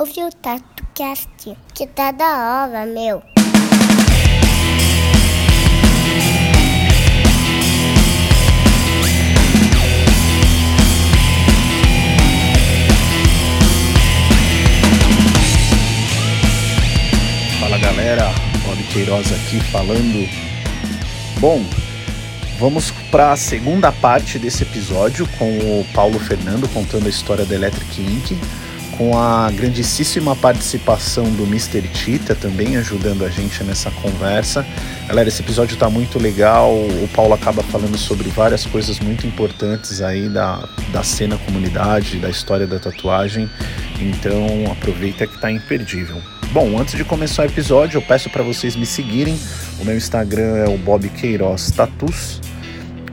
ouve o TatuCast, que tá da hora, meu. Fala galera, Bob Queiroz aqui falando. Bom, vamos para a segunda parte desse episódio com o Paulo Fernando contando a história da Electric Inc. Com a grandíssima participação do Mr. Tita também ajudando a gente nessa conversa. Galera, esse episódio tá muito legal. O Paulo acaba falando sobre várias coisas muito importantes aí da, da cena comunidade, da história da tatuagem. Então aproveita que tá imperdível. Bom, antes de começar o episódio, eu peço para vocês me seguirem. O meu Instagram é o Bob Queiroz Tatus.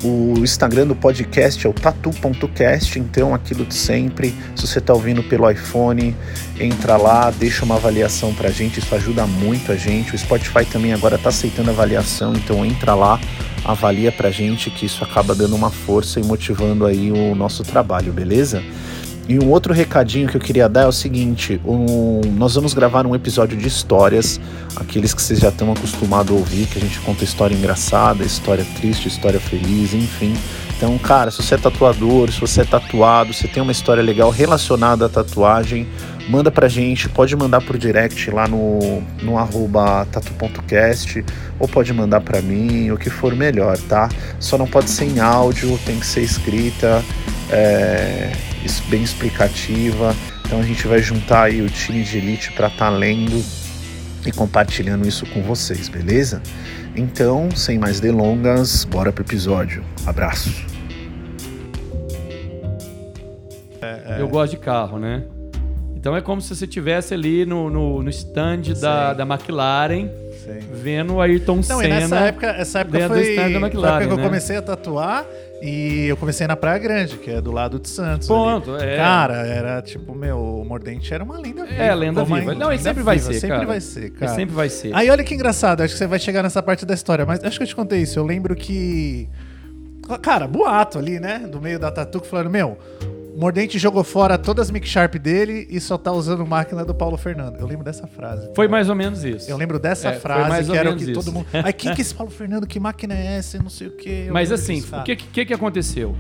O Instagram do podcast é o tatu.cast, então aquilo de sempre. Se você está ouvindo pelo iPhone, entra lá, deixa uma avaliação pra gente, isso ajuda muito a gente. O Spotify também agora está aceitando avaliação, então entra lá, avalia pra gente que isso acaba dando uma força e motivando aí o nosso trabalho, beleza? E um outro recadinho que eu queria dar é o seguinte: um, nós vamos gravar um episódio de histórias, aqueles que vocês já estão acostumados a ouvir, que a gente conta história engraçada, história triste, história feliz, enfim. Então, cara, se você é tatuador, se você é tatuado, se tem uma história legal relacionada à tatuagem, manda pra gente, pode mandar por direct lá no, no arroba tatu.cast, ou pode mandar pra mim, o que for melhor, tá? Só não pode ser em áudio, tem que ser escrita. É, bem explicativa. Então a gente vai juntar aí o time de elite para estar tá lendo e compartilhando isso com vocês, beleza? Então, sem mais delongas, bora pro episódio. Abraço. É, é. Eu gosto de carro, né? Então é como se você estivesse ali no, no, no stand da, da McLaren Sim. vendo o Ayrton Não, Senna. nessa época, essa época foi, da McLaren, foi a época que né? eu comecei a tatuar e eu comecei na Praia Grande, que é do lado de Santos. Ponto, ali. é. Cara, era tipo, meu, o Mordente era uma lenda viva. É, lenda viva. Não, ele sempre vai ser, Sempre cara. vai ser, cara. Ele sempre vai ser. Aí olha que engraçado, acho que você vai chegar nessa parte da história, mas acho que eu te contei isso. Eu lembro que. Cara, boato ali, né? Do meio da tatu, falando, meu, Mordente jogou fora todas as Mic Sharp dele e só tá usando máquina do Paulo Fernando. Eu lembro dessa frase. Foi mais ou menos isso. Eu lembro dessa É, foi frase mais ou que era o menos que isso. todo mundo. Aí quem que é esse Paulo Fernando? Que máquina é essa? Eu não sei o quê. Eu Mas assim, o que, que, que aconteceu?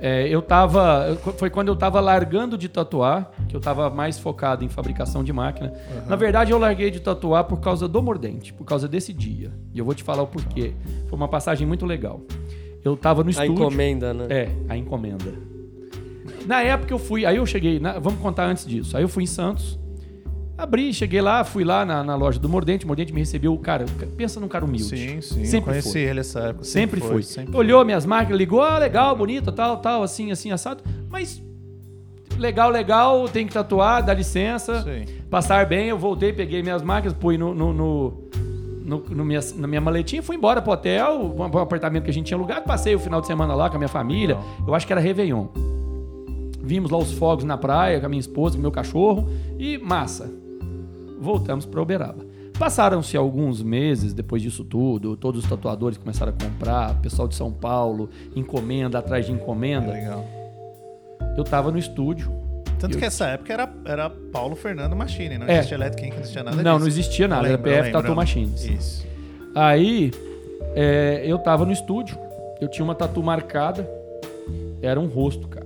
É, eu tava. Foi quando eu tava largando de tatuar, que eu tava mais focado em fabricação de máquina. Na verdade, eu larguei de tatuar por causa do mordente, por causa desse dia. E eu vou te falar o porquê. Foi uma passagem muito legal. Eu tava no A estúdio. encomenda, né? É, a encomenda. Na época eu fui, aí eu cheguei, na- vamos contar antes disso. Aí eu fui em Santos, abri, cheguei lá, fui lá na, na loja do Mordente, o Mordente me recebeu, cara, pensa num cara humilde. Sim, sim. Sempre conheci foi. ele nessa época. Sempre, foi. Sempre Olhou minhas máquinas, ligou, ah, legal, bonita, tal, tal, assim, assim, assado. Mas legal, legal, tem que tatuar, dá licença. Sim. Passar bem, eu voltei, peguei minhas máquinas, pus no, no, no, no- no minha, na minha maletinha, fui embora pro hotel, pro apartamento que a gente tinha alugado, passei o final de semana lá com a minha família. Eu acho que era Réveillon. Vimos lá os fogos na praia com a minha esposa, com o meu cachorro e massa. Voltamos para Uberaba. Passaram-se alguns meses depois disso tudo, todos os tatuadores começaram a comprar, pessoal de São Paulo, encomenda atrás de encomenda. Legal. Eu tava no estúdio. Tanto Eu- que essa época era, era Paulo Fernando Machine, não É. existia Electric Inc, não existia nada Não, disso. não existia nada, era lembro, eu PF Tattoo Machines. Isso. Aí é, eu tava no estúdio, eu tinha uma tatu marcada, era um rosto, cara.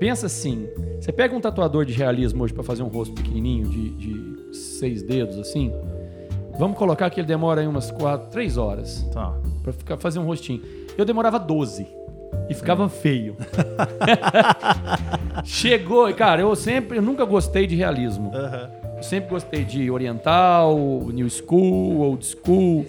Pensa assim, você pega um tatuador de realismo hoje pra fazer um rosto pequenininho, de, de seis dedos assim, vamos colocar que ele demora aí umas quatro, três horas Tá. pra ficar, fazer um rostinho. Eu demorava 12 e ficava feio. Chegou, cara, eu sempre, eu nunca gostei de realismo. Eu sempre gostei de oriental, new school, old school.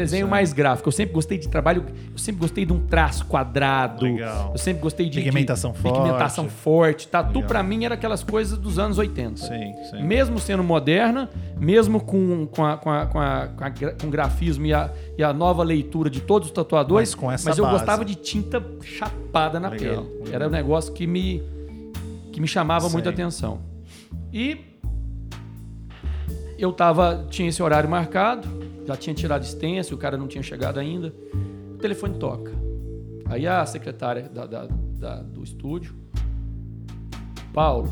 Desenho mais gráfico. Eu sempre gostei de trabalho. Eu sempre gostei de um traço quadrado. Legal. Eu sempre gostei de. Pigmentação de, forte. Pigmentação forte. Tatu Legal. pra mim era aquelas coisas dos anos 80. Sim, sim. Mesmo sendo moderna, mesmo com, com, a, com, a, com, a, com, a com o grafismo e a, e a nova leitura de todos os tatuadores, Mas com essa mas eu base. gostava de tinta chapada na Legal, pele. legal. Era um negócio que me, que me chamava muita Sei. atenção. E eu tava, tinha esse horário marcado, já tinha tirado extenso, o cara não tinha chegado ainda. O telefone toca. Aí a secretária da- da- da- do estúdio, Paulo,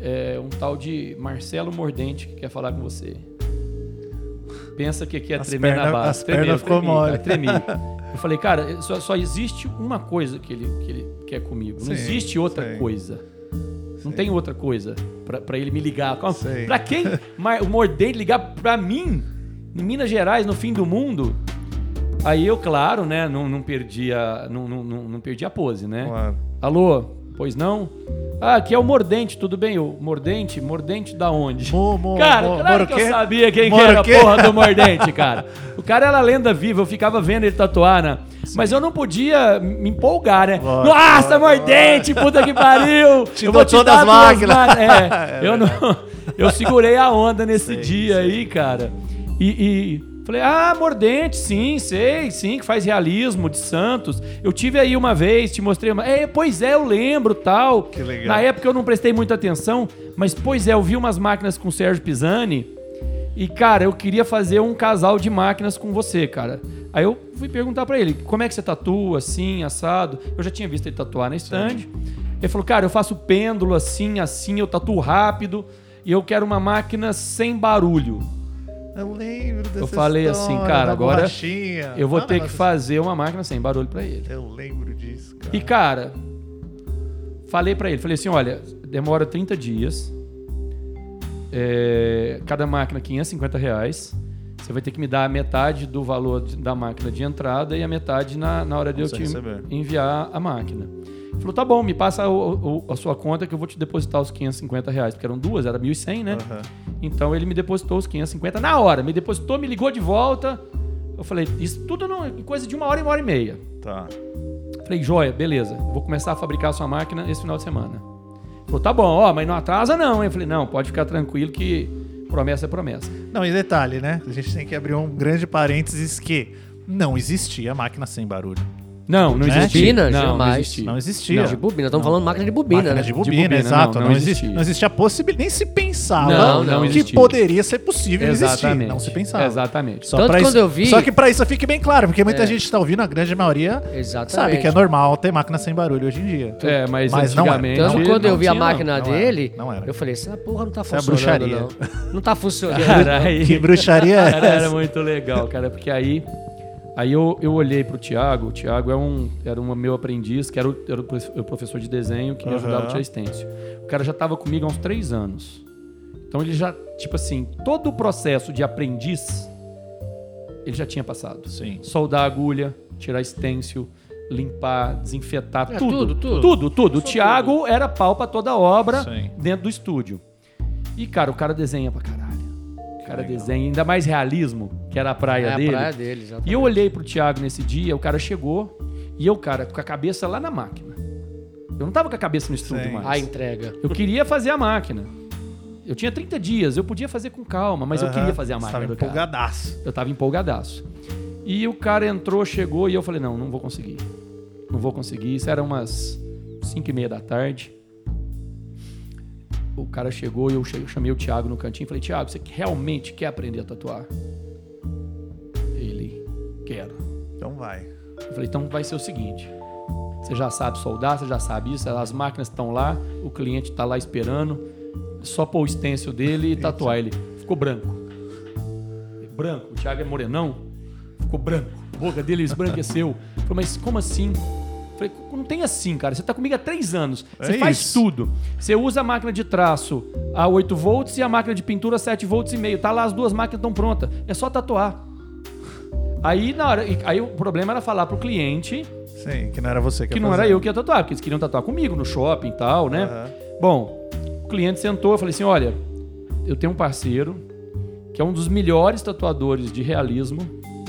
É um tal de Marcelo Mordente que quer falar com você. Pensa que aqui é As tremer na base. as pernas ficou mole. tremi. Eu falei, cara, só, só existe uma coisa que ele, que ele quer comigo. Não Sim, existe outra sim. coisa. Não tem outra coisa pra, pra ele me ligar. Pra quem o Mordente ligar pra mim, em Minas Gerais, no fim do mundo? Aí eu, claro, né, não, não perdi a, não, não, não, perdi a pose, né? Claro. Alô, pois não? Ah, aqui é o Mordente, tudo bem? O Mordente? Mordente da onde? Mo- mo- cara, mo- claro que eu sabia quem que era a porra do Mordente, cara. O cara era lenda viva, eu ficava vendo ele tatuar, né? Mas eu não podia me empolgar, né? Lógico, Nossa, lógico, Mordente, puta que pariu! Te eu vou te todas dar as máquinas. ma- É, eu não... Eu segurei a onda nesse Sei, dia sei. aí, cara. E, e falei, ah, Mordente, sim, sei, sim, que faz realismo de Santos. Eu tive aí uma vez, te mostrei uma. É, pois é, eu lembro tal. Que legal. Na época eu não prestei muita atenção, mas pois é, eu vi umas máquinas com o Sérgio Pisani. E, cara, eu queria fazer um casal de máquinas com você, cara. Aí eu fui perguntar pra ele, como é que você tatua, assim, assado? Eu já tinha visto ele tatuar na stand. Ele falou, cara, eu faço pêndulo assim, assim, eu tatuo rápido. E eu quero uma máquina sem barulho. Eu lembro dessa Eu falei assim, história, cara, da agora. Eu vou Ah, ter que fazer uma máquina sem barulho pra ele. Eu lembro disso, cara. E, cara, falei pra ele, falei assim, olha, demora 30 dias, é, cada máquina 550 reais, você vai ter que me dar a metade do valor da máquina de entrada e a metade na, na hora de eu te receber. enviar a máquina. Ele falou, tá bom, me passa o- o- a sua conta que eu vou te depositar os 550 reais, porque eram duas, era 1.100, né? Aham. Então ele me depositou os 550 na hora, me depositou, me ligou de volta. Eu falei, isso tudo em coisa de uma hora e uma hora e meia. Tá. Falei, joia, beleza, vou começar a fabricar a sua máquina esse final de semana. Falou, tá bom, ó, mas não atrasa não. hein? Eu falei, não, pode ficar tranquilo que promessa é promessa. Não, e detalhe, né? A gente tem que abrir um grande parênteses que não existia máquina sem barulho. Não, não Né? existia. Bobina, não, jamais. não existia. Não existia. De bobina, estamos falando máquina de bobina, Máquina né? de bobina, bobina, exato. não, Não, não existia, não existia a possibilidade, nem se pensava Não, não que existia. poderia ser possível existir. Exatamente. Não se pensava. Exatamente. Só Tanto pra quando isso, eu vi- Só que pra isso fique bem claro, porque muita É. gente está ouvindo, a grande maioria Exatamente. sabe que é normal ter máquina sem barulho hoje em dia. É, mas, Mas não antigamente. Tanto Não, quando eu não vi a não. máquina não era, dele, não era. eu falei, essa porra não tá é funcionando, bruxaria. não. Não tá funcionando. Que bruxaria é Cara, era essa? muito legal, cara, porque aí, aí eu, eu olhei pro Thiago, o Thiago é um, era um meu aprendiz, que era o, era o profe- o professor de desenho que me Aham. ajudava a tirar stencil. O cara já tava comigo há uns três anos. Então ele já, tipo assim, todo o processo de aprendiz, ele já tinha passado. Sim. Soldar a agulha, tirar stencil, limpar, desinfetar, É, tudo, tudo, tudo. Tudo, tudo. O Thiago era pau pra toda obra Sim. dentro do estúdio. E, cara, o cara desenha pra caralho. O cara legal. desenha, ainda mais realismo, que era a praia É a dele. praia dele, exatamente. E eu olhei pro Thiago nesse dia, o cara chegou, e eu, cara, com a cabeça lá na máquina. Eu não tava com a cabeça no estúdio Sim. mais. A entrega. Eu queria fazer a máquina. Eu tinha 30 dias, eu podia fazer com calma, mas eu queria fazer a Você máquina tava do cara. empolgadaço. Eu tava empolgadaço. E o cara entrou, chegou, e eu falei, não, não vou conseguir. Não vou conseguir. Isso era umas 5 e meia da tarde. O cara chegou e eu eu chamei o Thiago no cantinho e falei, Thiago, você realmente quer aprender a tatuar? Vai. Eu falei, então vai ser o seguinte. Você já sabe soldar, você já sabe isso, as máquinas estão lá, o cliente está lá esperando, só pôr o stencil dele e tatuar ele. Ficou branco. Branco, o Thiago é morenão, ficou branco. A boca dele esbranqueceu. Eu falei, mas como assim? Falei, não tem assim, cara. Você tá comigo há três anos. Você É faz isso. tudo. Você usa a máquina de traço a 8 volts e a máquina de pintura a 7 volts e meio. Tá lá, as duas máquinas estão prontas. É só tatuar. Aí, na hora, e- aí o problema era falar pro cliente Sim, que não era você que, que não era fazer. eu que ia tatuar, porque eles queriam tatuar comigo no shopping e tal, né? Aham. Bom, o cliente sentou, eu falei assim: olha, eu tenho um parceiro que é um dos melhores tatuadores de realismo,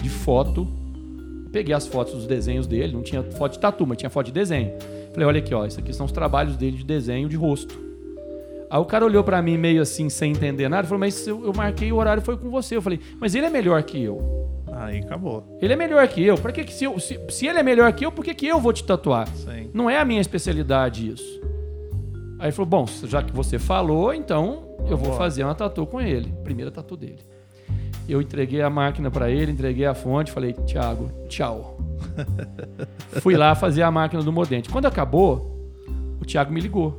de foto. Peguei as fotos dos desenhos dele, não tinha foto de tatu, mas tinha foto de desenho. Falei, olha aqui, ó, isso aqui são os trabalhos dele de desenho de rosto. Aí o cara olhou pra mim meio assim, sem entender nada, falou, mas eu, eu marquei o horário foi com você. Eu falei, mas ele é melhor que eu. Aí acabou. Ele é melhor que eu. Pra que que se, eu- se, se ele é melhor que eu, por que, que eu vou te tatuar? Sim. Não é a minha especialidade isso. Aí ele falou: Bom, já que você falou, então eu vou fazer uma tatu com ele. Primeira tatu dele. Eu entreguei a máquina pra ele, entreguei a fonte, falei: Thiago, tchau. Fui lá fazer a máquina do Mordente. Quando acabou, o Thiago me ligou.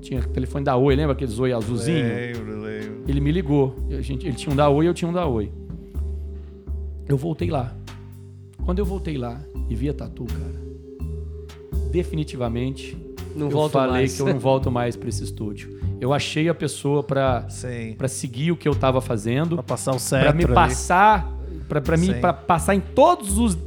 tinha telefone da Oi, lembra aqueles Oi azulzinho? Lembro, lembro. Ele me ligou. A gente, ele tinha um da Oi, eu tinha um da Oi. Eu voltei lá. Quando eu voltei lá e vi a tatu, cara, definitivamente Não eu volto falei mais. que eu não volto mais pra esse estúdio. Eu achei a pessoa pra, Sim. pra seguir o que eu tava fazendo, Pra passar o pra cetro me ali. passar, pra, pra, mim, pra passar em todos os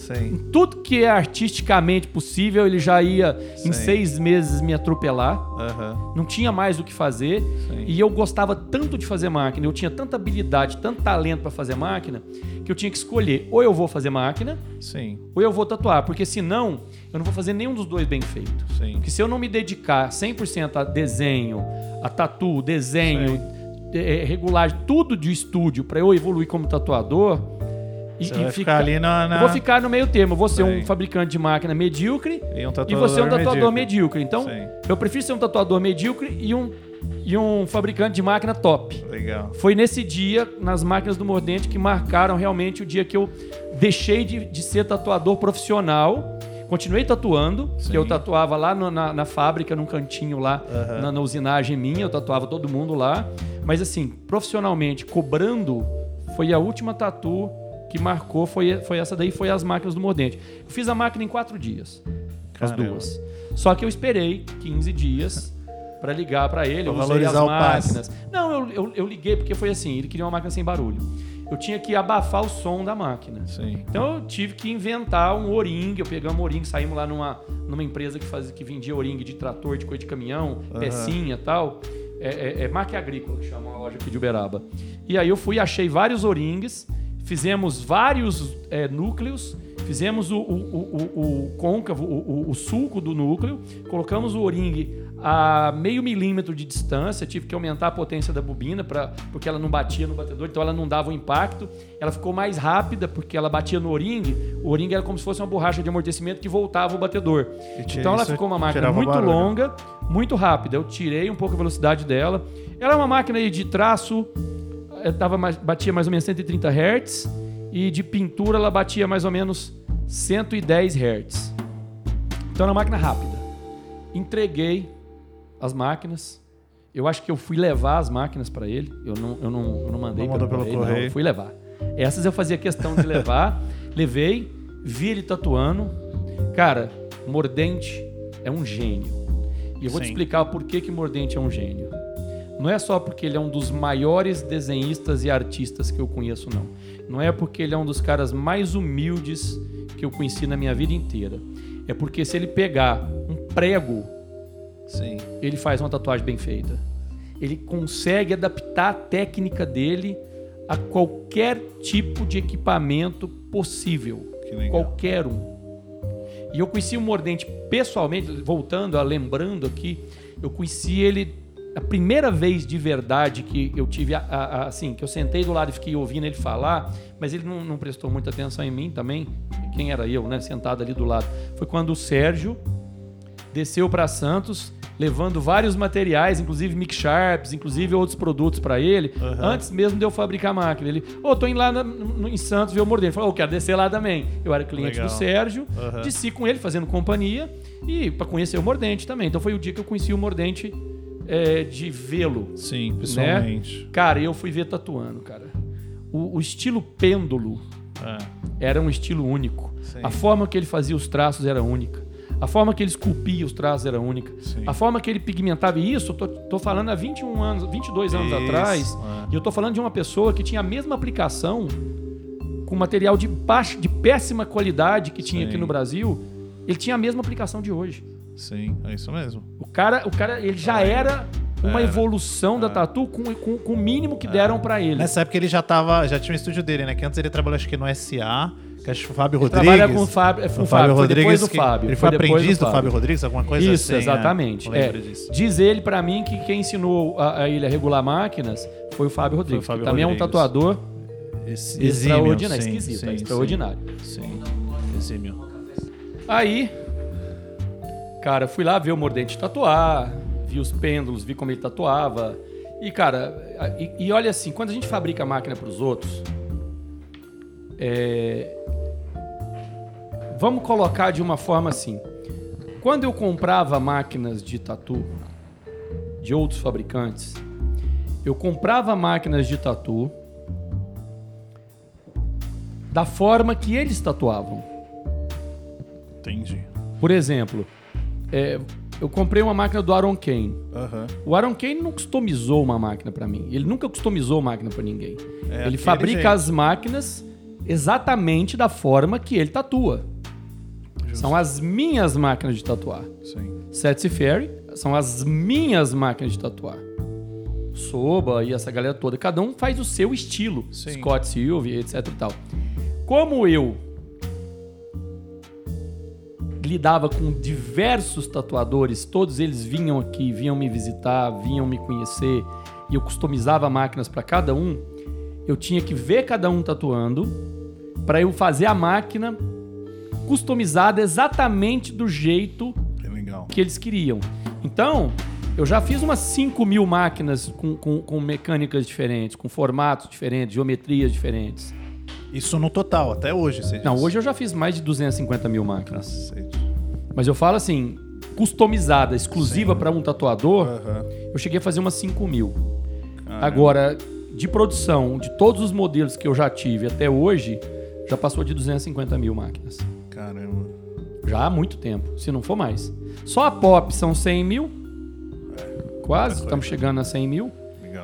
Sim. tudo que é artisticamente possível, ele já ia em Sim. seis meses me atropelar. Aham. Não tinha mais o que fazer. Sim. E eu gostava tanto de fazer máquina, eu tinha tanta habilidade, tanto talento para fazer máquina, que eu tinha que escolher ou eu vou fazer máquina Sim. ou eu vou tatuar, porque senão eu não vou fazer nenhum dos dois bem feito. Sim. Porque se eu não me dedicar 100% a desenho, a tatu, desenho, eh, regulagem, tudo de estúdio para eu evoluir como tatuador, e, Você e ficar ali na- na- vou ficar no meio termo. Vou ser Sim. um fabricante de máquina medíocre E um e você é um tatuador medíocre. medíocre. Então, Sim. eu prefiro ser um tatuador medíocre e um, e um fabricante de máquina top. Legal. Foi nesse dia, nas máquinas do Mordente, que marcaram realmente o dia que eu deixei de, de ser tatuador profissional. Continuei tatuando, Sim. que eu tatuava lá no- na, na fábrica, num cantinho lá, Aham. na, na usinagem minha, eu tatuava todo mundo lá. Mas assim, profissionalmente, cobrando, foi a última tatu que marcou, foi, foi essa daí, foi as máquinas do Mordente. Eu fiz a máquina em quatro dias, as Caramba. duas. Só que eu esperei 15 dias para ligar para ele, Pra eu usei as o passe. máquinas. Não, eu, eu, eu liguei porque foi assim, ele queria uma máquina sem barulho. Eu tinha que abafar o som da máquina. Sim. Então eu tive que inventar um O-ring. Eu pegamos um O-ring, saímos lá numa, numa empresa que, fazia, que vendia O-ring de trator, de coisa de caminhão, pecinha e tal. É, é, é Máquina Agrícola, que chama uma loja aqui de Uberaba. E aí eu fui, achei vários O-rings, fizemos vários é, núcleos, fizemos o, o, o, o- côncavo, o, sulco do núcleo, colocamos o O-ring a meio milímetro de distância, tive que aumentar a potência da bobina pra, porque ela não batia no batedor, então ela não dava o impacto. Ela ficou mais rápida porque ela batia no O-ring. O O-ring era como se fosse uma borracha de amortecimento que voltava o batedor. Então ela ficou uma máquina muito barulho. longa, muito rápida. Eu tirei um pouco a velocidade dela. Ela é uma máquina de traço, eh, tava mais- batia mais ou menos 130 Hz e de pintura ela batia mais ou menos 110 Hz. Então era uma máquina rápida. Entreguei as máquinas. Eu acho que eu fui levar as máquinas para ele. Eu não, eu não, eu não mandei Não pelo não, correio. eu fui levar. Essas eu fazia questão de levar. Levei, vi ele tatuando. Cara, Mordente é um gênio. E eu vou te Sim. explicar por que, que Mordente é um gênio. Não é só porque ele é um dos maiores desenhistas e artistas que eu conheço, não. Não é porque ele é um dos caras mais humildes que eu conheci na minha vida inteira. É porque se ele pegar um prego, Sim. ele faz uma tatuagem bem feita. Ele consegue adaptar a técnica dele a qualquer tipo de equipamento possível. Qualquer um. E eu conheci o Mordente pessoalmente, voltando a lembrando aqui, eu conheci ele a primeira vez de verdade que eu tive, a- a- assim, que eu sentei do lado e fiquei ouvindo ele falar, mas ele não, não prestou muita atenção em mim também. Quem era eu, né? Sentado ali do lado. Foi quando o Sérgio desceu para Santos, levando vários materiais, inclusive Mic Sharps, inclusive outros produtos para ele, antes mesmo de eu fabricar a máquina. Ele, ô, tô indo lá na- no- em Santos ver o Mordelli. Ele falou, eu quero descer lá também. Eu era cliente Legal. do Sérgio, Aham. desci com ele fazendo companhia e para conhecer o Mordente também. Então foi o dia que eu conheci o Mordente é, de vê-lo. Sim, pessoalmente. Cara, eu fui ver tatuando, cara. O, o estilo pêndulo É. era um estilo único. Sim. A forma que ele fazia os traços era única. A forma que ele esculpia os traços era única. Sim. A forma que ele pigmentava e isso, eu tô, tô falando há 21 anos, 22 anos Isso, atrás. é. E eu tô falando de uma pessoa que tinha a mesma aplicação com material de baixa, de péssima qualidade que tinha Sim. aqui no Brasil. Ele tinha a mesma aplicação de hoje. Sim, é isso mesmo. O cara, o cara ele já era uma Era. evolução da tatu com, com, com o mínimo que deram pra ele. Nessa época ele já tava, já tinha um estúdio dele, né? Que antes ele trabalhou acho que no SA, que acho que o Fábio Ele Rodrigues. trabalha com o Fábio, é, com o o Fábio, foi depois do que- Fábio. Ele foi, depois aprendiz do Fábio. Fábio Rodrigues, alguma coisa Isso, assim. exatamente. Eu É. lembro disso. Diz ele pra mim que quem ensinou a, a ele a regular máquinas foi o Fábio Rodrigues. Fábio que também é um Rodrigues. tatuador Esse- extraordinário. sim, Esquisito, é sim, extraordinário. Sim, exímio. Aí, cara, fui lá ver o Mordente tatuar, vi os pêndulos, vi como ele tatuava. E, cara, e, e olha assim, quando a gente fabrica máquina pros outros, é, vamos colocar de uma forma assim. quando eu comprava máquinas de tatu de outros fabricantes, eu comprava máquinas de tatu da forma que eles tatuavam. Entendi. Por exemplo, é, eu comprei uma máquina do Aaron Kane. Aham. O Aaron Kane não customizou uma máquina pra mim. Ele nunca customizou máquina pra ninguém. É ele fabrica jeito. as máquinas exatamente da forma que ele tatua. São as minhas máquinas de tatuar. Sim. Setsy Ferry são as minhas máquinas de tatuar. Soba e essa galera toda. Cada um faz o seu estilo. Sim. Scott Silva, etc e tal. Como eu lidava com diversos tatuadores, todos eles vinham aqui, vinham me visitar, vinham me conhecer, e eu customizava máquinas para cada um, eu tinha que ver cada um tatuando para eu fazer a máquina customizada exatamente do jeito Que eles queriam. Então, eu já fiz umas 5 mil máquinas com, com, com mecânicas diferentes, com formatos diferentes, geometrias diferentes. Isso no total, até hoje, você Não, disse. hoje eu já fiz mais de 250 mil máquinas. Cacete. Mas eu falo assim, customizada, exclusiva para um tatuador, Aham. eu cheguei a fazer umas 5 mil. Caramba. Agora, de produção, de todos os modelos que eu já tive até hoje, já passou de 250 mil máquinas. Caramba. Já há muito tempo, se não for mais. Só a Pop são 100 mil. Quase, estamos chegando a 100 mil.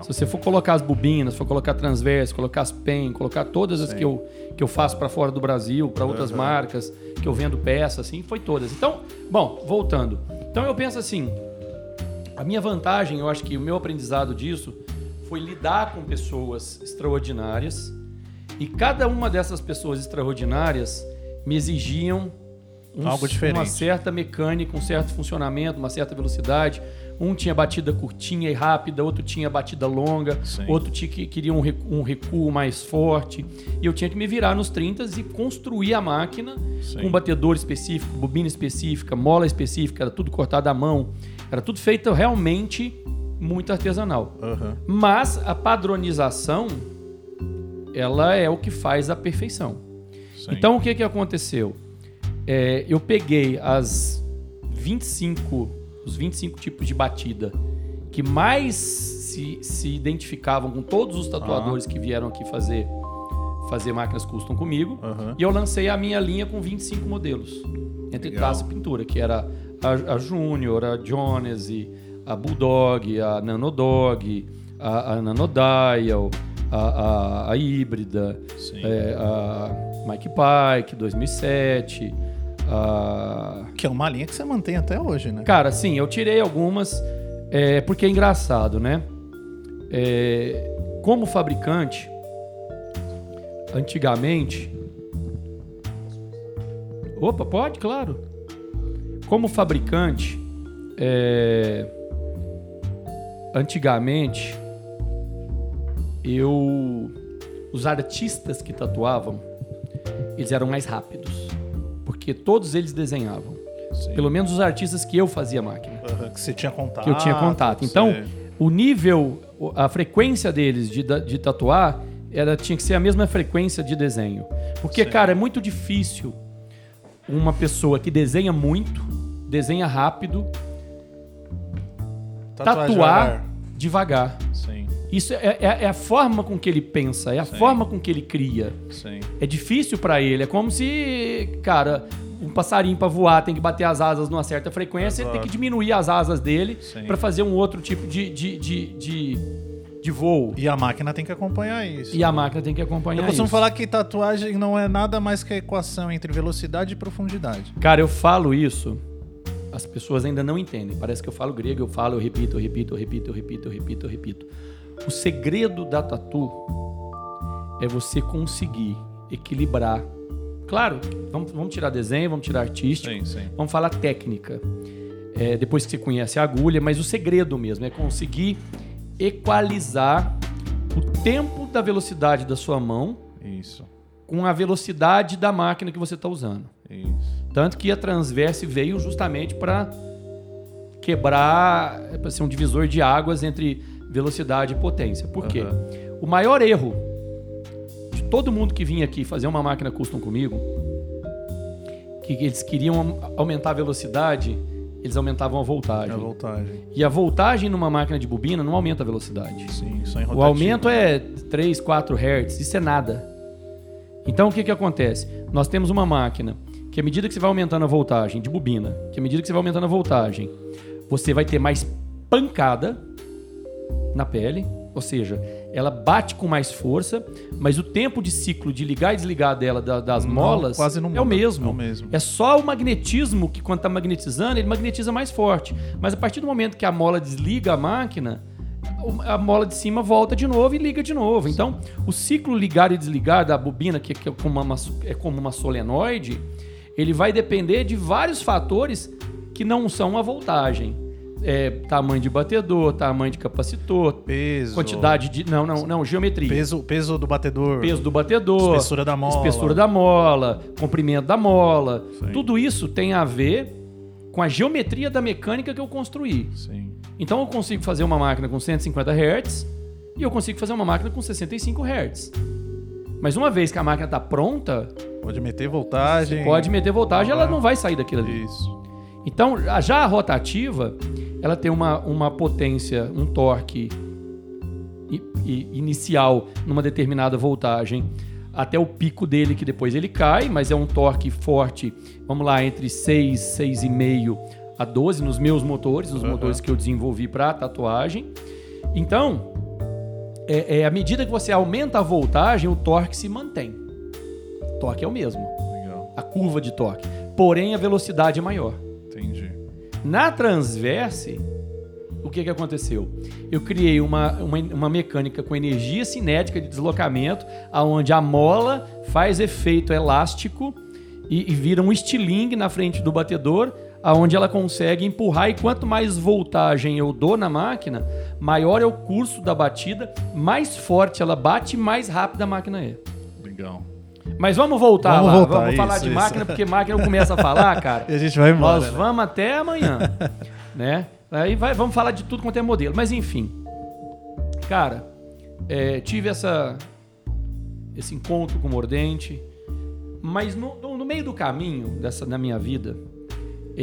Se você for colocar as bobinas, for colocar transverso, colocar as pen, colocar todas as Sim. que eu, que eu faço para fora do Brasil, para outras Aham. marcas, que eu vendo peça, assim, foi todas. Então, bom, voltando. Então eu penso assim, a minha vantagem, eu acho que o meu aprendizado disso foi lidar com pessoas extraordinárias e cada uma dessas pessoas extraordinárias me exigiam um- Algo diferente. uma certa mecânica, um certo funcionamento, uma certa velocidade. Um tinha batida curtinha e rápida, outro tinha batida longa, Sim. outro tinha que queria um um recuo mais forte. E eu tinha que me virar nos 30 e construir a máquina Sim. com batedor específico, bobina específica, mola específica, era tudo cortado à mão. Era tudo feito realmente muito artesanal. Aham. Mas a padronização, ela é o que faz a perfeição. Sim. Então o que, que aconteceu? É, eu peguei as 25, os 25 tipos de batida que mais se, se identificavam com todos os tatuadores que vieram aqui fazer, fazer máquinas custom comigo. Aham. E eu lancei a minha linha com 25 modelos. Entre Legal. traço e pintura, que era a, a Júnior, a Jonesy, a Bulldog, a Nanodog, a, a Nanodial, a, a, a híbrida, é, a Mike Pike 2007. A... Que é uma linha que você mantém até hoje, né? Cara, sim, eu tirei algumas é, porque é engraçado, né? É, como fabricante, antigamente. Opa, pode, claro. Como fabricante, é, antigamente, eu. Os artistas que tatuavam, eles eram mais rápidos. Porque todos eles desenhavam. Sim. Pelo menos os artistas que eu fazia máquina. Aham, Que você tinha contato. Que eu tinha contato. Então, o nível, a frequência deles de, de tatuar era, tinha que ser a mesma frequência de desenho. Porque, Sim. cara, é muito difícil uma pessoa que desenha muito, desenha rápido, Tatuar tatuar devagar. Sim, Isso é, é- é a forma com que ele pensa, é a Sim. forma com que ele cria. sim. É difícil pra ele. É como se, cara, um passarinho pra voar tem que bater as asas numa certa frequência, ele tem Exato. que diminuir as asas dele pra fazer um outro tipo de, de, de, de, de voo. E a máquina tem que acompanhar isso. E a máquina tem que acompanhar Eu costumo isso. falar que tatuagem não é nada mais que a equação entre velocidade e profundidade. Cara, eu falo isso, as pessoas ainda não entendem. Parece que eu falo grego, eu falo, eu repito, eu repito, eu repito, eu repito, eu repito, eu repito. O segredo da tatu é você conseguir equilibrar. Claro, vamos, vamos tirar desenho, vamos tirar artístico, Sim, sim. vamos falar técnica. É, depois que você conhece a agulha, mas o segredo mesmo é conseguir equalizar o tempo da velocidade da sua mão Isso, com a velocidade da máquina que você está usando. isso. Tanto que a Transverse veio justamente para quebrar, para ser um divisor de águas entre velocidade e potência. Por quê? Aham. O maior erro de todo mundo que vinha aqui fazer uma máquina custom comigo, que eles queriam am- aumentar a velocidade, eles aumentavam a voltagem. A voltagem. E a voltagem numa máquina de bobina não aumenta a velocidade. Sim, só em O rotativo. aumento é 3, 4 Hz, isso é nada. Então o que, que acontece? Nós temos uma máquina que à medida que você vai aumentando a voltagem de bobina, que à medida que você vai aumentando a voltagem, você vai ter mais pancada na pele, ou seja, ela bate com mais força, mas o tempo de ciclo de ligar e desligar dela da- das Não, molas quase não é o mesmo. É o mesmo. É só o magnetismo que quando está magnetizando, ele magnetiza mais forte. Mas a partir do momento que a mola desliga a máquina, a mola de cima volta de novo e liga de novo. Então, o ciclo ligar e desligar da bobina, que que é como uma, é como uma solenoide, ele vai depender de vários fatores que não são a voltagem. É, tamanho de batedor, tamanho de capacitor, Peso. quantidade de. Não, não, não, geometria. Peso, peso do batedor. Peso do batedor, Espessura da mola. espessura da mola, comprimento da mola. Sim. Tudo isso tem a ver com a geometria da mecânica que eu construí. Sim. Então eu consigo fazer uma máquina com 150 Hz e eu consigo fazer uma máquina com 65 Hz. Mas uma vez que a máquina está pronta, Pode meter voltagem. pode meter voltagem, ela não vai sair daquilo ali. Isso. Então, já a rotativa, ela tem uma, uma potência, um torque i- i- inicial numa determinada voltagem até o pico dele, que depois ele cai, mas é um torque forte, vamos lá, entre 6, 6,5 a 12 nos meus motores, nos Aham. motores que eu desenvolvi para tatuagem. Então, é, é, à medida que você aumenta a voltagem, o torque se mantém. O torque é o mesmo, Legal. a curva de torque. Porém, a velocidade é maior. Na transverse, o que, que aconteceu? Eu criei uma, uma, uma mecânica com energia cinética de deslocamento, aonde a mola faz efeito elástico e, e vira um estilingue na frente do batedor, aonde ela consegue empurrar e quanto mais voltagem eu dou na máquina, maior é o curso da batida, mais forte ela bate, mais rápida a máquina é. Legal. Mas vamos voltar Vamos lá, voltar, vamos isso, falar de isso. máquina, porque máquina eu começo a falar, cara. E a gente vai embora. Nós né? vamos até amanhã, né? Aí vai, vamos falar de tudo quanto é modelo. Mas enfim, cara, é, tive essa esse encontro com o Mordente, mas no, no- no meio do caminho dessa na minha vida,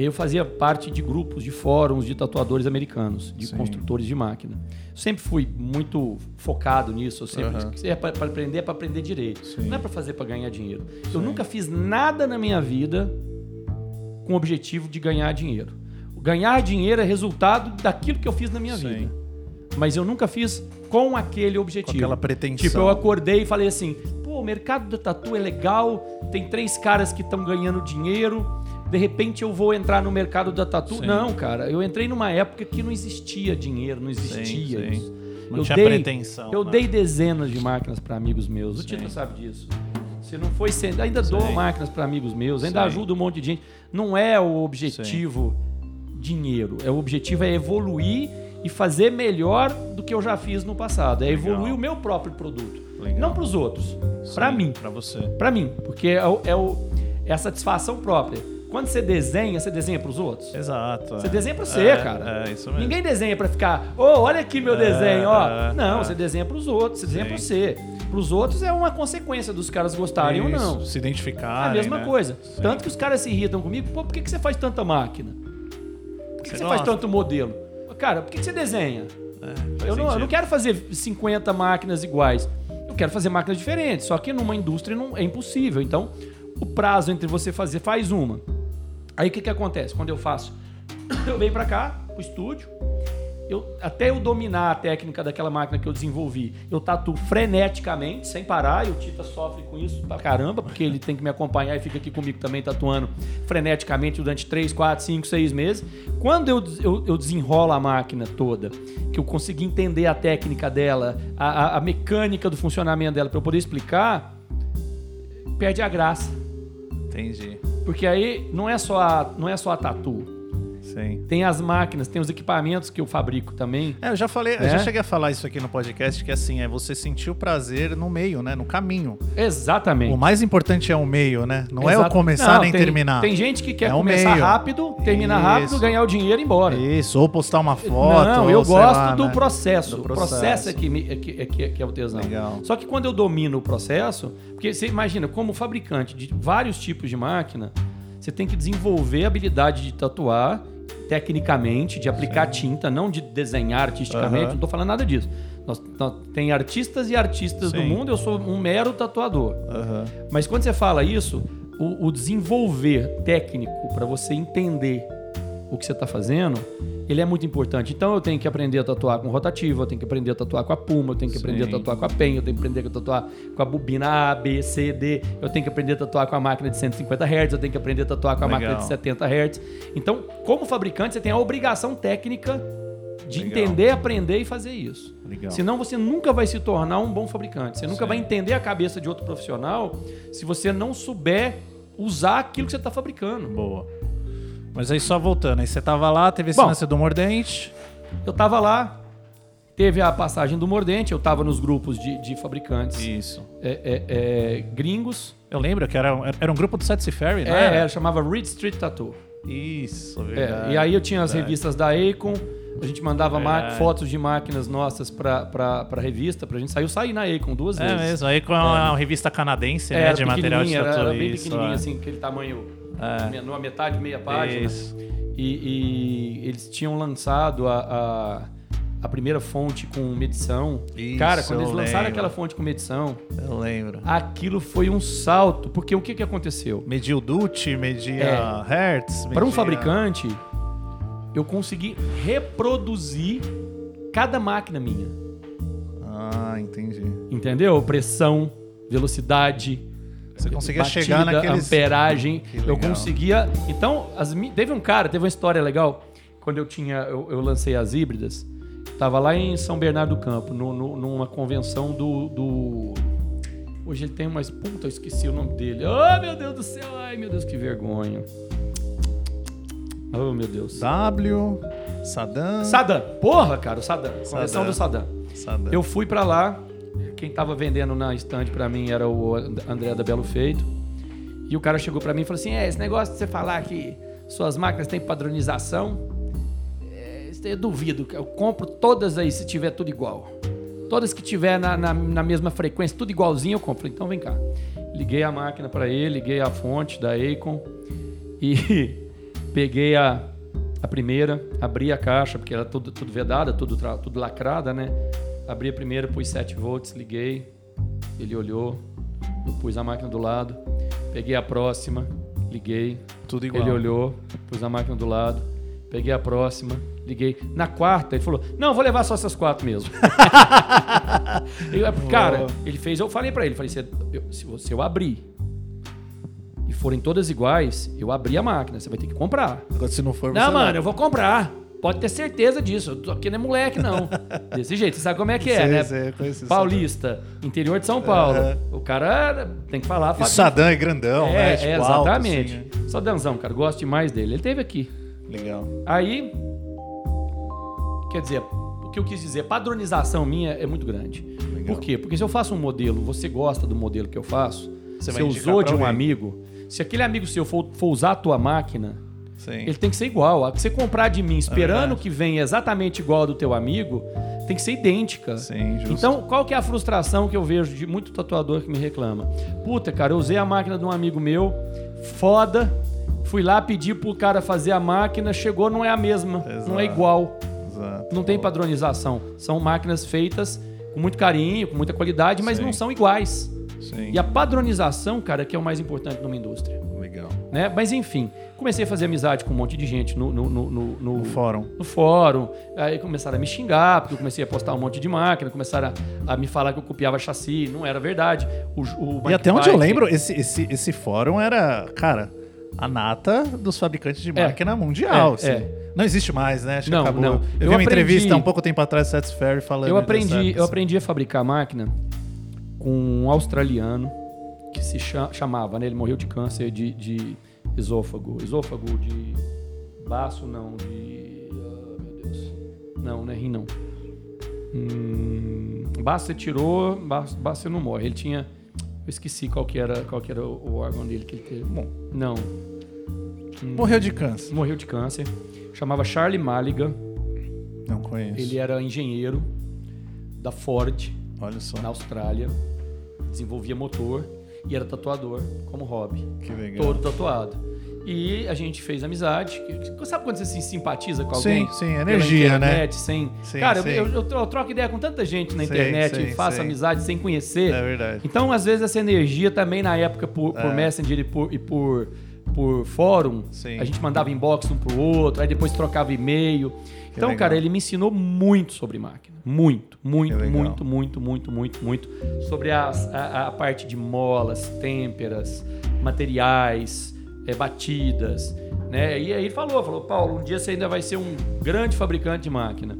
eu fazia parte de grupos, de fóruns de tatuadores americanos, de Sim. construtores de máquina. Sempre fui muito focado nisso. Eu sempre Aham. é para aprender, é para aprender direito. Sim. Não é para fazer para ganhar dinheiro. Eu nunca fiz nada na minha vida com o objetivo de ganhar dinheiro. Ganhar dinheiro é resultado daquilo que eu fiz na minha Sim. vida. Mas eu nunca fiz com aquele objetivo. Com aquela pretensão. Tipo, eu acordei e falei assim: pô, o mercado da tatu é legal, tem três caras que estão ganhando dinheiro, de repente eu vou entrar no mercado da tatu. Sim. Não, cara, eu entrei numa época que não existia dinheiro, não existia sim. isso. Não eu tinha dei, pretensão, Eu né? dei dezenas de máquinas para amigos meus. O. Tito sabe disso. Se não foi sendo, ainda dou máquinas para amigos meus, ainda ajudo um monte de gente. Não é o objetivo dinheiro. É o objetivo é evoluir e fazer melhor do que eu já fiz no passado. É Legal. evoluir o meu próprio produto, Legal. não para os outros, para mim, Pra você. para mim, porque é, o, é, o- é a satisfação própria. Quando você desenha, você desenha para os outros. Exato. Você é. desenha pra você, É, cara. É, isso mesmo. Ninguém desenha pra ficar, ô, olha aqui meu É, desenho, ó. é, não, é. você desenha pros outros, você desenha pra você. Pros outros é uma consequência dos caras gostarem ou Isso, não. Se É identificar. a mesma coisa. Sim. Tanto que os caras se irritam comigo, pô, por que, que você faz tanta máquina? Por que, que Você faz tanto modelo? Cara, por que, que você desenha? É, Eu não, eu não quero fazer 50 máquinas iguais. Eu quero fazer máquinas diferentes. Só que numa indústria não, é impossível. Então, o prazo entre você fazer, faz uma. Aí o que, que acontece? Quando eu faço, eu venho pra cá, pro estúdio. Eu, até eu dominar a técnica daquela máquina que eu desenvolvi, eu tatuo freneticamente, sem parar, e o Tita sofre com isso pra caramba, porque ele tem que me acompanhar e fica aqui comigo também tatuando freneticamente durante 3, 4, 5, 6 meses. Quando eu, eu, eu desenrolo a máquina toda, que eu consegui entender a técnica dela, a, a- a mecânica do funcionamento dela, pra eu poder explicar, perde a graça. Entendi. Porque aí não é só a, não é só a tatu. Sim. Tem as máquinas, tem os equipamentos que eu fabrico também. É, eu já falei, eu É? já cheguei a falar isso aqui no podcast, que assim, é você sentir o prazer no meio, né? No caminho. Exatamente. O mais importante é o meio, né? Não é o Exato. começar Não, nem tem- terminar. Tem gente que quer É começar meio. rápido, terminar rápido, Isso. ganhar o dinheiro e ir embora. Isso, ou postar uma foto. não, eu gosto lá, do, né? processo. Do O processo é que, me- é que, é que- é que é o tesão. Legal. Só que quando eu domino o processo, porque você imagina, como fabricante de vários tipos de máquina, você tem que desenvolver a habilidade de tatuar, tecnicamente, de aplicar tinta, não de desenhar artisticamente, Aham. não tô falando nada disso. Nós, nós- tem artistas e artistas do Sim. mundo, eu sou um mero tatuador. Aham. Mas quando você fala isso, o, o desenvolver técnico para você entender o que você está fazendo, ele é muito importante. Então eu tenho que aprender a tatuar com rotativa, eu tenho que aprender a tatuar com a puma, eu tenho que aprender a Sim. tatuar com a pen, eu tenho que aprender a tatuar com a bobina A, B, C, D, eu tenho que aprender a tatuar com a máquina de 150 Hz, eu tenho que aprender a tatuar com a Legal. máquina de 70 Hz. Então, como fabricante, você tem a obrigação técnica de Legal. entender, aprender e fazer isso. Legal. Senão você nunca vai se tornar um bom fabricante. Você nunca Sim. vai entender a cabeça de outro profissional se você não souber usar aquilo que você está fabricando. Boa. Mas aí só voltando, aí você tava lá, teve esse Bom. lance do mordente. Eu tava lá, teve a passagem do Mordente, eu tava nos grupos de, de fabricantes Isso. é, é, é, gringos. Eu lembro que era, era um grupo do Setsy Ferry, É, né? era, chamava Reed Street Tattoo. Isso, É, verdade. e aí eu tinha as verdade. revistas da Acon, a gente mandava fotos de máquinas nossas pra, pra, pra revista, pra gente sair. Eu saí na Acon duas É vezes. mesmo, aí com uma revista canadense, né, de material de pequenininha, era, tatu. era bem pequenininha, é. assim, aquele tamanho, É. menor, metade, meia página. Isso. E, e eles tinham lançado a, a, a primeira fonte com medição. Isso, Cara, quando eles lançaram lembro. aquela fonte com medição, Eu lembro. aquilo foi um salto. Porque o que, que aconteceu? Media o Dutch, media É. Hertz. Para um media- fabricante, eu consegui reproduzir cada máquina minha. Ah, entendi. Entendeu? Pressão, velocidade. Você conseguia batida, chegar naqueles... amperagem. Eu conseguia. Então, as teve um cara, teve uma história legal. Quando eu tinha, eu, eu lancei as híbridas, tava lá em São Bernardo do Campo, no- no- numa convenção do, do- Hoje ele tem mais. Puta, eu esqueci o nome dele. Oh, meu Deus do céu! Ai, meu Deus, que vergonha. Oh, meu Deus. W, Saddam. Saddam. Porra, cara, o Saddam. Convenção do Saddam. Saddam. Eu fui pra lá, quem tava vendendo na estande pra mim era o And- André da Belo Feito. E o cara chegou pra mim e falou assim: É, esse negócio de você falar que suas máquinas têm padronização, é, eu duvido. Eu compro todas aí se tiver tudo igual. Todas que tiver na, na, na mesma frequência, tudo igualzinho, eu compro. Então vem cá. Liguei a máquina pra ele, liguei a fonte da Acon e peguei a, a primeira, abri a caixa, porque era tudo, tudo vedada, tudo, tudo lacrada, né? Abri a primeira, pus 7 volts, liguei. Ele olhou, eu pus a máquina do lado. Peguei a próxima, liguei. Tudo igual. Ele olhou, pus a máquina do lado. Peguei a próxima, liguei. Na quarta, ele falou: Não, vou levar só essas quatro mesmo. Eu, cara, ele fez, eu falei pra ele: falei, "Se eu- se você eu abrir e forem todas iguais, eu abri a máquina, você vai ter que comprar. Agora, se não for, Não, mano, eu vou comprar. Pode ter certeza disso. Aqui não é moleque, não. Desse jeito. Você sabe como é que é, Sei, né? sei, conheço Paulista, interior de São Paulo. Aham. O cara tem que falar. O fala- Saddam é grandão, é, né? Tipo, é, alto, exatamente. assim, né? Saddamzão, cara, gosto demais dele. Ele teve aqui. Legal. Aí, quer dizer, o que eu quis dizer, padronização minha é muito grande. Legal. Por quê? Porque se eu faço um modelo, você gosta do modelo que eu faço, Você usou de um amigo, se aquele amigo seu for, for usar a tua máquina, Sim. ele tem que ser igual. A que você comprar de mim esperando verdade. que venha exatamente igual a do teu amigo, tem que ser idêntica. Sim, justo. Então, qual que é a frustração que eu vejo de muito tatuador que me reclama? Puta, cara, eu usei a máquina de um amigo meu, foda, fui lá pedir pro cara fazer a máquina, chegou, não é a mesma, não é Exato. igual, Exato. não tem padronização. São máquinas feitas com muito carinho, com muita qualidade, mas Sim. não são iguais. Sim. E a padronização, cara, que é o mais importante numa indústria. Legal. Né? Mas enfim, comecei a fazer amizade com um monte de gente no, no, no, no- no- fórum. no fórum. Aí começaram a me xingar, porque eu comecei a postar um monte de máquina, começaram a, a me falar que eu copiava chassi, não era verdade. O, o E até onde eu lembro, esse, esse, esse fórum era, cara, a nata dos fabricantes de É. máquina mundial. É, assim. é. Não existe mais, né? Acho que Não, acabou. não. Eu, Eu vi uma aprendi- entrevista um pouco tempo atrás do Seth Ferry falando Eu aprendi, dessa- eu aprendi a fabricar máquina com um australiano que se cha- chamava, né? Ele morreu de câncer de, de esôfago. Esôfago de baço, não, de. ah, meu Deus. Não, não é rim, não. Hum, baço você tirou, baço, baço você não morre. Ele tinha. Eu esqueci qual que era, qual que era o órgão dele que ele teve. Bom, não. Morreu de câncer. Morreu de câncer. Chamava Charlie Maliga. Não conheço. Ele era engenheiro da Ford Olha só. na Austrália, desenvolvia motor e era tatuador como hobby. Que legal. Todo tatuado. E a gente fez amizade. Sabe quando você se simpatiza com alguém? Sim, sim, energia, né? internet, Sem... Sim, Cara, sim. Eu, eu, eu troco ideia com tanta gente na Sei, internet sei, e faço amizade sem conhecer. É verdade. Então, às vezes, essa energia também na época por, por É. Messenger e por, e por, por fórum, Sim. a gente mandava inbox um pro outro, aí depois trocava e-mail. Então, legal. cara, ele me ensinou muito sobre máquina. Muito, muito, muito, muito, muito, muito, muito. Sobre as- a, a parte de molas, têmperas, materiais, eh, batidas. Né? E aí ele falou, falou, Paulo, um dia você ainda vai ser um grande fabricante de máquina.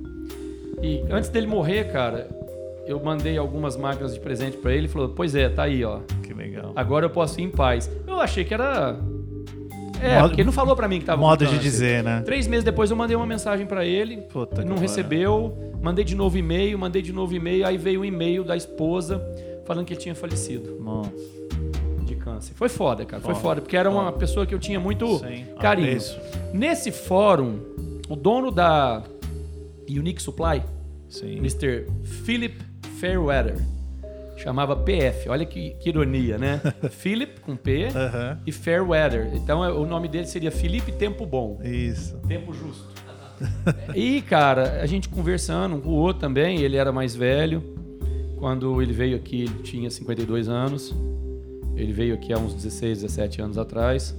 E antes dele morrer, cara, eu mandei algumas máquinas de presente pra ele e falou, pois é, tá aí, ó. Que legal. Agora eu posso ir em paz. Eu achei que era. É, Modo- porque ele não falou pra mim que tava com Modo de câncer. dizer, né? Três meses depois eu mandei uma mensagem pra ele, Puta não recebeu, mandei de novo e-mail, mandei de novo e-mail, aí veio um e-mail da esposa falando que ele tinha falecido Nossa. de câncer. Foi foda, cara, foi Foda, foda, porque era uma pessoa que eu tinha muito Sim, carinho. apreço. Nesse fórum, o dono da Unique Supply, Sim. Mr. Philip Fairweather. Chamava PF. Olha que, que ironia, né? Philip com P Aham. e Fairweather. Então é- o nome dele seria Felipe Tempo Bom. Isso. Tempo justo. e, cara, a gente conversando um com o outro também, ele era mais velho. Quando ele veio aqui, ele tinha 52 anos. Ele veio aqui há uns 16, 17 anos atrás.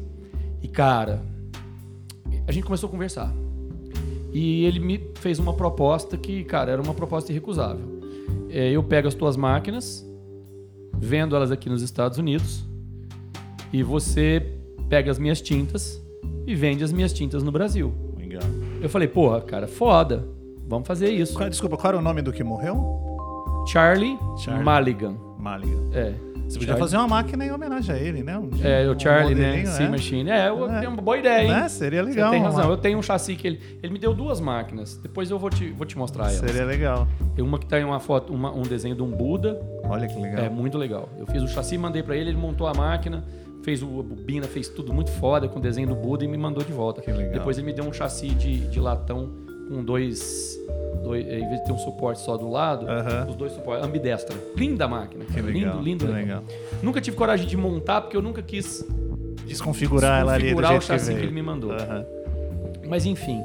E, cara, a gente começou a conversar. E ele me fez uma proposta que, cara, era uma proposta irrecusável. É, eu pego as tuas máquinas, vendo elas aqui nos Estados Unidos, e você pega as minhas tintas e vende as minhas tintas no Brasil. Legal. Eu falei, porra, cara, foda. Vamos fazer isso. Qual- Desculpa, qual era o nome do que morreu? Charlie, Charlie. Mulligan. Maliga. É. Você podia Charlie- fazer uma máquina em homenagem a ele, né? Um É, o um Charlie, né? Sim, é. Machine. É, eu É. uma boa ideia, hein? Né? Seria Você legal. tem uma- razão. Eu tenho um chassi que ele. Ele me deu duas máquinas. Depois eu vou te, vou te mostrar elas. Seria legal. Tem uma que tem uma foto, uma- um desenho de um Buda. Olha que legal. É muito legal. Eu fiz o chassi, mandei pra ele, ele montou a máquina, fez o, a bobina, fez tudo muito foda com o desenho do Buda e me mandou de volta. Que legal. Depois ele me deu um chassi de, de latão com dois, dois. Em vez de ter um suporte só do lado, Aham. os dois suportes. Ambidestra. Linda máquina. Que legal. Lindo, lindo, que legal. legal. Nunca tive coragem de montar porque eu nunca quis Desconfigurar ela ali do Desconfigurar o que chassi veio. que ele me mandou. Aham. Mas enfim,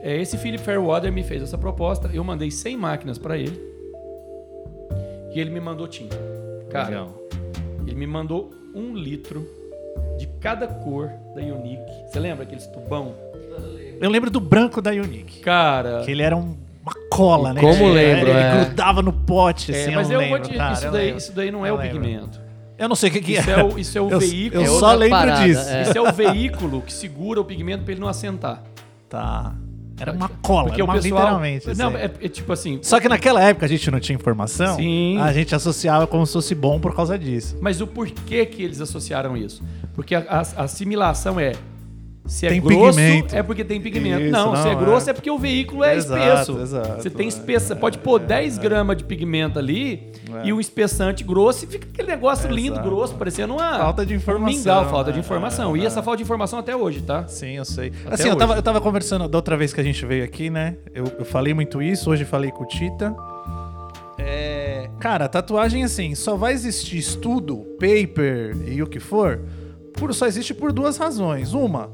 é, esse Philip Fairweather me fez essa proposta. Eu mandei 100 máquinas pra ele e ele me mandou tinta. Cara, Legal. ele me mandou um litro de cada cor da Unique. Você lembra aqueles tubão? Eu lembro do branco da Unique. Cara, Que ele era um- uma cola, né? Como Ele- lembro, Ele é. grudava no pote, é, assim, mas eu, eu vou lembro, te, cara, isso, daí, lembro. isso daí não é Eu o lembro. pigmento. Eu não sei o que, que Isso é. é o, isso é o eu, veículo. Eu só lembro parada, disso. é. Isso é o veículo que segura o pigmento pra ele não assentar. Tá. Era uma cola, Porque era o uma, pessoal. literalmente. Não, assim. é, é tipo assim. Só que naquela época a gente não tinha informação, Sim. a gente associava como se fosse bom por causa disso. Mas o porquê que eles associaram isso? Porque a, a- a assimilação é. Se é Tem grosso, pigmento. é porque tem pigmento. Isso, não, se é não, grosso é. é porque o veículo é Exato, espesso. exato, você tem é. espessa. Você pode pôr 10 gramas de pigmento ali É. e um espessante grosso e fica aquele negócio lindo, Exato. grosso, parecendo uma. Falta de Um informação, mingau, falta de é, informação. é, e essa é. falta de informação até hoje, tá? Sim, eu sei. Até assim, eu tava, eu tava conversando da outra vez que a gente veio aqui, né? Eu, eu falei muito isso, hoje falei com o Tita. É, cara, tatuagem assim, só vai existir estudo, paper e o que for, por, só existe por duas razões. Uma,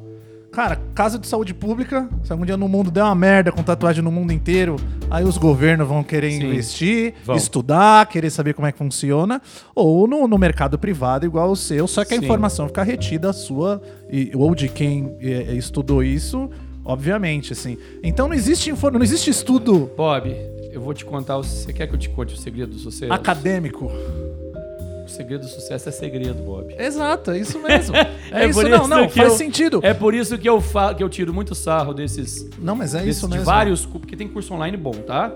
cara, caso de saúde pública, se algum dia no mundo der uma merda com tatuagem no mundo inteiro, aí os governos vão querer Sim. investir, Vão. estudar, querer saber como é que funciona, ou no, no mercado privado igual o seu, só que a Sim. informação fica retida sua e, ou de quem é, estudou isso, obviamente, assim. Então não existe info- não existe estudo Bob, eu vou te contar. Você quer que eu te conte o segredo do sucesso? acadêmico. O segredo do sucesso é segredo, Bob. Exato, é isso mesmo. É, É isso, por não, isso não, que faz eu- sentido. É por isso que eu, fa que eu tiro muito sarro desses Não, mas é Desse- isso de mesmo. vários, cu- porque tem curso online bom, tá?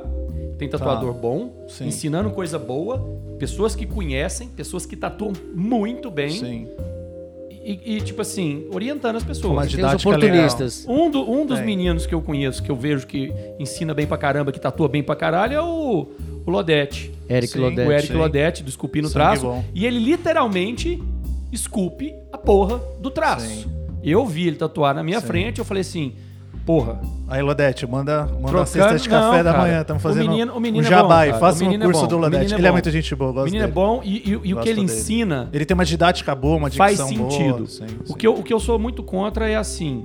Tem tatuador bom, Sim. ensinando coisa boa, pessoas que conhecem, pessoas que tatuam muito bem Sim. e, e, tipo assim, orientando as uma pessoas. Tem os didática oportunistas. Um, do- um dos Tem. meninos que eu conheço, que eu vejo que ensina bem pra caramba, que tatua bem pra caralho, é o, o Lodete. Eric Sim, Lodete. o Eric sim. Lodete, do Esculpindo Sangue Traço. E ele literalmente esculpe a porra do traço. Sim. Eu vi ele tatuar na minha Sim. frente, eu falei assim, Porra. Aí, Lodete, manda, manda Trocando- cesta de café não, da manhã. Estamos O fazendo menino- o menino um é bom, aí. cara. Faça O um é curso bom. do O Lodete. é Ele é muito gente boa, eu O gosto menino é dele. bom e, e- e o que Gosto ele dele. ensina Ele tem uma didática boa, uma faz dicção sentido. boa. Sim, O, sim. que eu, o que eu sou muito contra é assim.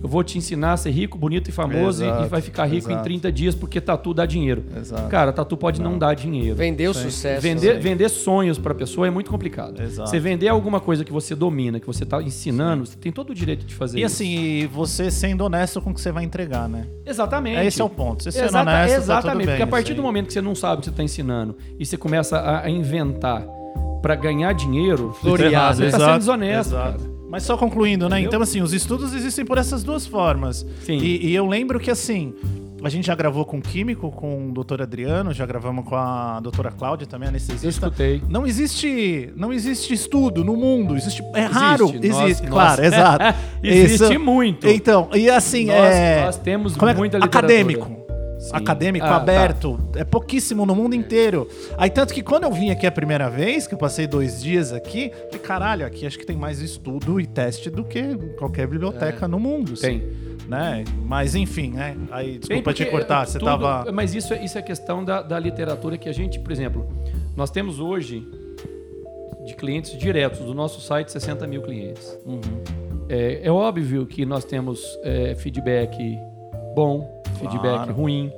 Eu vou te ensinar a ser rico, bonito e famoso e- Exato, e vai ficar rico em exato. 30 dias porque tatu dá dinheiro. Exato. Cara, tatu pode não, dar dinheiro. Vender o Sim. sucesso. Vender, né? vender sonhos pra pessoa é muito complicado. Exato. Você vender alguma coisa que você domina, que você tá ensinando, você tem todo o direito de fazer E isso. assim, e você sendo honesto com o que você vai entregar, né? Exatamente. Esse é o ponto. Você sendo Exata- honesto, tá exatamente, tudo bem. porque a partir do momento que você não sabe o que você está ensinando e você começa a, a inventar pra ganhar dinheiro, você está sendo desonesto, exato. cara. Mas só concluindo, né? Entendeu? Então, assim, os estudos existem por essas duas formas. Sim. E, e eu lembro que, assim, a gente já gravou com o químico, com o doutor Adriano, já gravamos com a doutora Cláudia, também Eu anestesista. escutei. Não existe, não existe estudo no mundo. Existe, é raro. Existe, Existe, nós- claro, nós- exato. Existe Isso- muito. Então, e assim, Nós- é. nós temos como é muita literatura. Acadêmico. Sim. Acadêmico, Ah, tá. aberto, é pouquíssimo no mundo inteiro. Aí, tanto que quando eu vim aqui a primeira vez, que eu passei dois dias aqui, falei, caralho, aqui acho que tem mais estudo e teste do que qualquer biblioteca no mundo. Tem. Né? Mas enfim, né? Aí, desculpa te cortar, você tudo- tava. Mas isso, é- isso é questão da, da literatura que a gente, por exemplo, nós temos hoje de clientes diretos do nosso site 60 mil clientes. Uhum. É, é óbvio que nós temos é, feedback bom, feedback Claro. ruim,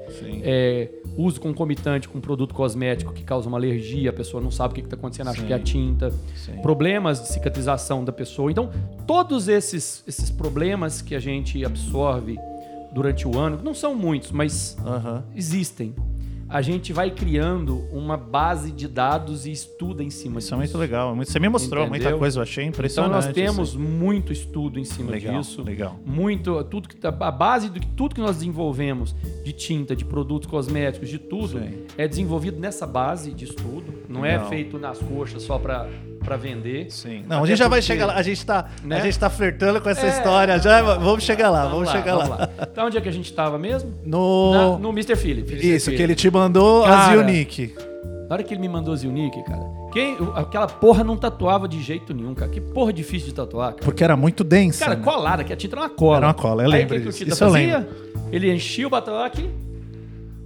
é, uso concomitante com produto cosmético que causa uma alergia, a pessoa não sabe o que está acontecendo, acha Sim. que é a tinta, Sim. problemas de cicatrização da pessoa. Então, todos esses, esses problemas que a gente absorve durante o ano, não são muitos, mas Aham. existem. A gente vai criando uma base de dados e estuda em cima Isso é disso. muito legal. Muito- Você me mostrou Entendeu? muita coisa, eu achei Então impressionante. nós temos assim. muito estudo em cima Legal, disso. legal. Muito, tudo que tá- a base de tudo que nós desenvolvemos de tinta, de produtos cosméticos, de tudo, Sim. é desenvolvido nessa base de estudo. Não é Legal. feito nas coxas só para para vender. Sim. Não, a gente já vai chegar lá. A gente tá, né? a gente tá flertando com essa É, história. Já, vamos chegar lá, vamos, chegar lá. vamos Então onde é que a gente estava mesmo? No. Na- no Mr. Philip. Isso, que ele te mandou Cara, as Unique. Na hora que ele me mandou as Unique, cara, quem, aquela porra não tatuava de jeito nenhum, cara. Que porra difícil de tatuar, cara. Porque era muito densa. Cara, né? colada, que a tinta era uma cola. Era uma cola, eu Aí, lembro o que que o disso. Tita Isso eu fazia? Ele enchia o batoque,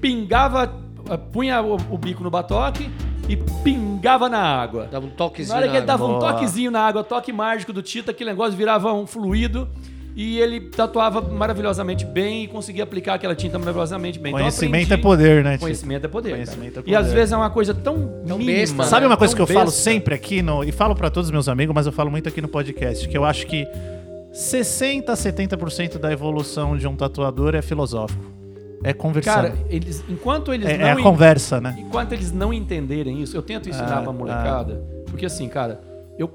pingava, eh, punha o, o bico no batoque e pingava na água. Dava um toquezinho. Na hora que ele dava um toquezinho na água, toque mágico do Tita, aquele negócio virava um fluido e ele tatuava maravilhosamente bem e conseguia aplicar aquela tinta maravilhosamente bem. Então, Conhecimento aprendi- é poder, né? Conhecimento é poder. Conhecimento é E às poder. vezes é uma coisa tão, Tão mínima. besta, né? Sabe uma coisa que eu falo besta. sempre aqui no, e falo pra todos os meus amigos, mas eu falo muito aqui no podcast, que eu acho que 60 a 70% da evolução de um tatuador é filosófico. É conversando. Cara, eles, enquanto eles é, não é a conversa, né? Enquanto eles não entenderem isso, eu tento ensinar Ah, pra molecada. Porque assim, cara, eu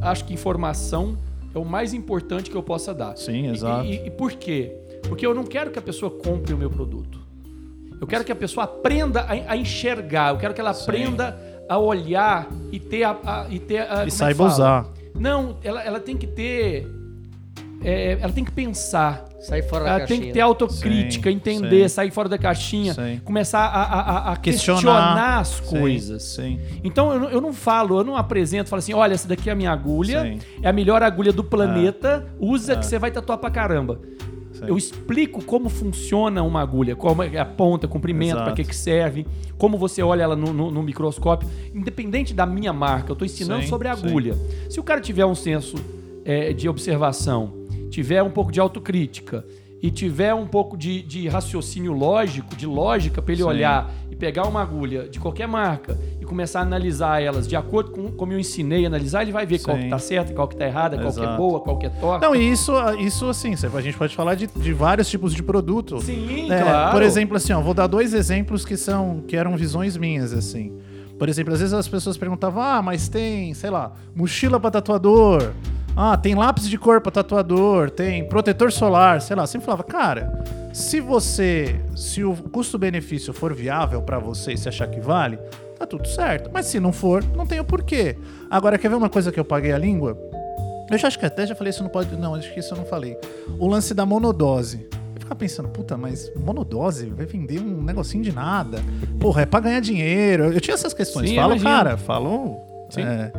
acho que informação é o mais importante que eu possa dar. Sim, E- exato. E, e por quê? Porque eu não quero que a pessoa compre o meu produto. Eu quero que a pessoa aprenda a, a enxergar. Eu quero que ela Sim. aprenda a olhar e ter a. a- e ter a, é E que saiba usar. Não, ela, ela tem que ter. É, ela tem que pensar. Sair fora da Ela caixinha. tem que ter autocrítica, Sim, entender, sim. sair fora da caixinha, Sim. começar a, a- a- a Questionar. questionar, as coisas. sim. Então eu, não- eu não falo, eu não apresento, falo assim: olha, essa daqui é a minha agulha, Sim. é a melhor agulha do planeta, usa que você vai tatuar pra caramba. Sim. Eu explico como funciona uma agulha, como é a ponta, comprimento, para que, que serve, como você olha ela no, no- no microscópio. Independente da minha marca, eu estou ensinando Sim, sobre a sim. agulha. Se o cara tiver um senso é, de observação, tiver um pouco de autocrítica e tiver um pouco de, de raciocínio lógico, de lógica para ele Sim. olhar e pegar uma agulha de qualquer marca e começar a analisar elas de acordo com como eu ensinei a analisar, ele vai ver qual Sim. que tá certa, qual que tá errada, qual que é Exato. boa, qual que é torta. Não, e isso, isso assim, a gente pode falar de, de vários tipos de produto. Sim, É, claro. Por exemplo, assim, ó, vou dar dois exemplos que são que eram visões minhas, assim. Por exemplo, às vezes as pessoas perguntavam: "Ah, mas tem, sei lá, mochila para tatuador. Ah, tem lápis de cor para tatuador, tem protetor solar, sei lá". Sempre falava: "Cara, se você, se o custo-benefício for viável para você e você achar que vale, tá tudo certo. Mas se não for, não tem o porquê. Agora quer ver uma coisa que eu paguei a língua? Eu já acho que até já falei isso não pode. Não, acho que isso eu não falei. O lance da monodose. Eu ficava pensando, puta, mas monodose vai vender um negocinho de nada. Porra, é pra ganhar dinheiro. Eu tinha essas questões. Sim, Falo, imagino. cara, falou. Sim. é,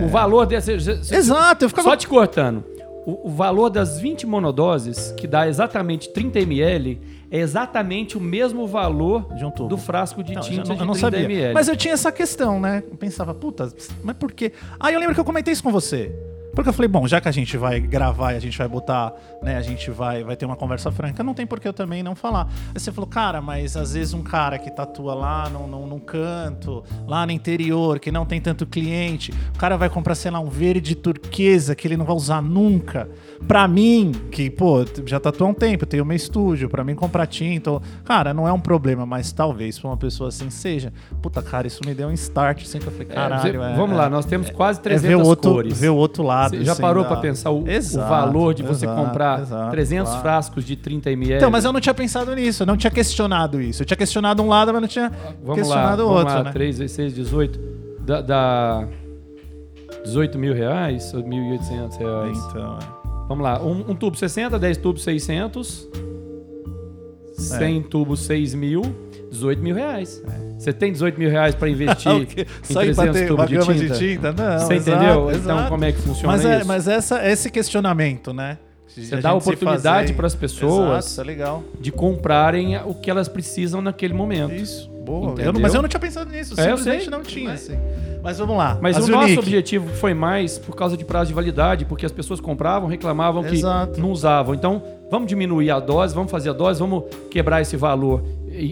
O, o valor desse. se- se- Exato, eu ficava. Só te cortando. o, o valor das 20 monodoses, que dá exatamente 30 ml, é exatamente o mesmo valor do frasco de Não, tinta eu não, de eu não 30 sabia. ml. Mas eu tinha essa questão, né? Eu pensava, puta, mas por quê? Aí eu lembro que eu comentei isso com você. Porque eu falei, bom, já que a gente vai gravar e a gente vai botar, né, a gente vai, vai ter uma conversa franca, não tem por que eu também não falar. Aí você falou, cara, mas às vezes um cara que tatua lá num, num, num canto, lá no interior, que não tem tanto cliente, o cara vai comprar, sei lá, um verde turquesa que ele não vai usar nunca. Pra mim, que, pô, já tatuou há um tempo, tenho meu estúdio, pra mim comprar tinta, cara, não é um problema, mas talvez pra uma pessoa assim seja. Puta, cara, isso me deu um start, assim, que eu falei, É, caralho, você- é, vamos é, lá, nós temos quase é 300 ver o outro, cores. ver o outro lado. Você já parou da- pra pensar o, o Exato, valor de você exato, comprar exato, 300 claro. frascos de 30 ml? Então, mas eu não tinha pensado nisso, eu não tinha questionado isso. Eu tinha questionado um lado, mas não tinha Vamos lá, questionado o vamos outro, lá, né? 3 vezes 6, 18. Dá, dá 18 mil reais ou 1.800 reais? Então, é. Vamos lá, um, um tubo 60, 10 tubos 600, É. 100 tubos 6 mil, 18 mil reais. Você tem 18 mil reais para investir em Só ir 300 bater tubos uma de tinta? de tinta? Não, Você exato, entendeu? exato. Então, como é que funciona Mas, é, isso? mas essa, esse questionamento, né? Você dá oportunidade pras pessoas Exato, é legal. de comprarem o que elas precisam naquele momento. Isso, boa. Eu não- mas eu não tinha pensado nisso, É, simplesmente não tinha. Assim. Mas vamos lá. Mas As o nosso Unique. objetivo foi mais por causa de prazo de validade, porque as pessoas compravam, reclamavam que Exato. não usavam. Então, vamos diminuir a dose, vamos fazer a dose, vamos quebrar esse valor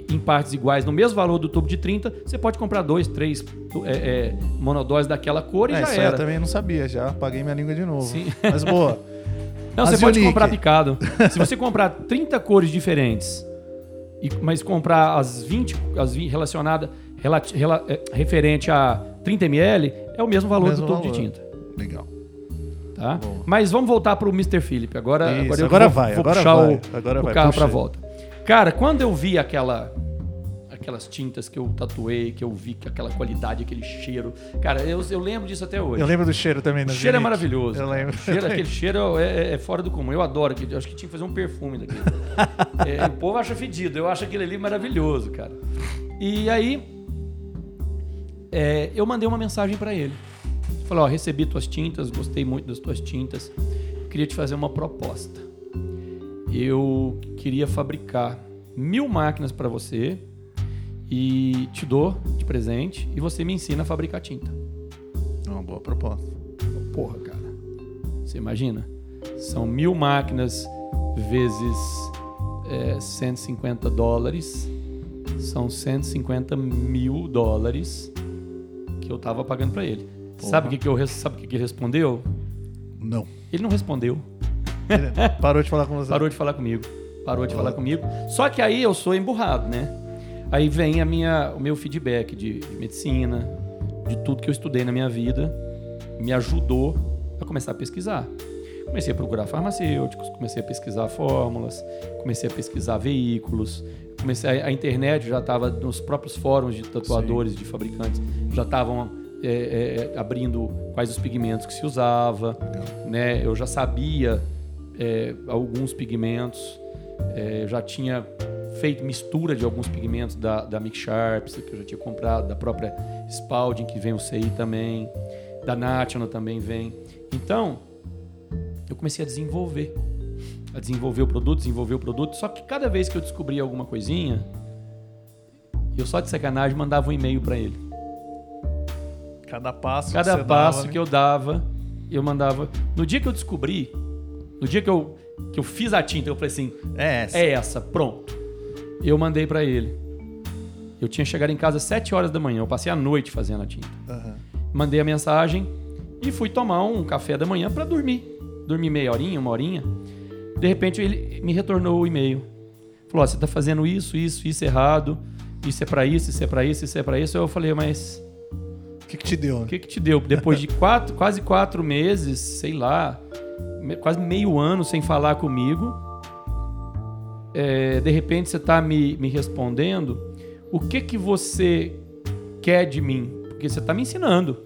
em partes iguais, no mesmo valor do tubo de 30, você pode comprar dois, três é, é, monodoses daquela cor e É, já isso aí eu era. também não sabia, já paguei minha língua de novo. Sim. Mas boa. Não, As você pode comprar picado. Se você comprar 30 cores diferentes, mas comprar as 20, as 20 relacionadas, relati- rela- é, referente a 30 ml, é o mesmo valor Mesmo do tubo valor. de tinta. Legal. Tá? Mas vamos voltar pro Mr. Philip. Agora, Isso, agora, agora vou, vai, vou agora puxar vai, o, agora o vai, carro aí. volta. Cara, quando eu vi aquela aquelas tintas que eu tatuei, que eu vi que aquela qualidade, aquele cheiro, cara, eu, eu lembro disso até hoje. Eu lembro do cheiro também. O cheiro é maravilhoso. Eu lembro. Cheiro, aquele cheiro é, é fora do comum. Eu adoro. aquele- Eu acho que tinha que fazer um perfume daquele. É, o povo acha fedido. Eu acho aquele ali maravilhoso, cara. E aí, é, eu mandei uma mensagem pra ele. Falei, ó, recebi tuas tintas, gostei muito das tuas tintas. Queria te fazer uma proposta. Eu queria fabricar mil máquinas pra você e te dou de presente e você me ensina a fabricar tinta. É Uma boa proposta. Porra, cara. Você imagina? São mil máquinas vezes é, 150 dólares. São 150 mil dólares que eu tava pagando pra ele. Sabe o que, que, eu, sabe que, que ele respondeu? Não. Ele não respondeu. Parou de falar com você. Parou de falar comigo. Parou de falar comigo. Só que aí eu sou emburrado, né? Aí vem a minha, o meu feedback de, de medicina, de tudo que eu estudei na minha vida, me ajudou a começar a pesquisar. Comecei a procurar farmacêuticos, comecei a pesquisar fórmulas, comecei a pesquisar veículos, comecei a, a internet já estava nos próprios fóruns de tatuadores, de fabricantes, já estavam é, é, abrindo quais os pigmentos que se usava, né? Eu já sabia é, alguns pigmentos, é, eu já tinha feito mistura de alguns pigmentos da, da Mix Sharps, que eu já tinha comprado, da própria Spalding, que vem o CI também, da National também vem. Então, eu comecei a desenvolver. A desenvolver o produto, desenvolver o produto. Só que cada vez que eu descobria alguma coisinha, eu só de sacanagem mandava um e-mail para ele. Cada passo Cada que passo dava, que eu dava, eu mandava. No dia que eu descobri, no dia que eu, que eu fiz a tinta, eu falei assim: É essa. é essa, pronto. Eu mandei para ele. Eu tinha chegado em casa às 7 horas da manhã, eu passei a noite fazendo a tinta. Aham. Mandei a mensagem e fui tomar um café da manhã para dormir. Dormi meia horinha, uma horinha. De repente ele me retornou o e-mail. Falou: ó, você tá fazendo isso, isso, isso errado. Isso é para isso, isso é para isso, isso é para isso. Eu falei: mas O que, que te deu? o que que te deu? Depois de quatro, quase quatro meses, sei lá, quase meio ano sem falar comigo, é, de repente você está me, me respondendo, o que que você quer de mim? Porque você está me ensinando.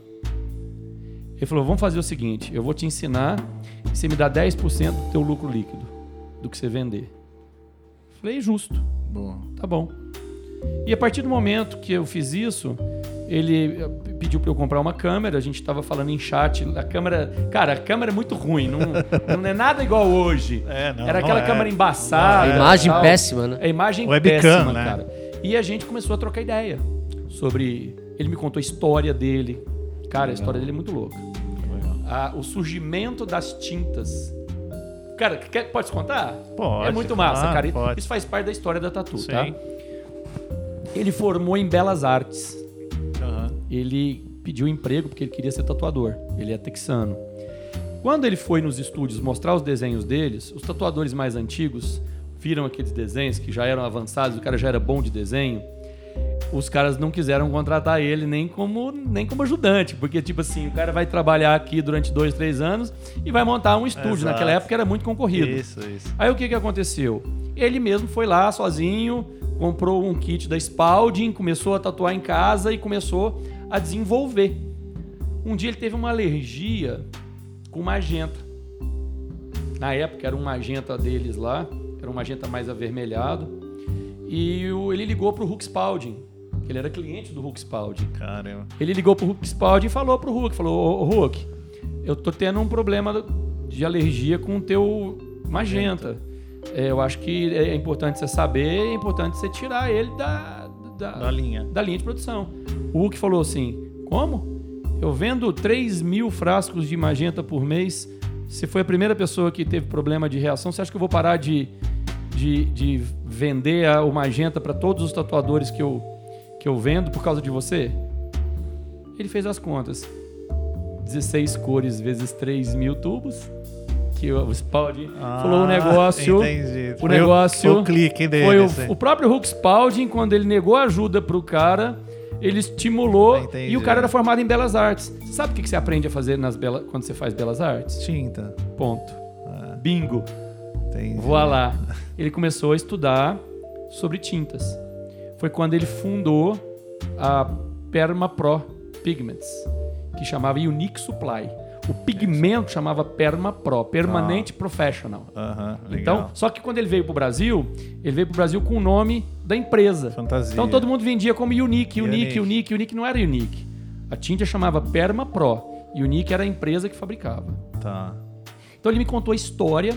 Ele falou, vamos fazer o seguinte, eu vou te ensinar e você me dá 10% do teu lucro líquido, do que você vender. Falei, justo. Boa. Tá bom. E a partir do momento que eu fiz isso, ele eh, pediu pra eu comprar uma câmera, a gente tava falando em chat, a câmera, cara, a câmera é muito ruim, não, não é nada igual hoje. É, não, Era não aquela é. câmera embaçada. A imagem tal. péssima, né? A imagem Webcam, péssima, né? cara. E a gente começou a trocar ideia sobre. Ele me contou a história dele. Cara, a história dele é muito louca. Ah, o surgimento das tintas. Cara, quer, pode contar? Pode, É muito massa, claro, cara. pode. Isso faz parte da história da Tatu, Sim. tá? Ele formou em Belas Artes. Aham. Ele pediu emprego porque ele queria ser tatuador. Ele é texano. Quando ele foi nos estúdios mostrar os desenhos deles, os tatuadores mais antigos viram aqueles desenhos que já eram avançados, o cara já era bom de desenho. Os caras não quiseram contratar ele nem como, nem como ajudante, porque, tipo assim, o cara vai trabalhar aqui durante dois, três anos e vai montar um estúdio. Exato. Naquela época era muito concorrido. Isso, isso. Aí o que, que aconteceu? Ele mesmo foi lá sozinho, comprou um kit da Spalding, começou a tatuar em casa e começou a desenvolver. Um dia ele teve uma alergia com magenta. Na época era um magenta deles lá, era um magenta mais avermelhado. E o- ele ligou pro Hulk Spalding, que ele era cliente do Hulk Spalding. Caramba. Ele ligou pro Hulk Spalding e falou pro Hulk, falou, ô, Hulk, eu tô tendo um problema de alergia com o teu magenta. É, eu acho que é importante você saber, é importante você tirar ele da, da, Da linha. da linha de produção. O Hulk falou assim, como? Eu vendo 3 mil frascos de magenta por mês, você foi a primeira pessoa que teve problema de reação, você acha que eu vou parar de, de, de vender a- o magenta para todos os tatuadores que eu, que eu vendo por causa de você? Ele fez as contas. 16 cores vezes 3 mil tubos. Que o Spalding falou o negócio. Ah, Entendi. O negócio. foi o clique dele. Foi o, assim. o próprio Hulk Spalding, quando ele negou ajuda pro cara, ele estimulou Entendi. e o cara era formado em belas artes. Você sabe o que você aprende a fazer nas bela, quando você faz belas artes? Tinta. Ponto. Ah, Bingo. entendi. Voilá. Ele começou a estudar sobre tintas. Foi quando ele fundou a Permapro Pigments, que chamava Unique Supply. O pigmento chamava Permapro, Permanente Professional. Aham, Então, só que quando ele veio pro Brasil, ele veio pro Brasil com o nome da empresa. Fantasia. Então todo mundo vendia como Unique, Unique, Unique. Unique, Unique, não era Unique. A tinta chamava Perma Pro e Unique era a empresa que fabricava. Tá. Então ele me contou a história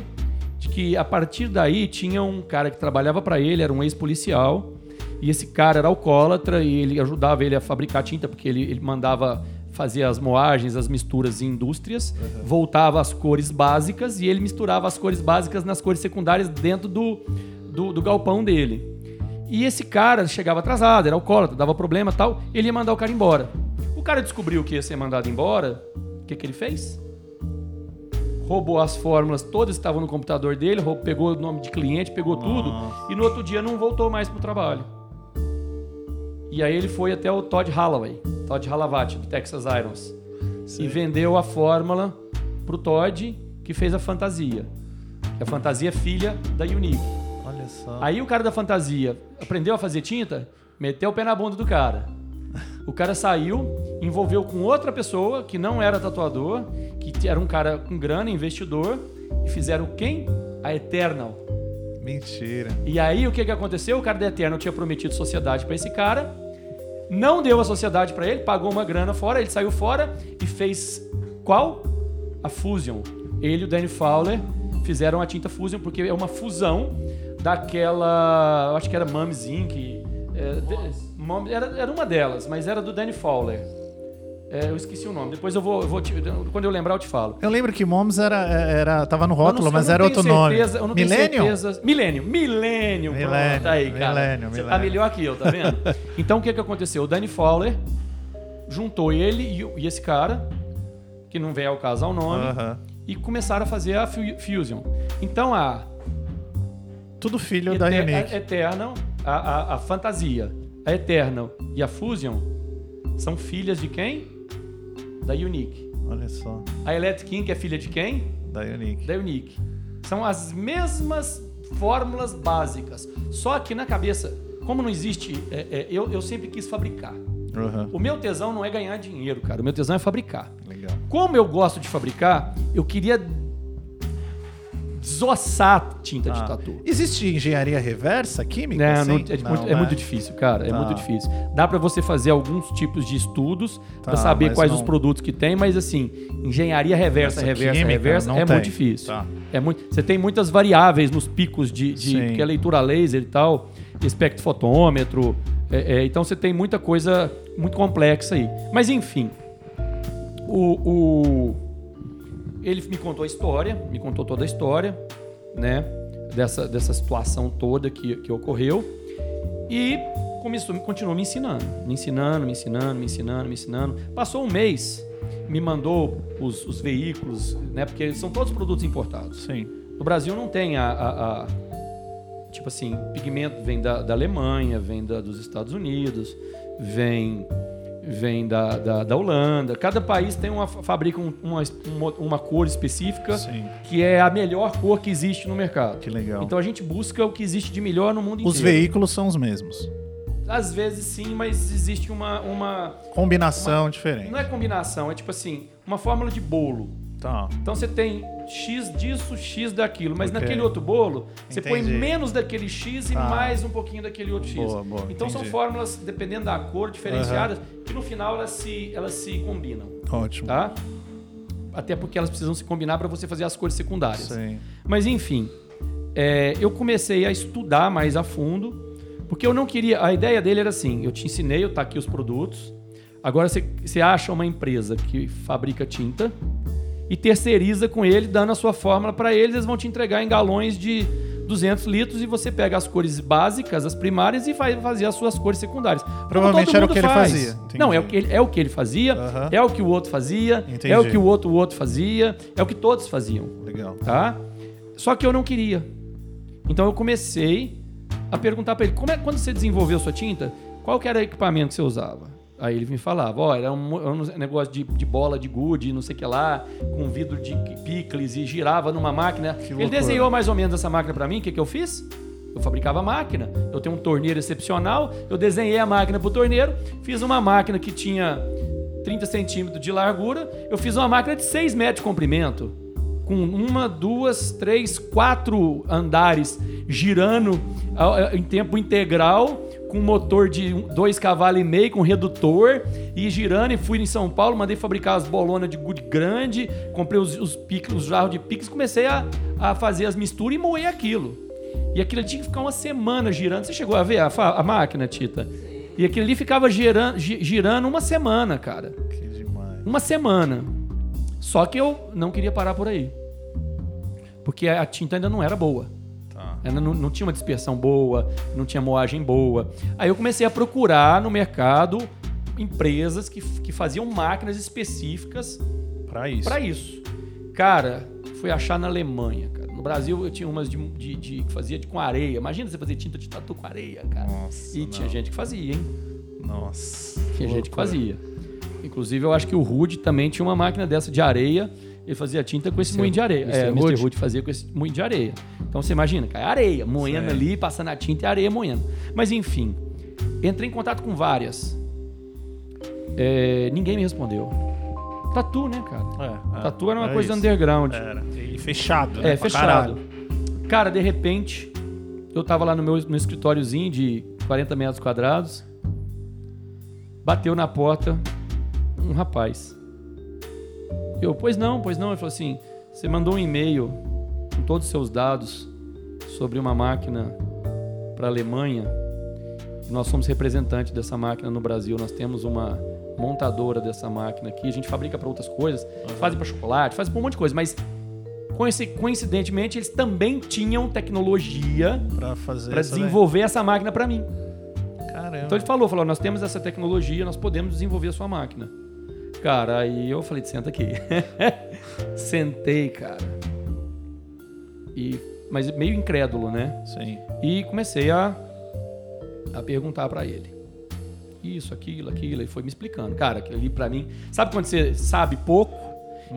de que a partir daí tinha um cara que trabalhava para ele, era um ex-policial, e esse cara era alcoólatra e ele ajudava ele a fabricar tinta porque ele, ele mandava fazer as moagens, as misturas em indústrias, voltava às cores básicas e ele misturava as cores básicas nas cores secundárias dentro do, do, do galpão dele. E esse cara chegava atrasado, era alcoólatra, dava problema e tal, ele ia mandar o cara embora. O cara descobriu que ia ser mandado embora, o que, que ele fez? roubou as fórmulas, todas estavam no computador dele, roubou, pegou o nome de cliente, pegou tudo e no outro dia não voltou mais pro trabalho. E aí ele foi até o Todd Holloway, Todd Halavati, do Texas Irons, e vendeu a fórmula pro Todd, que fez a fantasia. Que a fantasia é filha da Unique. Olha só. Aí o cara da fantasia aprendeu a fazer tinta, meteu o pé na bunda do cara. O cara saiu, envolveu com outra pessoa que não era tatuador, que era um cara com grana, investidor, e fizeram quem? A Eternal. Mentira. E aí o que, que aconteceu? O cara da Eternal tinha prometido sociedade pra esse cara, não deu a sociedade pra ele, pagou uma grana fora, ele saiu fora e fez qual? A Fusion. Ele e o Danny Fowler fizeram a tinta Fusion porque é uma fusão daquela, eu acho que era Mum's Inc. é, de- era, era uma delas, mas era do Danny Fowler. É, eu esqueci o nome. Depois eu vou, eu vou te- quando eu lembrar eu te falo. Eu lembro que Moms era, era, tava no não- rótulo, eu mas não era outro nome. certeza- Eu não tenho Millennium? certeza. Milênio. Milênio. Millennium, Pronto, aí, cara. Millennium, Você tá melhor que eu, tá vendo? então o que que aconteceu? O Danny Fowler juntou ele e, e esse cara, que não vem ao caso ao nome, Aham. e começaram a fazer a Fu- Fusion. Então a Tudo filho da Eter- Unique. a Eternal, a, a, a Fantasia, a Eternal e a Fusion são filhas de quem? Da Unique. Olha só. A Electric King é filha de quem? Da Unique. da Unique. São as mesmas fórmulas básicas. Só que na cabeça, como não existe, é, é, eu, eu sempre quis fabricar. Aham. O meu tesão não é ganhar dinheiro, cara. O meu tesão é fabricar. Legal. Como eu gosto de fabricar, eu queria desossar tinta de Ah. tatu. Existe engenharia reversa, química? Não, assim? não, é, muito, é né? muito difícil, cara. É Tá. muito difícil. Dá pra você fazer alguns tipos de estudos Tá, pra saber quais não- os produtos que tem, mas assim, engenharia reversa, Essa reversa, química reversa não é tem. muito difícil. Tá. É muito, você tem muitas variáveis nos picos de, de é leitura laser e tal, espectrofotômetro. é, é, então você tem muita coisa muito complexa aí. Mas enfim, o, o- ele me contou a história, me contou toda a história, né? Dessa, dessa situação toda que, que ocorreu. E começou, continuou me ensinando, me ensinando, me ensinando, me ensinando, me ensinando. Passou um mês, me mandou os, os veículos, né? Porque são todos produtos importados. Sim. No Brasil não tem a. a- a- tipo assim, pigmento vem da, da Alemanha, vem da- dos Estados Unidos, vem vem da, da, da Holanda. Cada país tem uma fabrica um- uma, uma, uma cor específica Sim. que é a melhor cor que existe no mercado. Que legal. Então a gente busca o que existe de melhor no mundo Os inteiro. veículos são os mesmos. Às vezes sim, mas existe uma, uma. Combinação diferente. Não é combinação, é tipo assim, uma fórmula de bolo. Tá. Então você tem X disso, X daquilo, mas Ok. naquele outro bolo, você põe Entendi. menos daquele X e Tá. mais um pouquinho daquele outro X. Boa, boa, então são entendi. fórmulas, dependendo da cor, diferenciadas, que no final elas se, elas se combinam, Ótimo. tá? Até porque elas precisam se combinar para você fazer as cores secundárias. Sim. Mas enfim, é, eu comecei a estudar mais a fundo, porque eu não queria. A ideia dele era assim: eu te ensinei, eu tá aqui os produtos. Agora você acha uma empresa que fabrica tinta e terceiriza com ele, dando a sua fórmula para eles, eles vão te entregar em galões de 200 litros e você pega as cores básicas, as primárias e vai fazer as suas cores secundárias. Provavelmente era o que ele faz. fazia, entendi. Não, é o que ele, é o que ele fazia, é o que o outro fazia, Entendi. é o que o outro, o outro fazia, é o que todos faziam Legal. tá? Só que eu não queria. Então eu comecei a perguntar para ele, como é quando você desenvolveu sua tinta, qual que era o equipamento que você usava? Aí ele me falava, ó, era um, era um negócio de, de bola de gude, não sei o que lá, com vidro de picles e girava numa máquina. ele desenhou mais ou menos essa máquina para mim, o que, que eu fiz? Eu fabricava a máquina, eu tenho um torneiro excepcional, eu desenhei a máquina pro torneiro, fiz uma máquina que tinha 30 centímetros de largura, eu fiz uma máquina de 6 metros de comprimento, com uma, duas, três, quatro andares girando em tempo integral, com motor de um- dois cavalos e meio, com redutor, e girando, e fui em São Paulo, mandei fabricar as bolonas de gude grande, comprei os, os, piques, os jarros de piques, comecei a, a fazer as misturas e moer aquilo. E aquilo tinha que ficar uma semana girando. Você chegou a ver a, a máquina, Tita? E aquilo ali ficava girando, gi- girando uma semana, cara. Que demais. Uma semana. Só que eu não queria parar por aí. Porque a tinta ainda não era boa. Ainda não, não tinha uma dispersão boa, não tinha moagem boa. Aí eu comecei a procurar no mercado empresas que, que faziam máquinas específicas Pra isso. para isso. Cara, fui achar na Alemanha, cara. No Brasil eu tinha umas de, de- de- que fazia de, com areia. Imagina você fazer tinta de tatu com areia, cara. Nossa, e não. tinha gente que fazia, hein? Nossa. Tinha gente que loucura. fazia. Inclusive, eu acho que o Rude também tinha uma máquina dessa de areia. Ele fazia tinta com esse Mr. moinho de areia. Mr. É, o Mr. Hood? Fazia com esse moinho de areia. Então você imagina, cara, é areia, moendo ali, passando a tinta e areia moendo. Mas enfim, entrei em contato com várias. É, ninguém me respondeu. Tatu, né, cara? É, é, Tatu era uma é coisa isso. underground. Era. E fechado, né? É, fechado. caralho. Cara, de repente, eu tava lá no meu no escritóriozinho de 40 metros quadrados. Bateu na porta um rapaz. Eu, pois não, pois não. Ele falou assim: você mandou um e-mail com todos os seus dados sobre uma máquina para a Alemanha. Nós somos representantes dessa máquina no Brasil. Nós temos uma montadora dessa máquina aqui. A gente fabrica para outras coisas, faz para chocolate, faz para um monte de coisa. Mas coinci- coincidentemente, eles também tinham tecnologia para essa desenvolver essa máquina para mim. daí. Caramba. Então ele falou, falou, nós temos essa tecnologia, nós podemos desenvolver a sua máquina. Cara, aí eu falei, senta aqui. Sentei, cara. E, mas meio incrédulo, né? Sim. E comecei a, a perguntar pra ele. Isso, aquilo, aquilo. Ele foi me explicando. Cara, aquilo ali pra mim... Sabe quando você sabe pouco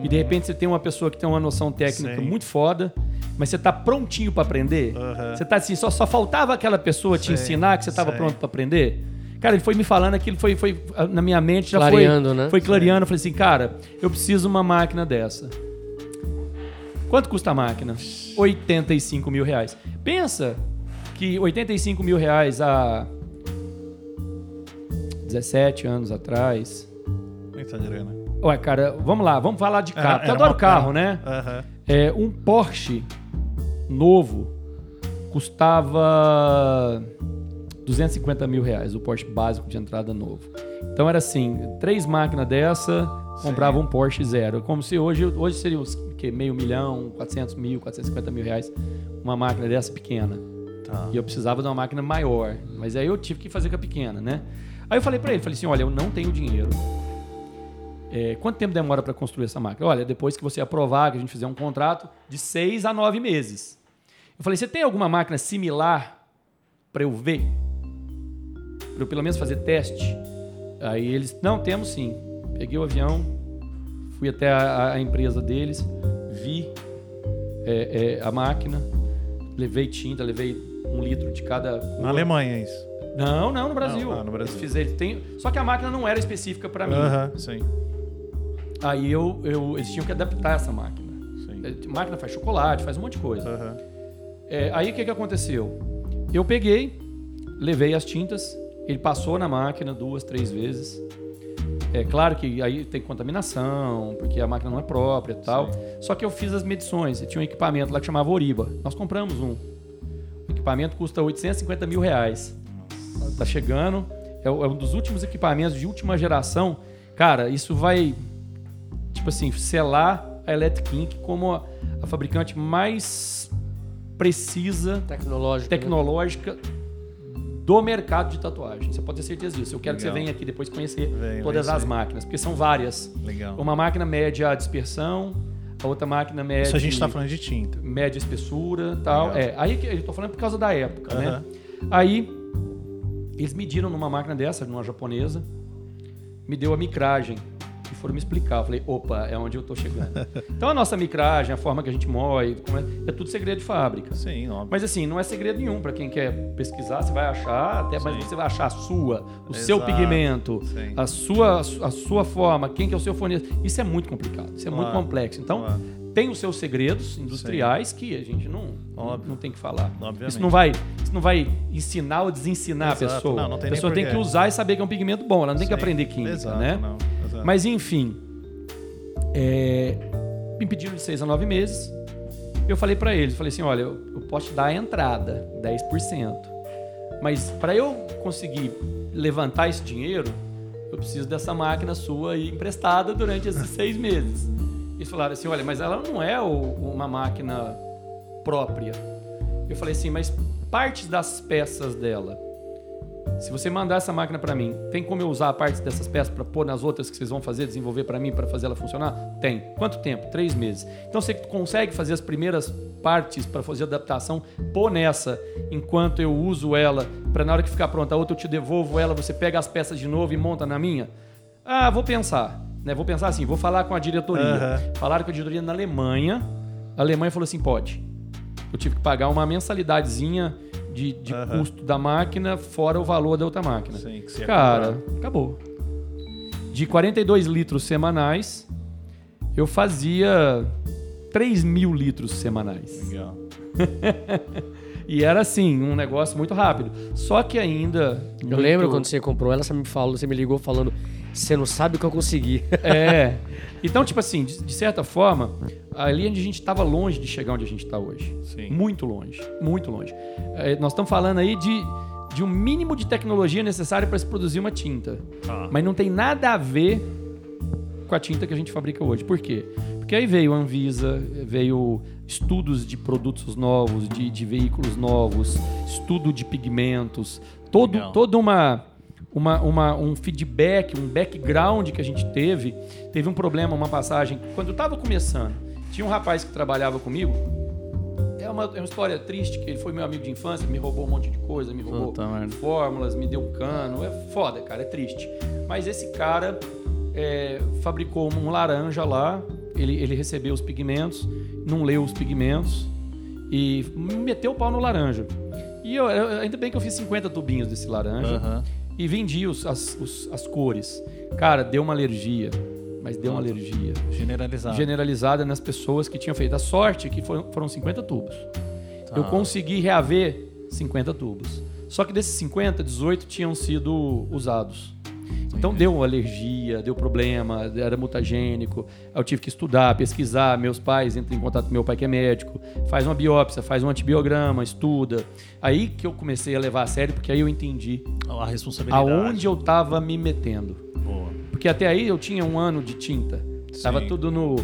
e de repente você tem uma pessoa que tem uma noção técnica Sim. muito foda, mas você tá prontinho pra aprender? Aham. Você tá assim, só, só faltava aquela pessoa te ensinar que você tava sei. pronto pra aprender? Cara, ele foi me falando aquilo, foi, foi ah, na minha mente, já Clareando, foi, né? foi clareando. Eu falei assim, cara, eu preciso uma máquina dessa. Quanto custa a máquina? 85 mil reais. Pensa que 85 mil reais há 17 anos atrás. Muita grana. Ué, cara, vamos lá, vamos falar de carro. Era- porque eu adoro uma- carro, né? Aham. É, um Porsche novo custava 250 mil reais, o Porsche básico de entrada novo. Então era assim, três máquinas dessa, comprava um Porsche zero. Como se hoje, hoje seria uns que, meio milhão, 400 mil, 450 mil reais, uma máquina dessa pequena. Tá. E eu precisava de uma máquina maior. Mas aí eu tive que fazer com a pequena, né? Aí eu falei pra ele, falei assim, olha, eu não tenho dinheiro. É, quanto tempo demora para construir essa máquina? Olha, depois que você aprovar, que a gente fizer um contrato, de seis a nove meses. Eu falei, você tem alguma máquina similar para eu ver? Para eu pelo menos fazer teste? Aí eles, não, temos sim. Peguei o avião, fui até a, a empresa deles, vi é, é, a máquina, levei tinta, levei um litro de cada cor. Na Alemanha, é isso. Não, não, no Brasil. Não, no Brasil. Eles fizeram, tem, só que a máquina não era específica para mim. Aham, sim. Aí eu, eu, eles tinham que adaptar essa máquina. sim. A máquina faz chocolate, faz um monte de coisa. Aham. É, aí o que, que aconteceu? Eu peguei, levei as tintas, ele passou na máquina duas, três vezes. É claro que aí tem contaminação, porque a máquina não é própria e tal. Só que eu fiz as medições. Tinha um equipamento lá que chamava Oriba. Nós compramos um. O equipamento custa 850 mil reais. Tá chegando. É, é um dos últimos equipamentos de última geração. Cara, isso vai, tipo assim, selar a Electric Ink como a, a fabricante mais precisa Tecnológico. né? Do mercado de tatuagem. Você pode ter certeza disso. Eu quero que Legal. você venha aqui depois conhecer Venho, todas venho as sim. máquinas, porque são várias. Legal. Uma máquina mede a dispersão, a outra máquina mede Isso a gente tá falando de tinta. mede a espessura tal. Legal. É, aí que eu tô falando por causa da época, né? Aí eles mediram numa máquina dessa, numa japonesa, me deu a micragem e foram me explicar. Eu falei, opa, é onde eu tô chegando. então a nossa micragem, a forma que a gente moe, é, é tudo segredo de fábrica. Sim, óbvio. Mas assim, não é segredo nenhum. Pra quem quer pesquisar, você vai achar, até mas Sim. você vai achar a sua, o seu Exato. pigmento, Sim. a sua, a sua forma, quem que é o seu fornecedor. Isso é muito complicado, isso é muito Claro. complexo. Então, Claro. tem os seus segredos industriais que a gente não, não, Óbvio. não tem que falar. Obviamente. Isso não vai, isso não vai ensinar ou desensinar Exato. a pessoa. Não, não tem a pessoa tem que usar e saber que é um pigmento bom. Ela não tem que Sim. aprender química, Exato, né? não. Mas enfim, é, me pediram de seis a nove meses. Eu falei pra eles, falei assim, olha, eu, eu posso te dar a entrada, 10%. Mas para eu conseguir levantar esse dinheiro, eu preciso dessa máquina sua aí emprestada durante esses seis meses. Eles falaram assim, olha, mas ela não é uma máquina própria. Eu falei assim, mas partes das peças dela, se você mandar essa máquina para mim, tem como eu usar a parte dessas peças para pôr nas outras que vocês vão fazer, desenvolver para mim, para fazer ela funcionar? Tem. Quanto tempo? Três meses. Então você consegue fazer as primeiras partes para fazer a adaptação, pôr nessa enquanto eu uso ela, para na hora que ficar pronta a outra eu te devolvo ela, você pega as peças de novo e monta na minha? Ah, vou pensar. Né? Vou pensar assim, vou falar com a diretoria. Aham. Falaram com a diretoria na Alemanha. A Alemanha falou assim: pode. Eu tive que pagar uma mensalidadezinha de, de custo da máquina, fora o valor da outra máquina. Sim, que Cara, comprar. acabou. De 42 litros semanais, eu fazia 3 mil litros semanais. Legal. E era assim, um negócio muito rápido. Só que ainda. Eu muito- lembro quando você comprou ela, você me falou, você me ligou falando, você não sabe o que eu consegui. É. Então, tipo assim, de, de certa forma, ali onde a gente estava longe de chegar onde a gente está hoje. Sim. Muito longe, muito longe. É, nós estamos falando aí de, de um mínimo de tecnologia necessária para se produzir uma tinta. Tá. Mas não tem nada a ver com a tinta que a gente fabrica hoje. Por quê? Porque aí veio a Anvisa, veio estudos de produtos novos, de, de veículos novos, estudo de pigmentos, todo, Legal. toda uma, uma, uma- um feedback, um background que a gente teve. Teve um problema, uma passagem. Quando eu estava começando, tinha um rapaz que trabalhava comigo. É uma, é uma história triste, que ele foi meu amigo de infância, me roubou um monte de coisa, me roubou Puta fórmulas, me deu cano. É foda, cara, é triste. Mas esse cara é, fabricou um laranja lá, ele, ele recebeu os pigmentos, não leu os pigmentos e meteu o pau no laranja. E eu, ainda bem que eu fiz 50 tubinhos desse laranja Aham. E vendi os- as, os- as cores. Cara, deu uma alergia. mas deu uma alergia Generalizado. generalizada nas pessoas que tinham feito. A sorte que foram, foram 50 tubos. Tá. Eu consegui reaver 50 tubos. Só que desses 50, 18 tinham sido usados. Então deu alergia, deu problema, era mutagênico. Eu tive que estudar, pesquisar. Meus pais entram em contato com meu pai que é médico, faz uma biópsia, faz um antibiograma, estuda. Aí que eu comecei a levar a sério, porque aí eu entendi A responsabilidade. aonde eu tava me metendo. Boa. Porque até aí eu tinha um ano de tinta. Tava Sim. tudo no,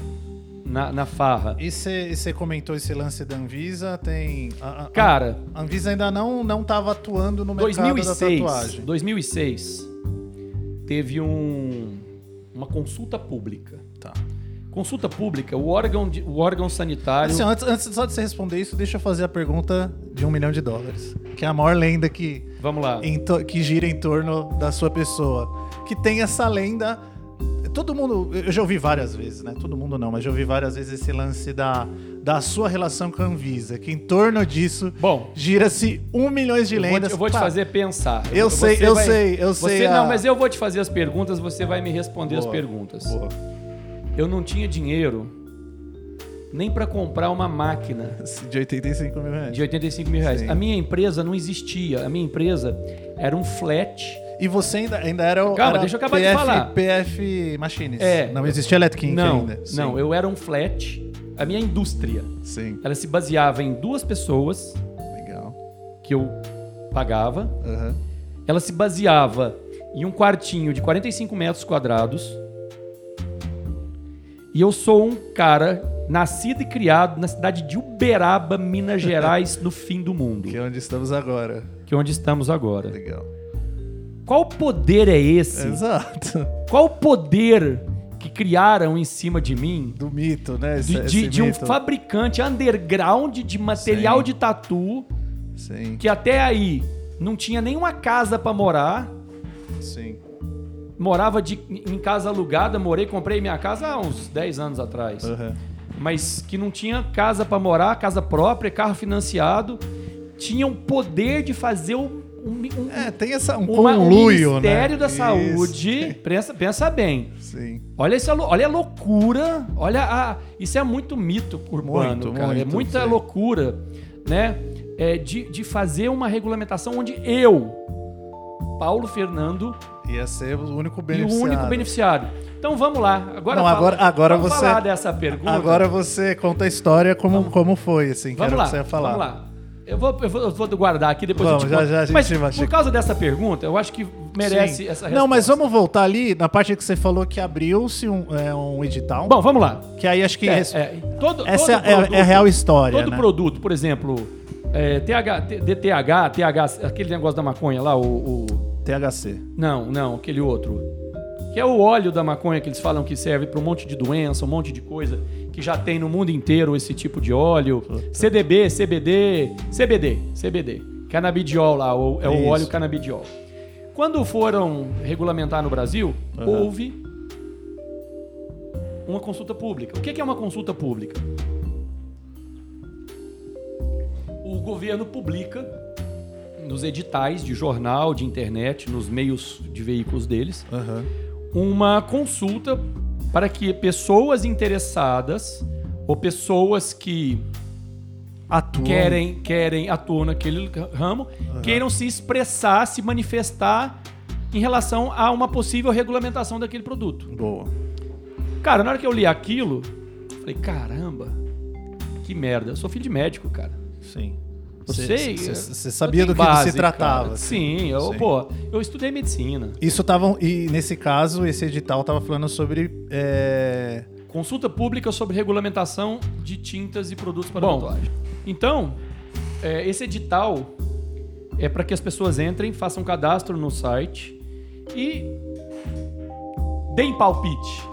na, na farra. E você comentou esse lance da Anvisa, tem... A, a- Cara, a Anvisa ainda não, não tava atuando no mercado da 2006, tatuagem. 2006 teve um, uma consulta pública. Tá. Consulta pública, o órgão, de- o órgão sanitário. Assim, antes, antes só de você responder isso, deixa eu fazer a pergunta de um milhão de dólares. Que é a maior lenda que, Vamos lá. em to- que gira em torno da sua pessoa. Que tem essa lenda. Todo mundo. Eu já ouvi várias vezes, né? Todo mundo não, mas já ouvi várias vezes esse lance da, da sua relação com a Anvisa. Que em torno disso Bom, gira-se um milhão de eu vou, lendas. te, eu vou te fazer pensar. Eu Você sei, eu vai- sei, eu Você, sei. a- Não, mas eu vou te fazer as perguntas, você vai me responder as Boa, perguntas. Boa. Eu não tinha dinheiro nem para comprar uma máquina De 85 mil reais. de 85 mil reais. Sim. A minha empresa não existia. A minha empresa era um flat. E você ainda, ainda era o. Calma, era deixa eu acabar de PF, falar. PF Machines. É. Não existia Electric Inc não, ainda. Sim. não, eu era um flat. A minha indústria, Sim. ela se baseava em duas pessoas Legal. que eu pagava. Aham. Ela se baseava em um quartinho de 45 metros quadrados. E eu sou um cara nascido e criado na cidade de Uberaba, Minas Gerais, no fim do mundo, Que é onde estamos agora. que é onde estamos agora. Legal. Qual poder é esse? Exato. Qual poder que criaram em cima de mim Do mito, né? Esse, de, de- esse de um mito. fabricante underground de material Sim. de tatu Sim, que até aí não tinha nenhuma casa pra morar, sim. morava de- em casa alugada, morei, comprei minha casa há uns 10 anos atrás, Aham. mas que não tinha casa pra morar, casa própria, carro financiado, tinha o poder de fazer um, um- É, tem essa, um uma- um conluio, né? Ministério da Isso. Saúde, pensa, pensa bem, Sim. Olha, lou- olha a loucura, olha a, isso é muito mito urbano, Muito, cara. é muito, muita sim. loucura, né? É, de, de fazer uma regulamentação onde eu, Paulo Fernando, Ia ser o único e o único beneficiário. Então vamos lá. Agora, Não, fala- agora- agora vamos você- falar dessa pergunta. Agora você conta a história como, como foi, assim, que vamos lá. que você ia falar. Vamos lá. Eu vou, eu vou, eu vou guardar aqui depois Vamos, eu te já- já a gente Mas por causa dessa pergunta, eu acho que merece Sim. essa resposta. Não, mas vamos voltar ali na parte que você falou que abriu-se um, é, um edital. Bom, vamos lá. que aí acho que É, é, todo, essa todo é, é produto- a real história, Todo né? produto, por exemplo, é, TH, DTH, TH, aquele negócio da maconha lá, o, o- THC. Não, não, aquele outro. Que é o óleo da maconha que eles falam que serve para um monte de doença, um monte de coisa, que já tem no mundo inteiro esse tipo de óleo. CDB, CBD, CBD, CBD. Canabidiol lá, é o Isso. óleo canabidiol. Quando foram regulamentar no Brasil, Aham. houve uma consulta pública. O que é uma consulta pública? O governo publica nos editais de jornal, de internet, nos meios de veículos deles, Aham. uma consulta para que pessoas interessadas ou pessoas que Atuam. querem, querem atuam naquele ramo, queiram se expressar, se manifestar em relação a uma possível regulamentação daquele produto. Boa. Cara, na hora que eu li aquilo, falei, caramba, que merda. Eu sou filho de médico, cara. Sim. Eu sei. você- eu sabia do que se base, tratava, cara. assim. Sim, eu, Sim. pô, eu estudei medicina. Isso tava. E nesse caso, esse edital tava falando sobre. é, Consulta pública sobre regulamentação de tintas e produtos para Bom. tatuagem. Então, é, esse edital é para que as pessoas entrem, façam cadastro no site e deem palpite.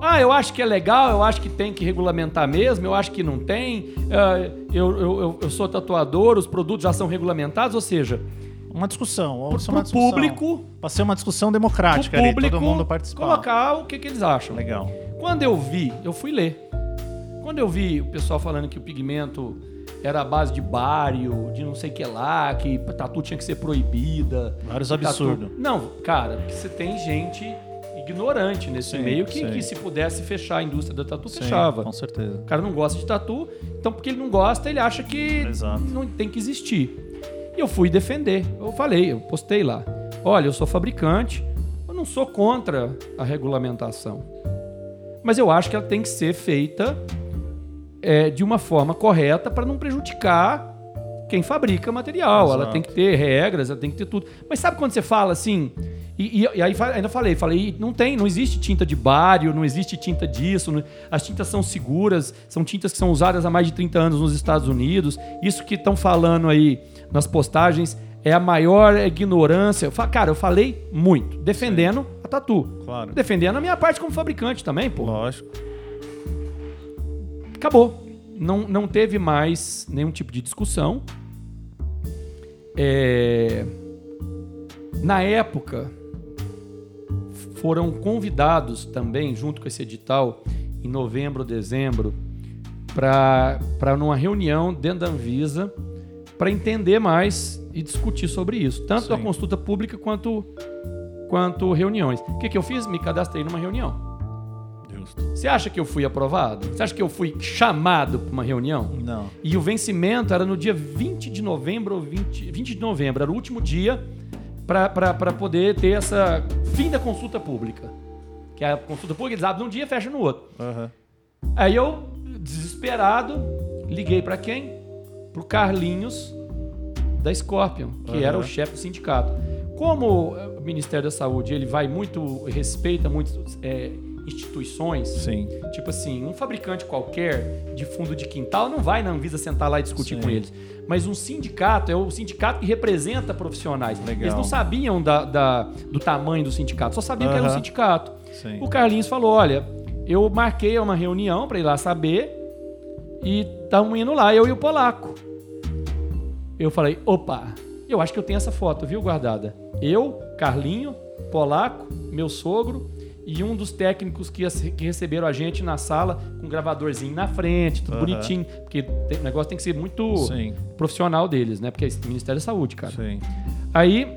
Ah, eu acho que é legal, eu acho que tem que regulamentar mesmo, eu acho que não tem. ah, eu, eu, eu- sou tatuador, os produtos já são regulamentados, ou seja, Uma discussão. Pro discussão. público, Pra ser uma discussão democrática ali, público todo mundo participar. colocar o que, que eles acham. Legal. Quando eu vi, eu fui ler. Quando eu vi o pessoal falando que o pigmento era a base de bário, de não sei o que lá, que tatu tinha que ser proibida. Vários Tatu- absurdos. Não, cara, porque você tem gente ignorante nesse Sim, meio que, que se pudesse fechar a indústria da tatu, Sim, fechava. Com certeza. O cara não gosta de tatu, então porque ele não gosta, ele acha que Exato. não tem que existir. E eu fui defender. Eu falei, eu postei lá. Olha, eu sou fabricante, eu não sou contra a regulamentação. Mas eu acho que ela tem que ser feita é, de uma forma correta para não prejudicar quem fabrica material. Ela Exato. tem que ter regras, ela tem que ter tudo. Mas sabe quando você fala assim? E, e- e aí ainda falei, falei, não tem, não existe tinta de bário, não existe tinta disso. não- as tintas são seguras, são tintas que são usadas há mais de 30 anos nos Estados Unidos. Isso que estão falando aí nas postagens é a maior ignorância. Eu fa- Cara, eu falei muito, defendendo a tatu. Claro. Defendendo a minha parte como fabricante também, pô Lógico. acabou. Não, não teve mais nenhum tipo de discussão. É, Na época, foram convidados também, junto com esse edital, em novembro, dezembro, para numa reunião dentro da Anvisa para entender mais e discutir sobre isso, tanto a Sim. consulta pública quanto, quanto reuniões. O que, que eu fiz? Me cadastrei numa reunião. Justo. Você acha que eu fui aprovado? Você acha que eu fui chamado para uma reunião? Não. E o vencimento era no dia 20 de novembro, ou 20, 20 de novembro, era o último dia para poder ter essa fim da consulta pública. Que a consulta pública eles abrem num dia e fecham no outro. Aham. Aí eu, desesperado, liguei para quem? Pro Carlinhos da Scorpion, que Aham. era o chefe do sindicato. Como o Ministério da Saúde ele vai muito, respeita muito eh, instituições, Sim. Tipo assim, um fabricante qualquer de fundo de quintal não vai na Anvisa sentar lá e discutir Sim. com eles. Mas um sindicato é o sindicato que representa profissionais. Legal. Eles não sabiam da, da- do tamanho do sindicato, só sabiam que era um sindicato. Sim. O Carlinhos falou: olha, eu marquei uma reunião para ir lá saber e estamos indo lá, eu e o Polaco. Eu falei: opa, eu acho que eu tenho essa foto, viu, guardada? Eu, Carlinho, Polaco, meu sogro e um dos técnicos que, que receberam a gente na sala com um gravadorzinho na frente, tudo Aham. bonitinho, porque tem- o negócio tem que ser muito Sim. profissional deles, né? Porque é Ministério da Saúde, cara. Sim. Aí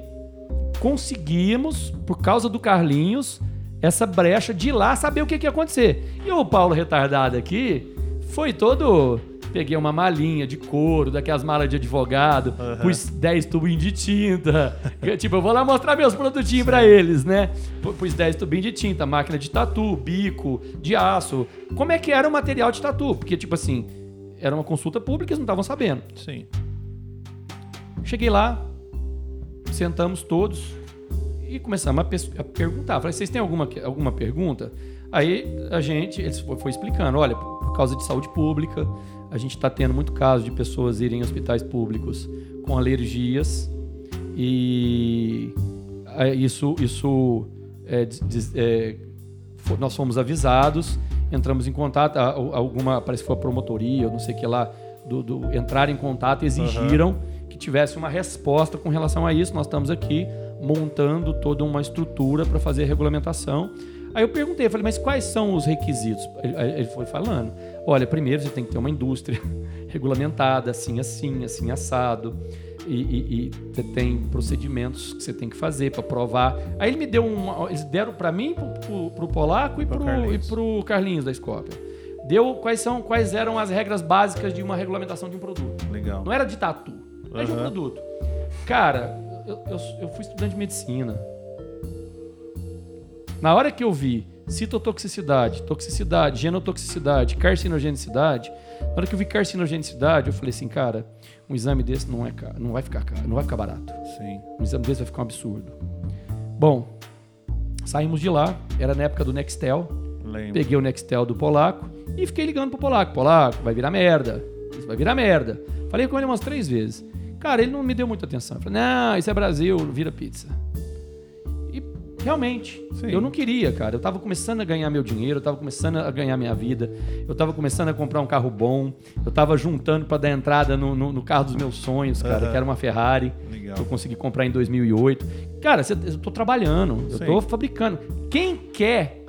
conseguimos, por causa do Carlinhos, essa brecha de ir lá saber o que, que ia acontecer. E o Paulo retardado aqui foi todo. Peguei uma malinha de couro, daquelas malas de advogado, Aham. pus 10 tubinhos de tinta. Tipo, eu vou lá mostrar meus produtinhos pra eles, né? Pu- Pus 10 tubinhos de tinta, máquina de tatu, bico, de aço. Como é que era o material de tatu? Porque, tipo assim, era uma consulta pública, eles não estavam sabendo. Sim. Cheguei lá, sentamos todos e começamos a, a perguntar. Falei, vocês têm alguma, alguma pergunta? Aí a gente, eles foi, foi explicando, olha, por causa de saúde pública, a gente está tendo muito caso de pessoas irem em hospitais públicos com alergias e é, isso, isso é, é, nós fomos avisados, entramos em contato, alguma, parece que foi a promotoria, não sei o que lá, do, do entrar em contato exigiram que tivesse uma resposta com relação a isso. Nós estamos aqui montando toda uma estrutura para fazer a regulamentação. Aí eu perguntei, eu falei, mas quais são os requisitos? Ele, ele foi falando, olha, primeiro você tem que ter uma indústria regulamentada, assim, assim, assim, assado. E, e- e você tem procedimentos que você tem que fazer para provar. Aí ele me deu uma. Eles deram para mim, pro, pro, pro Polaco e Pro Carlinhos. e pro Carlinhos da Scorpion. Deu quais, são, quais eram as regras básicas de uma regulamentação de um produto. Legal. Não era de tatu, era de um produto. Cara, eu, eu, eu fui estudante de medicina. Na hora que eu vi citotoxicidade, toxicidade, genotoxicidade, carcinogenicidade, na hora que eu vi carcinogenicidade, eu falei assim, cara, um exame desse não, é caro, não vai ficar caro, não vai ficar barato. Sim. Um exame desse vai ficar um absurdo. Bom, saímos de lá, era na época do Nextel, Lembro. Peguei o Nextel do Polaco e fiquei ligando pro Polaco. Polaco, vai virar merda. Isso vai virar merda. Falei com ele umas três vezes. Cara, ele não me deu muita atenção. Eu falei, não, isso é Brasil, vira pizza. Realmente, Sim. eu não queria, cara. Eu tava começando a ganhar meu dinheiro, eu tava começando a ganhar minha vida, eu tava começando a comprar um carro bom, eu tava juntando para dar entrada no, no- no carro dos meus sonhos, cara, Aham. que era uma Ferrari. Legal. Que eu consegui comprar em 2008. Cara, eu tô trabalhando, eu tô fabricando. Quem quer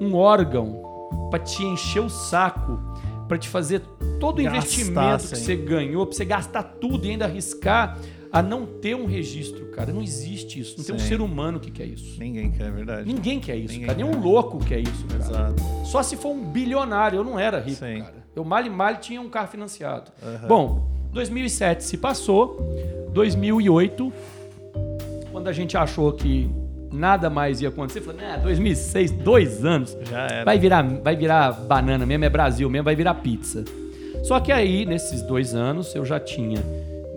um órgão pra te encher o saco, pra te fazer todo o investimento que você ganhou, pra você gastar tudo e ainda arriscar a não ter um registro, cara. Não existe isso. Não tem um Sim. ser humano que quer isso. Ninguém quer, é verdade. Ninguém quer isso, Ninguém cara. quer. Nenhum louco quer isso, cara. Exato. Só se for um bilionário. Eu não era rico, Sim. cara. Eu mal e mal tinha um carro financiado. Aham. Bom, 2007 se passou. 2008, quando a gente achou que nada mais ia acontecer, falou, né, 2006, dois anos. Já era. Vai virar, vai virar banana mesmo, é Brasil mesmo, vai virar pizza. Só que aí, nesses dois anos, eu já tinha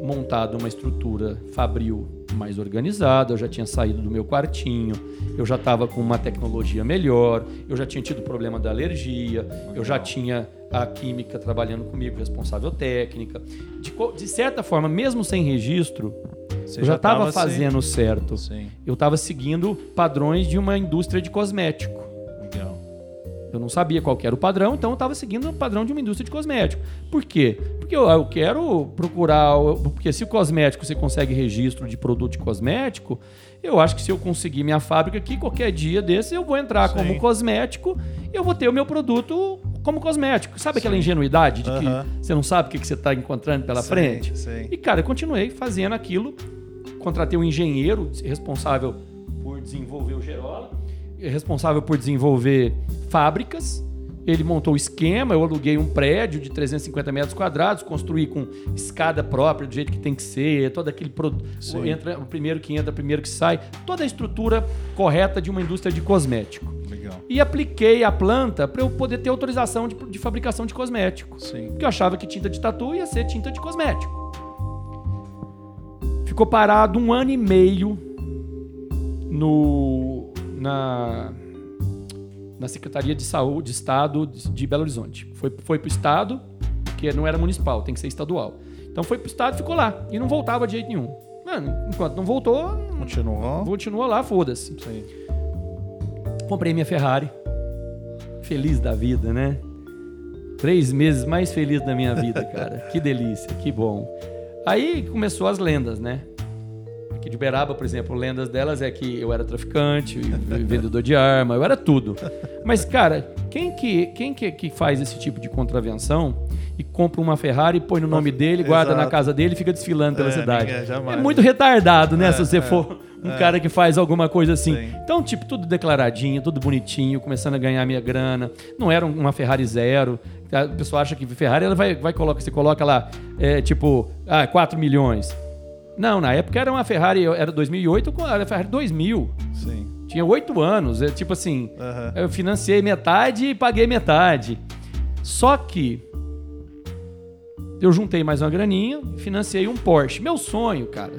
montado uma estrutura fabril mais organizada, eu já tinha saído do meu quartinho, eu já estava com uma tecnologia melhor, eu já tinha tido problema da alergia, eu já tinha a química trabalhando comigo, responsável técnica. De, de certa forma, mesmo sem registro, Você eu já estava tava fazendo certo. Sim. Eu estava seguindo padrões de uma indústria de cosmético. Eu não sabia qual que era o padrão, então eu estava seguindo o padrão de uma indústria de cosmético. Por quê? Porque eu, eu quero procurar. Porque se o cosmético você consegue registro de produto de cosmético, eu acho que se eu conseguir minha fábrica aqui, qualquer dia desse eu vou entrar Sim. como cosmético e eu vou ter o meu produto como cosmético. Sabe aquela ingenuidade de que você não sabe o que, que você está encontrando pela Sim, frente? sim. E, cara, eu continuei fazendo aquilo. Contratei um engenheiro responsável por desenvolver o Gerola, responsável por desenvolver fábricas. Ele montou o esquema, eu aluguei um prédio de 350 metros quadrados, construí com escada própria, do jeito que tem que ser, todo aquele produto. Entra o primeiro que entra, o primeiro que sai, toda a estrutura correta de uma indústria de cosmético. Legal. E apliquei a planta para eu poder ter autorização de, de fabricação de cosmético. Sim. Porque eu achava que tinta de tatu ia ser tinta de cosmético. Ficou parado um ano e meio no, na, na Secretaria de Saúde de Estado de, Belo Horizonte. Foi, foi pro Estado, que não era municipal, tem que ser estadual. Então foi pro Estado e ficou lá. E não voltava de jeito nenhum. Mano, enquanto não voltou, Continuou. continua lá, foda-se. Comprei minha Ferrari. Feliz da vida, né? Três meses mais feliz da minha vida, cara. que delícia, que bom. Aí começou as lendas, né? Aqui de Uberaba, por exemplo, lendas delas é que eu era traficante, vendedor de arma, eu era tudo. Mas, cara, quem que, quem que, que faz esse tipo de contravenção e compra uma Ferrari, põe no nome dele, guarda na Exato. casa dele e fica desfilando pela É, cidade? ninguém- jamais. É muito retardado, né? É, se você é, for um cara que faz alguma coisa assim. Sim. Então, tipo, tudo declaradinho, tudo bonitinho, começando a ganhar minha grana. Não era uma Ferrari zero. A pessoa acha que Ferrari ela vai, vai coloca, você coloca lá, é, tipo, ah, 4 milhões. Não, na época era uma Ferrari, era 2008, era Ferrari 2000. Sim. Tinha 8 anos, é tipo assim, Aham. eu financiei metade e paguei metade. Só que eu juntei mais uma graninha financiei um Porsche. Meu sonho, cara,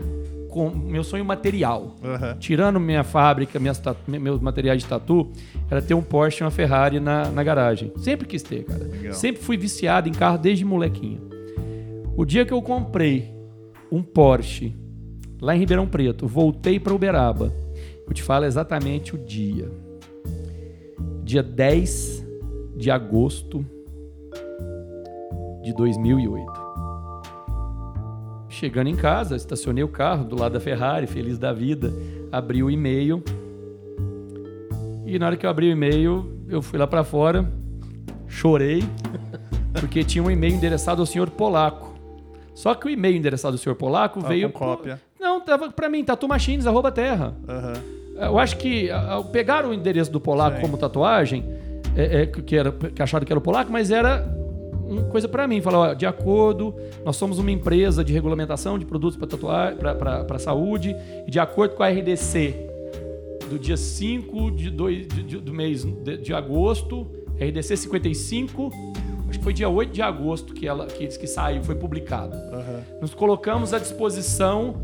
com meu sonho material, Aham. tirando minha fábrica, minhas meus materiais de tatu, era ter um Porsche e uma Ferrari na, na garagem. Sempre quis ter, cara. Legal. Sempre fui viciado em carro desde molequinho. O dia que eu comprei um Porsche lá em Ribeirão Preto, voltei para Uberaba. Eu te falo exatamente o dia. Dia 10 de agosto de 2008. Chegando em casa, estacionei o carro do lado da Ferrari, feliz da vida, abri o e-mail. E na hora que eu abri o e-mail, eu fui lá para fora, chorei, porque tinha um e-mail endereçado ao senhor Polaco. Só que o e-mail endereçado ao senhor Polaco veio. com cópia. Não, tava para mim, tatumachines, arroba terra. Aham. Eu acho que ah, pegaram o endereço do polaco Sim. como tatuagem, é, é, que, era, que acharam que era o polaco, mas era uma coisa para mim. Falar, ó, de acordo, nós somos uma empresa de regulamentação de produtos para tatuagem, para saúde, e de acordo com a RDC do dia 5 de dois, de- de- do mês de, de agosto, RDC 55, acho que foi dia 8 de agosto que ela que, que saiu, foi publicado. Aham. Nos colocamos à disposição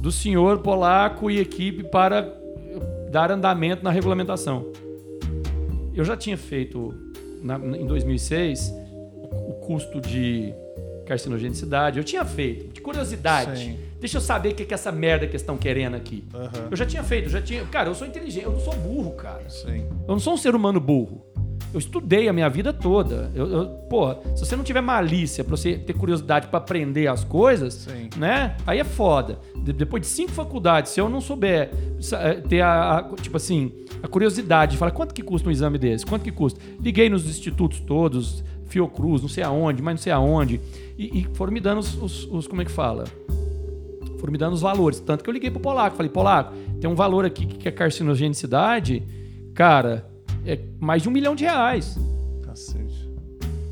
do senhor polaco e equipe para dar andamento na regulamentação. Eu já tinha feito na- em 2006 o, o custo de carcinogenicidade. Eu tinha feito, de curiosidade. Sim. Deixa eu saber o que, é essa merda que estão querendo aqui. Aham. Eu já tinha feito, já tinha. Cara, eu sou inteligente, eu não sou burro, cara. Sim. Eu não sou um ser humano burro. Eu estudei a minha vida toda. Eu, eu, pô, se você não tiver malícia pra você ter curiosidade pra aprender as coisas, Sim. né? Aí é foda. De- depois de cinco faculdades, se eu não souber eh, ter a, a- tipo assim, a curiosidade de falar quanto que custa um exame desse, quanto que custa. Liguei nos institutos todos, Fiocruz, não sei aonde, mas não sei aonde, e, e foram me dando os, os- os- como é que fala? foram me dando os valores. Tanto que eu liguei pro Polaco. Falei, Polaco, tem um valor aqui que é carcinogenicidade. Cara, é mais de um milhão de reais. Cacete.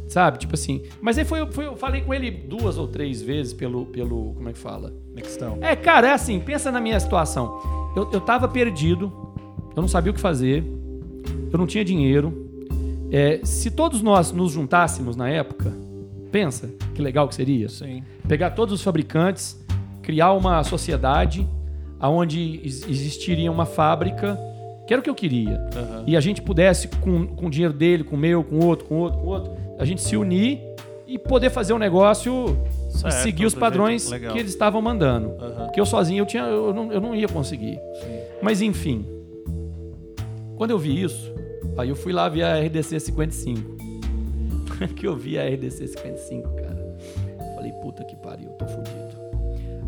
Sabe? Tipo assim. Mas aí foi, foi, eu falei com ele duas ou três vezes pelo. pelo como é que fala? Nextão. É, cara, é assim, pensa na minha situação. Eu, eu tava perdido, eu não sabia o que fazer, eu não tinha dinheiro. É, se todos nós nos juntássemos na época, pensa que legal que seria. Sim. Pegar todos os fabricantes, criar uma sociedade onde existiria uma fábrica, que era o que eu queria. Aham. E a gente pudesse, com, com o dinheiro dele, com o meu, com outro, com outro, com outro, a gente se unir e poder fazer um negócio e Certo, seguir os padrões que eles estavam mandando. Aham. Porque eu sozinho eu, tinha, eu, não, eu não ia conseguir. Sim. Mas enfim, quando eu vi isso, aí eu fui lá ver a RDC 55. que eu vi a RDC 55, cara. Falei, puta que pariu, tô fudido.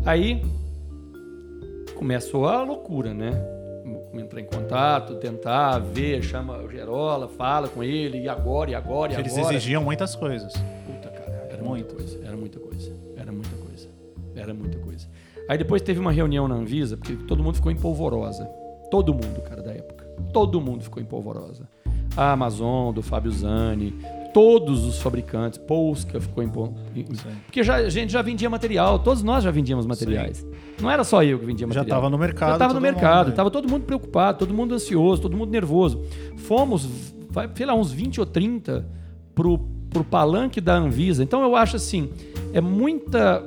Aí começou a loucura, né? Entrar em contato, tentar ver, chama o Gerola, fala com ele, e agora, e agora, e Eles agora. exigiam muitas coisas. Puta, cara, era muita coisa, era muita coisa, era muita coisa, era muita coisa. Aí depois teve uma reunião na Anvisa, porque todo mundo ficou em polvorosa. Todo mundo, cara, da época. Todo mundo ficou em polvorosa. A Amazon, do Fábio Zani, todos os fabricantes, Polska ficou em Porque já, a gente já vendia material, todos nós já vendíamos materiais. Não era só eu que vendia Já material. tava no mercado, Já tava no mercado, mundo, né? tava todo mundo preocupado, todo mundo ansioso, todo mundo nervoso. Fomos, vai, sei lá, uns 20 ou 30 pro, pro palanque da Anvisa. Então eu acho assim, é muita.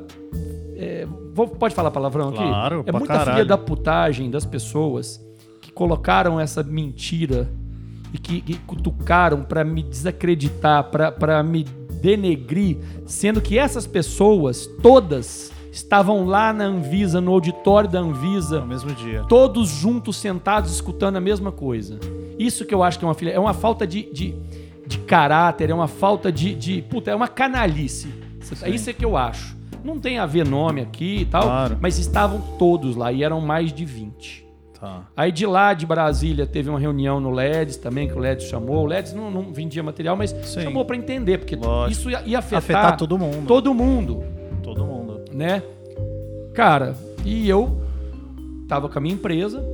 é, vou- pode falar palavrão aqui? Claro, é muita filha caralho. da putagem das pessoas que colocaram essa mentira e que, que cutucaram pra me desacreditar, pra- pra me denegrir, sendo que essas pessoas, todas, estavam lá na Anvisa, no auditório da Anvisa, No mesmo dia. todos juntos, sentados, escutando a mesma coisa. Isso que eu acho que é uma filha. É uma falta de, de, de caráter, é uma falta de, de. Puta, é uma canalice. Isso- Isso é que eu acho. Não tem a ver nome aqui e tal, Claro. mas estavam todos lá e eram mais de 20. Tá. Aí de lá de Brasília teve uma reunião no LEDs também, que o LEDs chamou. O LEDs não, não vendia material, mas Sim. chamou para entender, porque Lógico. isso ia, ia afetar, Afetar todo mundo. todo mundo Todo mundo. né? Cara, e eu tava com a minha empresa,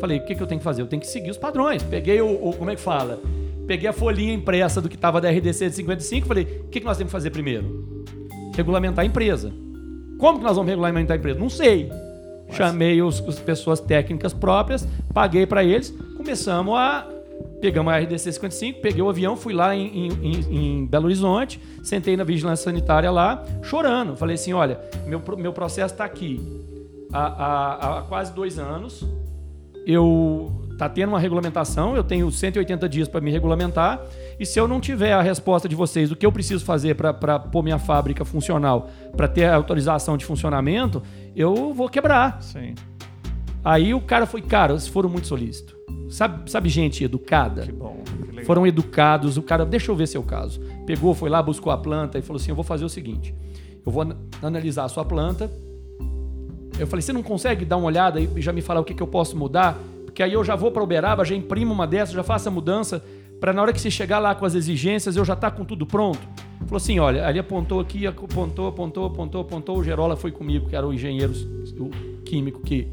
falei, o que, que eu tenho que fazer? Eu tenho que seguir os padrões. Peguei o, o- como é que fala? Peguei a folhinha impressa do que tava da RDC de 55 falei, o que, que nós temos que fazer primeiro? Regulamentar a empresa. Como que nós vamos regulamentar a empresa? Não sei. Chamei os, as pessoas técnicas próprias, paguei para eles, começamos a. Pegamos a RDC 55, peguei o avião, fui lá em, em- em- Belo Horizonte, sentei na vigilância sanitária lá, chorando. Falei assim: olha, meu, meu processo está aqui há, há- há quase dois anos. Eu tá tendo uma regulamentação, eu tenho 180 dias para me regulamentar. E se eu não tiver a resposta de vocês do que eu preciso fazer para pôr minha fábrica funcional, para ter a autorização de funcionamento, eu vou quebrar. Sim. Aí o cara foi, cara, vocês foram muito solícitos. Sabe, sabe gente educada? Que bom. Que. Foram educados, o cara, deixa eu ver seu caso. Pegou, foi lá, buscou a planta e falou assim: eu vou fazer o seguinte: eu vou ana- analisar a sua planta. Eu falei: você não consegue dar uma olhada e já me falar o que, que eu posso mudar? Porque aí eu já vou para Uberaba, já imprimo uma dessas, já faço a mudança, para na hora que você chegar lá com as exigências, eu já tá com tudo pronto. Falou assim: olha, ali apontou aqui, apontou, apontou, apontou, apontou. O Gerola foi comigo, que era o engenheiro o químico que.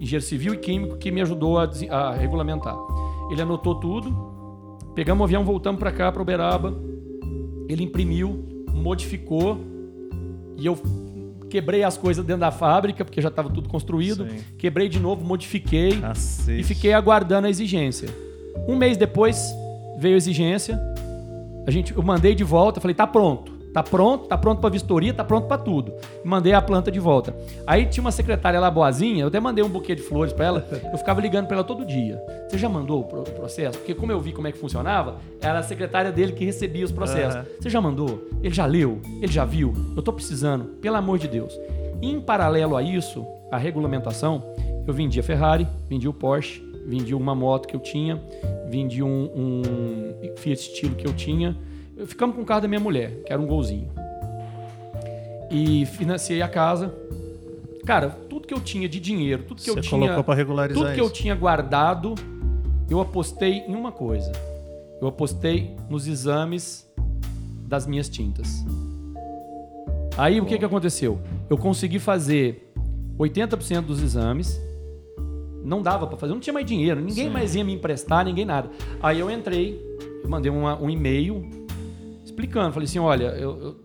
Engenheiro civil e químico que me ajudou a, a regulamentar. Ele anotou tudo, Pegamos o avião, voltamos para cá, para Uberaba. Ele imprimiu, modificou e eu quebrei as coisas dentro da fábrica, porque já estava tudo construído. Sim. Quebrei de novo, modifiquei Cacete. e fiquei aguardando a exigência. Um mês depois veio a exigência. A gente, eu mandei de volta, falei, tá pronto. Tá pronto, tá pronto para vistoria, tá pronto para tudo. Mandei a planta de volta. Aí tinha uma secretária lá boazinha, eu até mandei um buquê de flores para ela. Eu ficava ligando para ela todo dia. Você já mandou o pro- o processo? Porque como eu vi como é que funcionava, era a secretária dele que recebia os processos. Aham. Você já mandou? Ele já leu? Ele já viu? Eu tô precisando, pelo amor de Deus. Em paralelo a isso, a regulamentação, eu vendi a Ferrari, vendi o Porsche, vendi uma moto que eu tinha, vendi um, um Fiat Stilo que eu tinha. Ficamos com o carro da minha mulher, que era um golzinho. E financiei a casa. Cara, tudo que eu tinha de dinheiro, tudo que Você eu tinha. colocou pra regularizar Tudo que eu isso. tinha guardado, eu apostei em uma coisa. Eu apostei nos exames das minhas tintas. Aí o que, que aconteceu? Eu consegui fazer 80% dos exames. Não dava pra fazer, não tinha mais dinheiro, ninguém mais ia me emprestar, ninguém nada. Aí eu entrei, eu mandei uma- um e-mail explicando, falei assim, olha, eu- eu-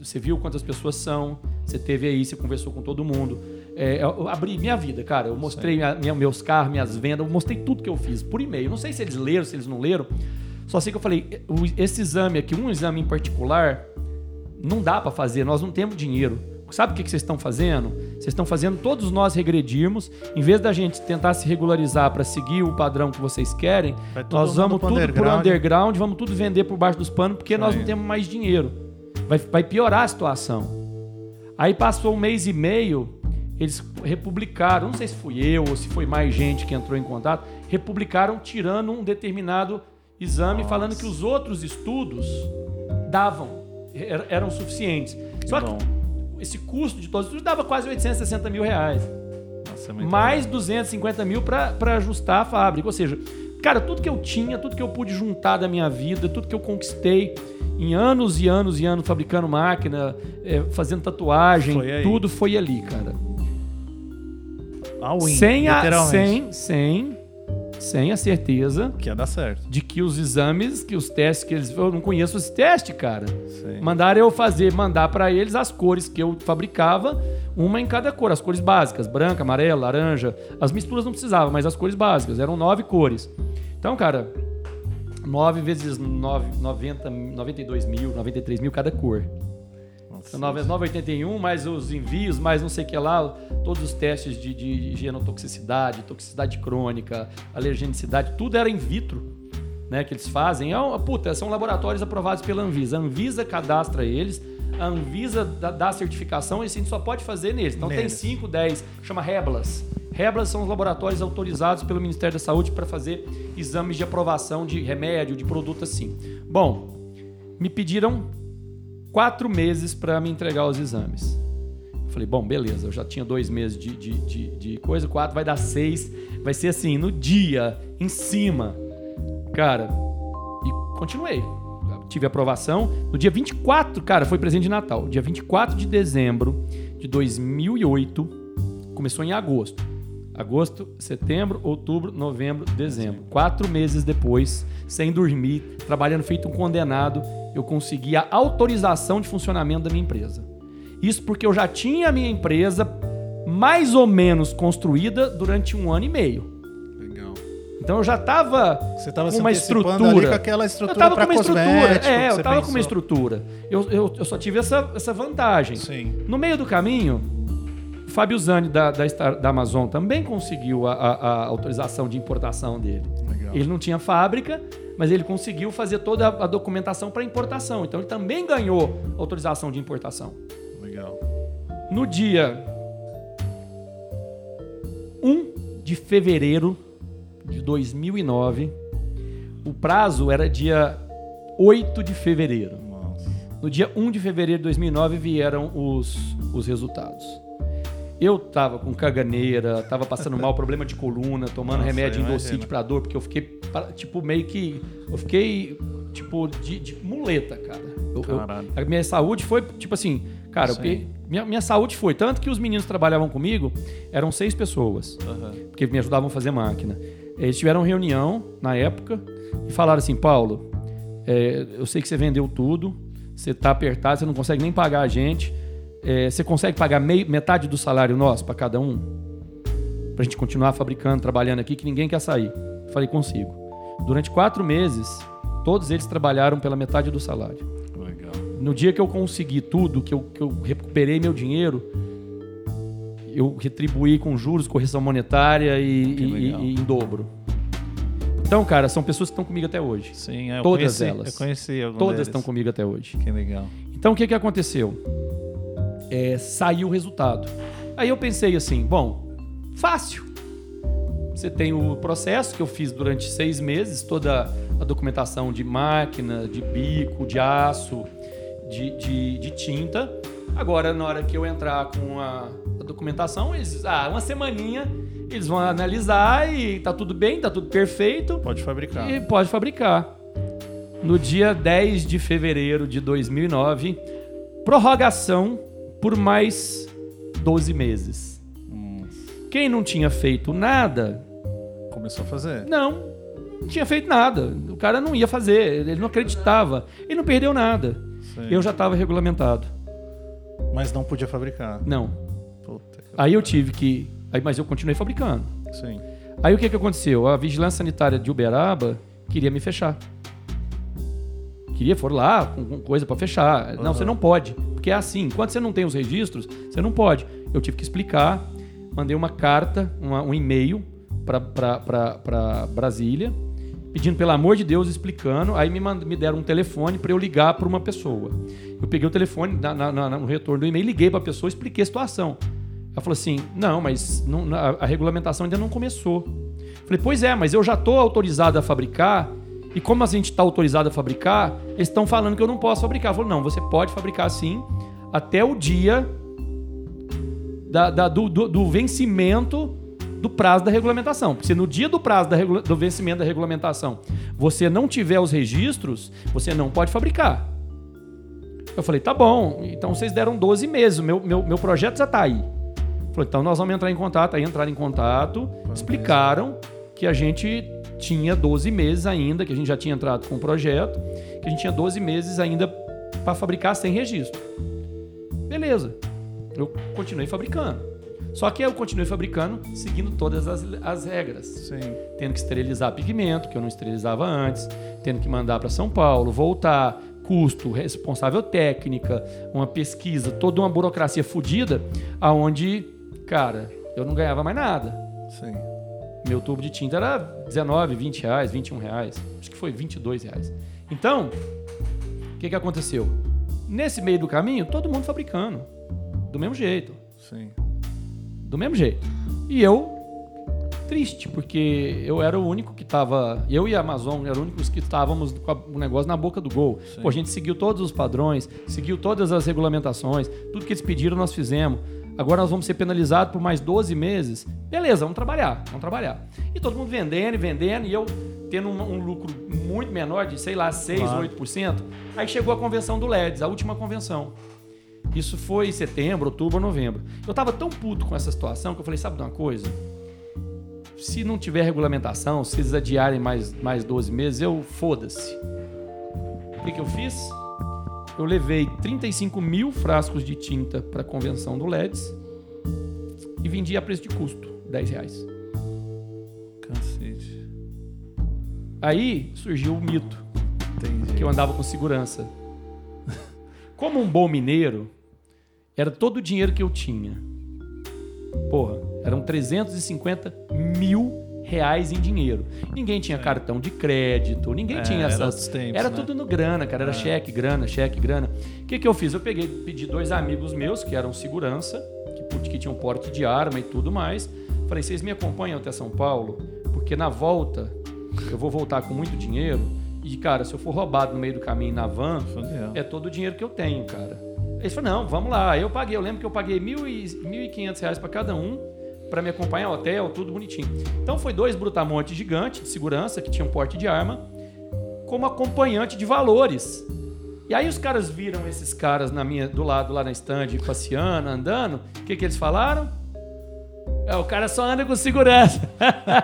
você viu quantas pessoas são, você teve aí, você conversou com todo mundo. É, eu, abri minha vida, cara, eu mostrei minha- minha- meus carros, minhas vendas, eu mostrei tudo que eu fiz por e-mail. Não sei se eles leram, se eles não leram, só sei que eu falei, esse exame aqui, um exame em particular, não dá pra fazer, nós não temos dinheiro. Sabe o que que vocês estão fazendo? Vocês estão fazendo todos nós regredirmos. Em vez da gente tentar se regularizar para seguir o padrão que vocês querem, nós vamos tudo por underground. underground, vamos tudo vender por baixo dos panos, porque nós não temos mais dinheiro. Vai, vai piorar a situação. Aí passou um mês e meio, eles republicaram, não sei se fui eu ou se foi mais gente que entrou em contato, republicaram tirando um determinado exame, falando que os outros estudos davam, er- eram suficientes. Só bom. que esse custo de todos os dava quase 860 mil reais. Nossa, é Mais 250 mil para ajustar a fábrica. Ou seja, cara, tudo que eu tinha, tudo que eu pude juntar da minha vida, tudo que eu conquistei em anos e anos e anos fabricando máquina, eh, fazendo tatuagem, Foi tudo foi ali, cara. All in, sem, a, sem, sem, sem a certeza Que ia dar certo. de que os exames, que os testes que eles. Eu não conheço esse teste, cara. Sei. Mandaram eu fazer, mandar pra eles as cores que eu fabricava, uma em cada cor, as cores básicas, branca, amarela, laranja. As misturas não precisava, mas as cores básicas, eram nove cores. Então, cara, 9 vezes 9, 90, 92 mil, 93 mil cada cor. Nossa. Então, 9 981, mais os envios, mais não sei o que lá, todos os testes de, de genotoxicidade, toxicidade crônica, alergenicidade, tudo era in vitro, né, que eles fazem. É uma, puta, são laboratórios aprovados pela Anvisa. A Anvisa cadastra eles, a Anvisa dá, dá certificação e a gente só pode fazer neles. Então tem Neles. 5, 10, chama Reblas. Reblas são os laboratórios autorizados pelo Ministério da Saúde para fazer exames de aprovação de remédio, de produto assim. Bom, me pediram quatro meses para me entregar os exames. Eu Falei, bom, beleza, eu já tinha dois meses de, de, de, de coisa, quatro vai dar seis, vai ser assim, no dia, em cima. Cara, e continuei. Tive aprovação. No dia 24, cara, foi presente de Natal. Dia 24 de dezembro de 2008, começou em agosto. Agosto, setembro, outubro, novembro, dezembro. Quatro meses depois, sem dormir, trabalhando feito um condenado, eu consegui a autorização de funcionamento da minha empresa. Isso porque eu já tinha a minha empresa mais ou menos construída durante um ano e meio. Legal. Então eu já estava com uma estrutura. com aquela Eu estrutura tava pra com uma estrutura. É, eu você tava com uma estrutura. Eu, eu, eu só tive essa, essa vantagem. Sim. No meio do caminho, o Fábio Zani da, da, da Amazon também conseguiu a, a- a autorização de importação dele. Legal. Ele não tinha fábrica, mas ele conseguiu fazer toda a, a documentação para importação. Então ele também ganhou autorização de importação. Legal. No dia 1 de fevereiro de 2009, o prazo era dia 8 de fevereiro. Nossa. No dia 1 de fevereiro de 2009 vieram os, os resultados. Eu tava com caganeira, tava passando mal, problema de coluna, tomando Nossa, remédio imagino. pra dor, porque eu fiquei, tipo, meio que. Eu fiquei, tipo, de, de muleta, cara. Eu- eu- a minha saúde foi, tipo assim, cara, eu minha, minha saúde foi. Tanto que os meninos que trabalhavam comigo eram seis pessoas Aham. porque me ajudavam a fazer máquina. Eles tiveram reunião na época e falaram assim: Paulo, é, eu sei que você vendeu tudo, você tá apertado, você não consegue nem pagar a gente. É, você consegue pagar mei- metade do salário nosso para cada um? Pra gente continuar fabricando, trabalhando aqui, que ninguém quer sair. Falei, consigo. Durante quatro meses, todos eles trabalharam pela metade do salário. Legal. No dia que eu consegui tudo, que eu, que eu recuperei meu dinheiro, eu retribuí com juros, correção monetária e, e- e em dobro. Então, cara, são pessoas que estão comigo até hoje. Sim, é, eu Todas conheci, elas. Eu conheci algum Todas deles. estão comigo até hoje. Que legal. Então, o que, que aconteceu? É, saiu o resultado. Aí eu pensei assim, bom, fácil. Você tem o processo que eu fiz durante seis meses, toda a documentação de máquina, de bico, de aço, de, de, de tinta. Agora, na hora que eu entrar com a, a documentação, eles, ah, uma semaninha, eles vão analisar e tá tudo bem, tá tudo perfeito. Pode fabricar. E pode fabricar. No dia 10 de fevereiro de 2009, prorrogação por mais 12 meses. Quem não tinha feito nada, Começou a fazer. não, não tinha feito nada. O cara não ia fazer, ele não acreditava. Ele não perdeu nada. Sim. Eu já estava regulamentado. Mas não podia fabricar. Não. Puta Aí eu tive que. Aí, mas eu continuei fabricando. Sim. Aí o que, que aconteceu? A vigilância sanitária de Uberaba queria me fechar. Queria, foram lá com, coisa para fechar. Não, você não pode. Porque é assim, enquanto você não tem os registros, você não pode. Eu tive que explicar, mandei uma carta, uma- um e-mail para Brasília, pedindo pelo amor de Deus, explicando. Aí me, mand- me deram um telefone para eu ligar para uma pessoa. Eu peguei o telefone na- na- na- no retorno do e-mail, liguei para a pessoa, expliquei a situação. Ela falou assim: não, mas não- a, a regulamentação ainda não começou. Falei, pois é, mas eu já estou autorizado a fabricar. E como a gente está autorizado a fabricar, eles estão falando que eu não posso fabricar. Eu falei, não, você pode fabricar sim, até o dia da- da- do, do- do vencimento do prazo da regulamentação. Porque se no dia do prazo da do vencimento da regulamentação você não tiver os registros, você não pode fabricar. Eu falei, tá bom, então vocês deram 12 meses, meu, meu, meu projeto já tá aí. Falei, então nós vamos entrar em contato. Aí entraram em contato, explicaram que a gente tinha 12 meses ainda, que a gente já tinha entrado com o projeto, que a gente tinha 12 meses ainda para fabricar sem registro. Beleza. Eu continuei fabricando. Só que eu continuei fabricando seguindo todas as, as regras Sim. tendo que esterilizar pigmento, que eu não esterilizava antes, tendo que mandar para São Paulo, voltar, custo, responsável técnica, uma pesquisa, toda uma burocracia fodida, aonde, cara, eu não ganhava mais nada. Sim. Meu tubo de tinta era 19, 20 reais, 21 reais, acho que foi 22 reais. Então, o que, que aconteceu? Nesse meio do caminho, todo mundo fabricando, do mesmo jeito Sim. do mesmo jeito. E eu, triste, porque eu era o único que estava. Eu e a Amazon eram os únicos que estávamos com o negócio na boca do gol. Pô, a gente seguiu todos os padrões, seguiu todas as regulamentações, tudo que eles pediram nós fizemos. Agora nós vamos ser penalizados por mais 12 meses. Beleza, vamos trabalhar, vamos trabalhar. E todo mundo vendendo e vendendo, e eu tendo um, um lucro muito menor, de sei lá, 6, Claro. 8%. Aí chegou a convenção do LEDs, a última convenção. Isso foi em setembro, outubro, novembro. Eu tava tão puto com essa situação que eu falei, sabe de uma coisa? Se não tiver regulamentação, se eles adiarem mais, mais 12 meses, eu foda-se. O que, que eu fiz? Eu levei 35 mil frascos de tinta para a convenção do LEDs e vendi a preço de custo, 10 reais. Cacete. Aí surgiu o mito. Entendi. que eu andava com segurança. Como um bom mineiro, era todo o dinheiro que eu tinha. Porra, eram 350 mil reais em dinheiro. Ninguém tinha cartão de crédito, ninguém É, tinha era essas. outros tempos, era né? tudo no grana, cara. Era cheque, grana, cheque, grana. O que, que eu fiz? Eu peguei, pedi dois amigos meus que eram segurança, que, que tinham porte de arma e tudo mais. Falei, vocês me acompanham até São Paulo? Porque na volta eu vou voltar com muito dinheiro. E, cara, se eu for roubado no meio do caminho na van, Fudeu. é todo o dinheiro que eu tenho, cara. Eles falaram, não, vamos lá. Eu paguei, eu lembro que eu paguei mil e- 1.500 reais para cada um para me acompanhar ao hotel, tudo bonitinho. Então foi dois brutamontes gigantes de segurança que tinham porte de arma como acompanhante de valores. E aí os caras viram esses caras na minha, do lado lá na stand, passeando, andando. O que, que eles falaram? É, o cara só anda com segurança.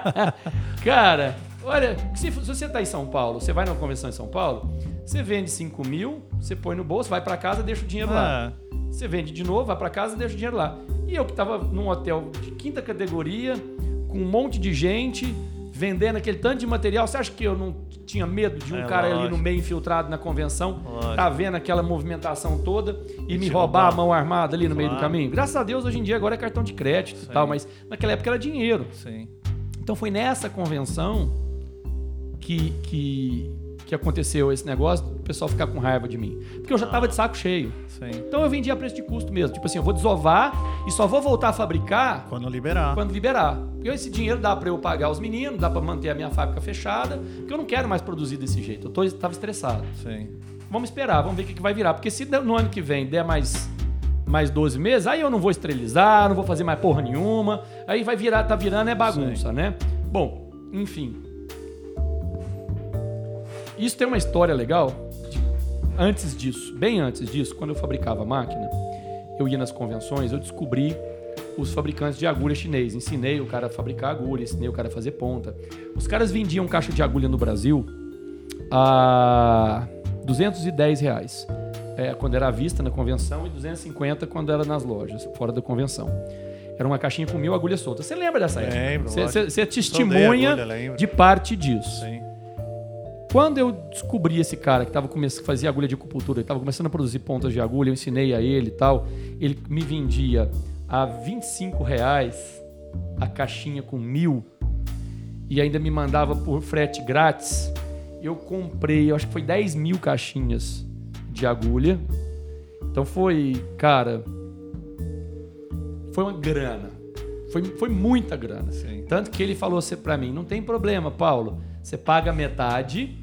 cara, olha, se, se você tá em São Paulo, você vai numa convenção em São Paulo, você vende 5 mil, você põe no bolso, vai para casa, deixa o dinheiro lá. Ah, Você vende de novo, vai para casa e deixa o dinheiro lá. E eu que tava num hotel de quinta categoria, com um monte de gente, vendendo aquele tanto de material, você acha que eu não tinha medo de um É, cara ali lógico. no meio infiltrado na convenção, Lógico. tá vendo aquela movimentação toda e, E me roubar a mão armada ali no meio do Claro. caminho? Graças a Deus, hoje em dia agora é cartão de crédito e Sim. tal, mas naquela época era dinheiro. sim. Então foi nessa convenção que, que, que aconteceu esse negócio do pessoal ficar com raiva de mim. Porque eu já tava de saco cheio. Sim. Então eu vendia a preço de custo mesmo. Tipo assim, eu vou desovar e só vou voltar a fabricar Quando liberar. quando liberar. Porque esse dinheiro dá para eu pagar os meninos, dá para manter a minha fábrica fechada, porque eu não quero mais produzir desse jeito. Eu tô, tava estressado. Sim. Vamos esperar, vamos ver o que, que vai virar. Porque se no ano que vem der mais, mais 12 meses, aí eu não vou esterilizar, não vou fazer mais porra nenhuma. Aí vai virar, tá virando é bagunça, né? Bom, enfim. Isso tem uma história legal. de- antes disso, bem antes disso, quando eu fabricava a máquina, eu ia nas convenções, eu descobri os fabricantes de agulha chinês. Ensinei o cara a fabricar agulha, ensinei o cara a fazer ponta. Os caras vendiam caixa de agulha no Brasil a 210 reais. É, quando era à vista na convenção e 250 quando era nas lojas, fora da convenção. Era uma caixinha com mil agulhas soltas. Você lembra dessa época? Lembro, Você-. Você testemunha agulha, de parte disso. Sim. Quando eu descobri esse cara que tava começando, fazia agulha de acupuntura, ele estava começando a produzir pontas de agulha, eu ensinei a ele e tal, ele me vendia a 25 reais a caixinha com mil e ainda me mandava por frete grátis. Eu comprei, eu acho que foi 10 mil caixinhas de agulha. Então foi, cara, foi uma grana. Foi, foi muita grana. Sim. Tanto que ele falou assim pra mim: não tem problema, Paulo. Você paga metade,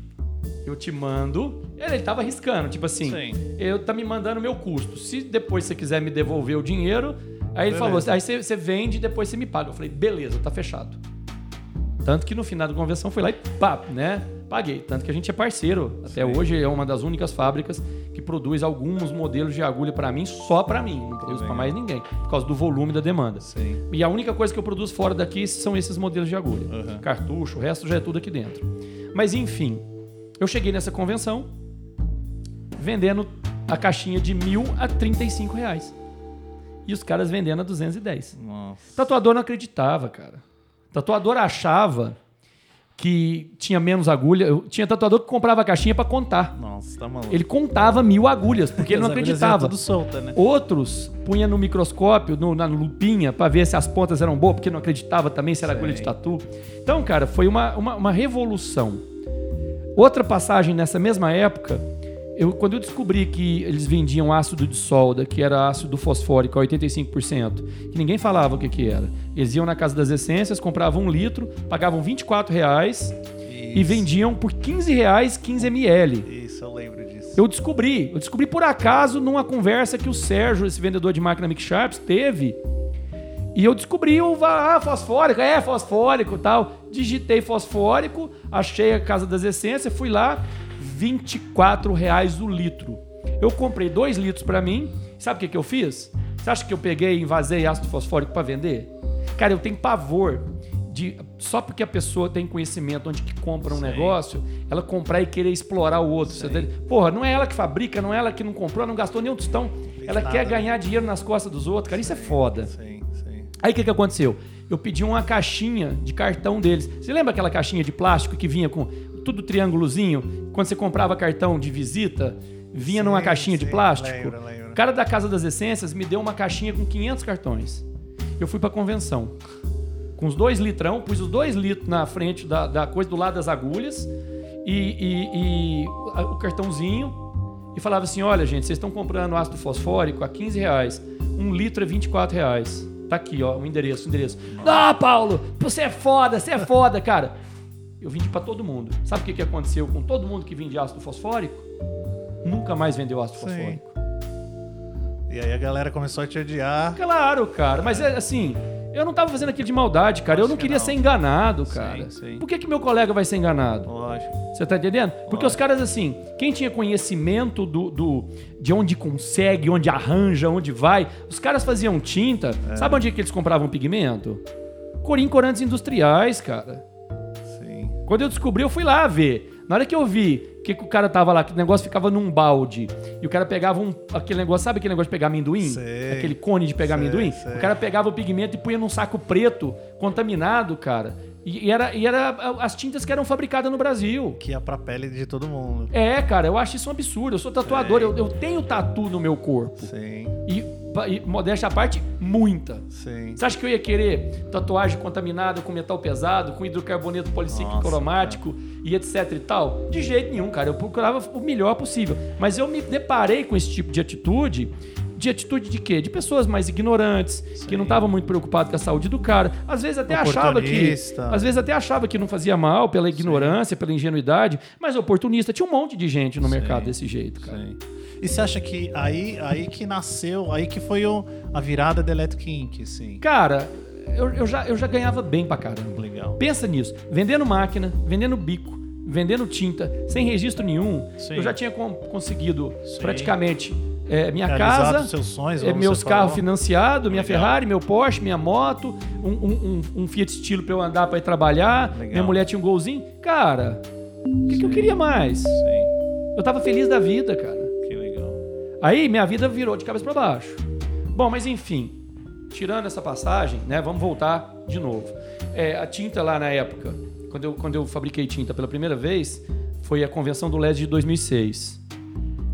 eu te mando. Ele, ele tava arriscando, tipo assim, Sim. eu tá me mandando o meu custo. Se depois você quiser me devolver o dinheiro, aí ele Beleza. falou aí você, você vende e depois você me paga. Eu falei, beleza, tá fechado. Tanto que no final da convenção foi lá e pá, né? Paguei. Tanto que a gente é parceiro. Até hoje é uma das únicas fábricas que produz alguns modelos de agulha pra mim, só pra mim. Não produz pra mais ninguém, por causa do volume da demanda. Sim. E a única coisa que eu produzo fora daqui são esses modelos de agulha. Uhum. Cartucho, o resto já é tudo aqui dentro. Mas enfim, eu cheguei nessa convenção vendendo a caixinha de mil a 35 reais. E os caras vendendo a 210. Nossa. Tatuador não acreditava, cara. Tatuador achava que tinha menos agulha. Eu- Tinha tatuador que comprava a caixinha pra contar. Nossa, tá maluco. Ele contava mil agulhas, porque ele não acreditava. tudo solta, né? Outros punha no microscópio, no- na lupinha, pra ver se as pontas eram boas, porque não acreditava também se era Sei. agulha de tatu. Então, cara, foi uma, uma, uma revolução. Outra passagem nessa mesma época, eu, quando eu descobri que eles vendiam ácido de solda, que era ácido fosfórico a 85%, que ninguém falava o que, que era. Eles iam na casa das essências, compravam um litro, pagavam 24 reais e Isso. vendiam por 15 reais 15 ml. Isso, eu lembro disso. Eu descobri, eu descobri por acaso numa conversa que o Sérgio, esse vendedor de máquina Mix Sharps, teve. E eu descobri o ah, fosfórico, é fosfórico e tal. Digitei fosfórico, achei a Casa das Essências, fui lá, 24 reais o litro. Eu comprei 2 litros pra mim. Sabe o que, que eu fiz? Você acha que eu peguei e invasei ácido fosfórico pra vender? Cara, eu tenho pavor de só porque a pessoa tem conhecimento onde que compra um Sim. negócio, ela comprar e querer explorar o outro. Você tá- Porra, não é ela que fabrica, não é ela que não comprou, ela não gastou nem um tostão. Ela nada, quer ganhar dinheiro nas costas dos outros, cara. Isso é foda. Sim, sim. Aí o que, que aconteceu? Eu pedi uma caixinha de cartão deles. Você lembra aquela caixinha de plástico que vinha com tudo triângulozinho? Quando você comprava cartão de visita, vinha numa Sim, caixinha de sim, plástico? lembro, lembro. O cara da Casa das Essências me deu uma caixinha com 500 cartões. Eu fui pra convenção. Com os dois litrão, pus os dois litros na frente da, da coisa, do lado das agulhas, e, e- e o cartãozinho, e falava assim: olha, gente, vocês estão comprando ácido fosfórico a 15 reais. Um litro é 24 reais. Tá aqui, ó, o endereço, o endereço. Ah, Paulo, você é foda, você é foda, cara. Eu vendi pra todo mundo. Sabe o que, que aconteceu com todo mundo que vendia ácido fosfórico? Nunca mais vendeu ácido Sim. fosfórico. E aí a galera começou a te odiar. Claro, cara, mas é assim, eu não tava fazendo aquilo de maldade, cara. Eu não que queria não. ser enganado, cara. sim. Por que, que meu colega vai ser enganado? Lógico. Você tá entendendo? Porque os caras, assim, quem tinha conhecimento do, do- de onde consegue, onde arranja, onde vai, os caras faziam tinta. É. Sabe onde é que eles compravam pigmento? Corim Corantes Industriais, cara. Quando eu descobri, eu fui lá ver. Na hora que eu vi que, que o cara tava lá, que o negócio ficava num balde, e o cara pegava um, aquele negócio, sabe aquele negócio de pegar amendoim? Sei. Aquele cone de pegar Sei, amendoim? sei. O cara pegava o pigmento e punha num saco preto, contaminado, cara. E, e era, e era as tintas que eram fabricadas no Brasil. Que ia pra pele de todo mundo. É, cara, eu acho isso um absurdo. Eu sou tatuador, eu, eu tenho tatu no meu corpo. Sim, E, e modéstia à parte, muita. sim. Você acha que eu ia querer tatuagem contaminada com metal pesado, com hidrocarboneto policíclico Nossa, cromático e etc e tal? De jeito nenhum, cara. Eu procurava o melhor possível. Mas eu me deparei com esse tipo de atitude. De atitude de quê? De pessoas mais ignorantes, que não estavam muito preocupadas com a saúde do cara. Às vezes até achava que. Às vezes até achava que não fazia mal pela ignorância, pela ingenuidade, mas oportunista. Tinha um monte de gente no mercado desse jeito, cara. Sim. E você acha que aí, aí que nasceu, aí que foi o, a virada da Electric Inc, sim. Cara, eu, eu já, eu já ganhava bem pra caramba. Legal. Pensa nisso. Vendendo máquina, vendendo bico, vendendo tinta, sem registro nenhum, Sim. eu já tinha con- conseguido Sim. praticamente é, minha casa, sonhos, é, meus carros financiados, minha Legal. Ferrari, meu Porsche, minha moto, um, um- um- um Fiat Stilo pra eu andar pra ir trabalhar. Legal. Minha mulher tinha um golzinho. Cara, o que, que eu queria mais? Sim, Eu tava feliz da vida, cara. que legal. Aí minha vida virou de cabeça pra baixo. Bom, mas enfim, tirando essa passagem, né? Vamos voltar de novo. É, a tinta lá na época, quando eu, quando eu fabriquei tinta pela primeira vez, foi a convenção do LED de 2006.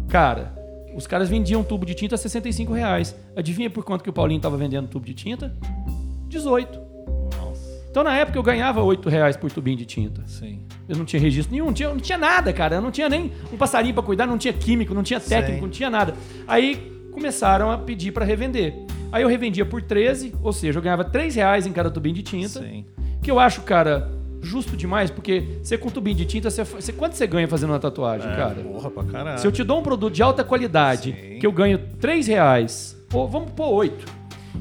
Cara, os caras vendiam tubo de tinta a 65 reais. Adivinha por quanto que o Paulinho tava vendendo tubo de tinta? 18. Nossa, Então na época eu ganhava 8 reais por tubinho de tinta. sim. Eu não tinha registro nenhum, não tinha, não tinha nada, cara. Eu não tinha nem um passarinho pra cuidar, não tinha químico, não tinha técnico, Sei. não tinha nada. Aí começaram a pedir pra revender. Aí eu revendia por 13, ou seja, eu ganhava 3 reais em cada tubinho de tinta. Sim. Que eu acho, cara, justo demais, porque você com tubinho de tinta, você, você- quanto você ganha fazendo uma tatuagem, É, cara? Porra, pra caralho. Se eu te dou um produto de alta qualidade, Sim. que eu ganho 3 reais, ou vamos pôr 8,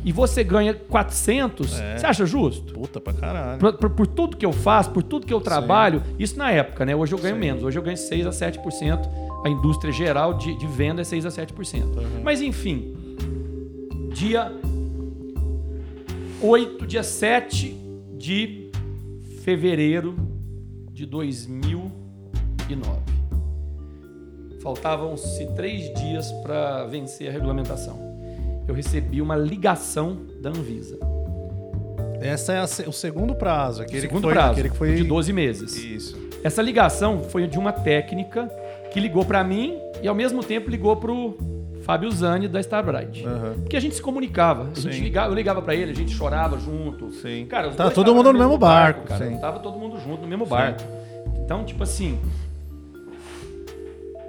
e você ganha 400, É. você acha justo? Puta pra caralho. Por, por- por tudo que eu faço, por tudo que eu trabalho, isso na época, né? Hoje eu ganho Sim. menos. Hoje eu ganho 6 a 7%. A indústria geral de, de venda é 6 a 7%. Uhum. Mas enfim, dia 8, dia 7 de fevereiro de 2009. Faltavam-se três dias para vencer a regulamentação. Eu recebi uma ligação da Anvisa. Essa é a o segundo prazo. Aquele segundo que foi, prazo, aquele que foi de 12 meses. Isso. Essa ligação foi de uma técnica que ligou para mim e ao mesmo tempo ligou pro Fábio Zani da Starbright. Aham. Porque a gente se comunicava, a gente Sim. ligava, eu ligava para ele, a gente chorava junto. Sim. Cara, Tá todo mundo no mesmo barco, cara. sim. Tava todo mundo junto no mesmo barco. Então, tipo assim,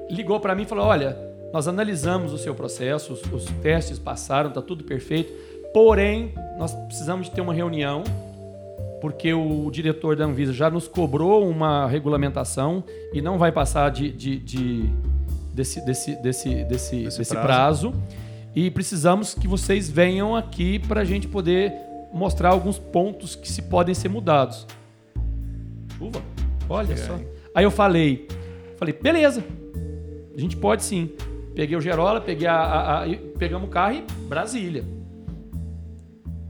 ligou para mim e falou: "Olha, nós analisamos o seu processo, os, os testes passaram, tá tudo perfeito. Porém, nós precisamos de ter uma reunião porque o diretor da Anvisa já nos cobrou uma regulamentação e não vai passar de, de- de- desse, desse, desse, desse, Desse prazo. prazo. E precisamos que vocês venham aqui para a gente poder mostrar alguns pontos que se podem ser mudados. Chuva? Olha só. aí. Eu falei, falei, beleza, a gente pode sim. Peguei o Gerola, peguei a, a- a- pegamos o carro e Brasília.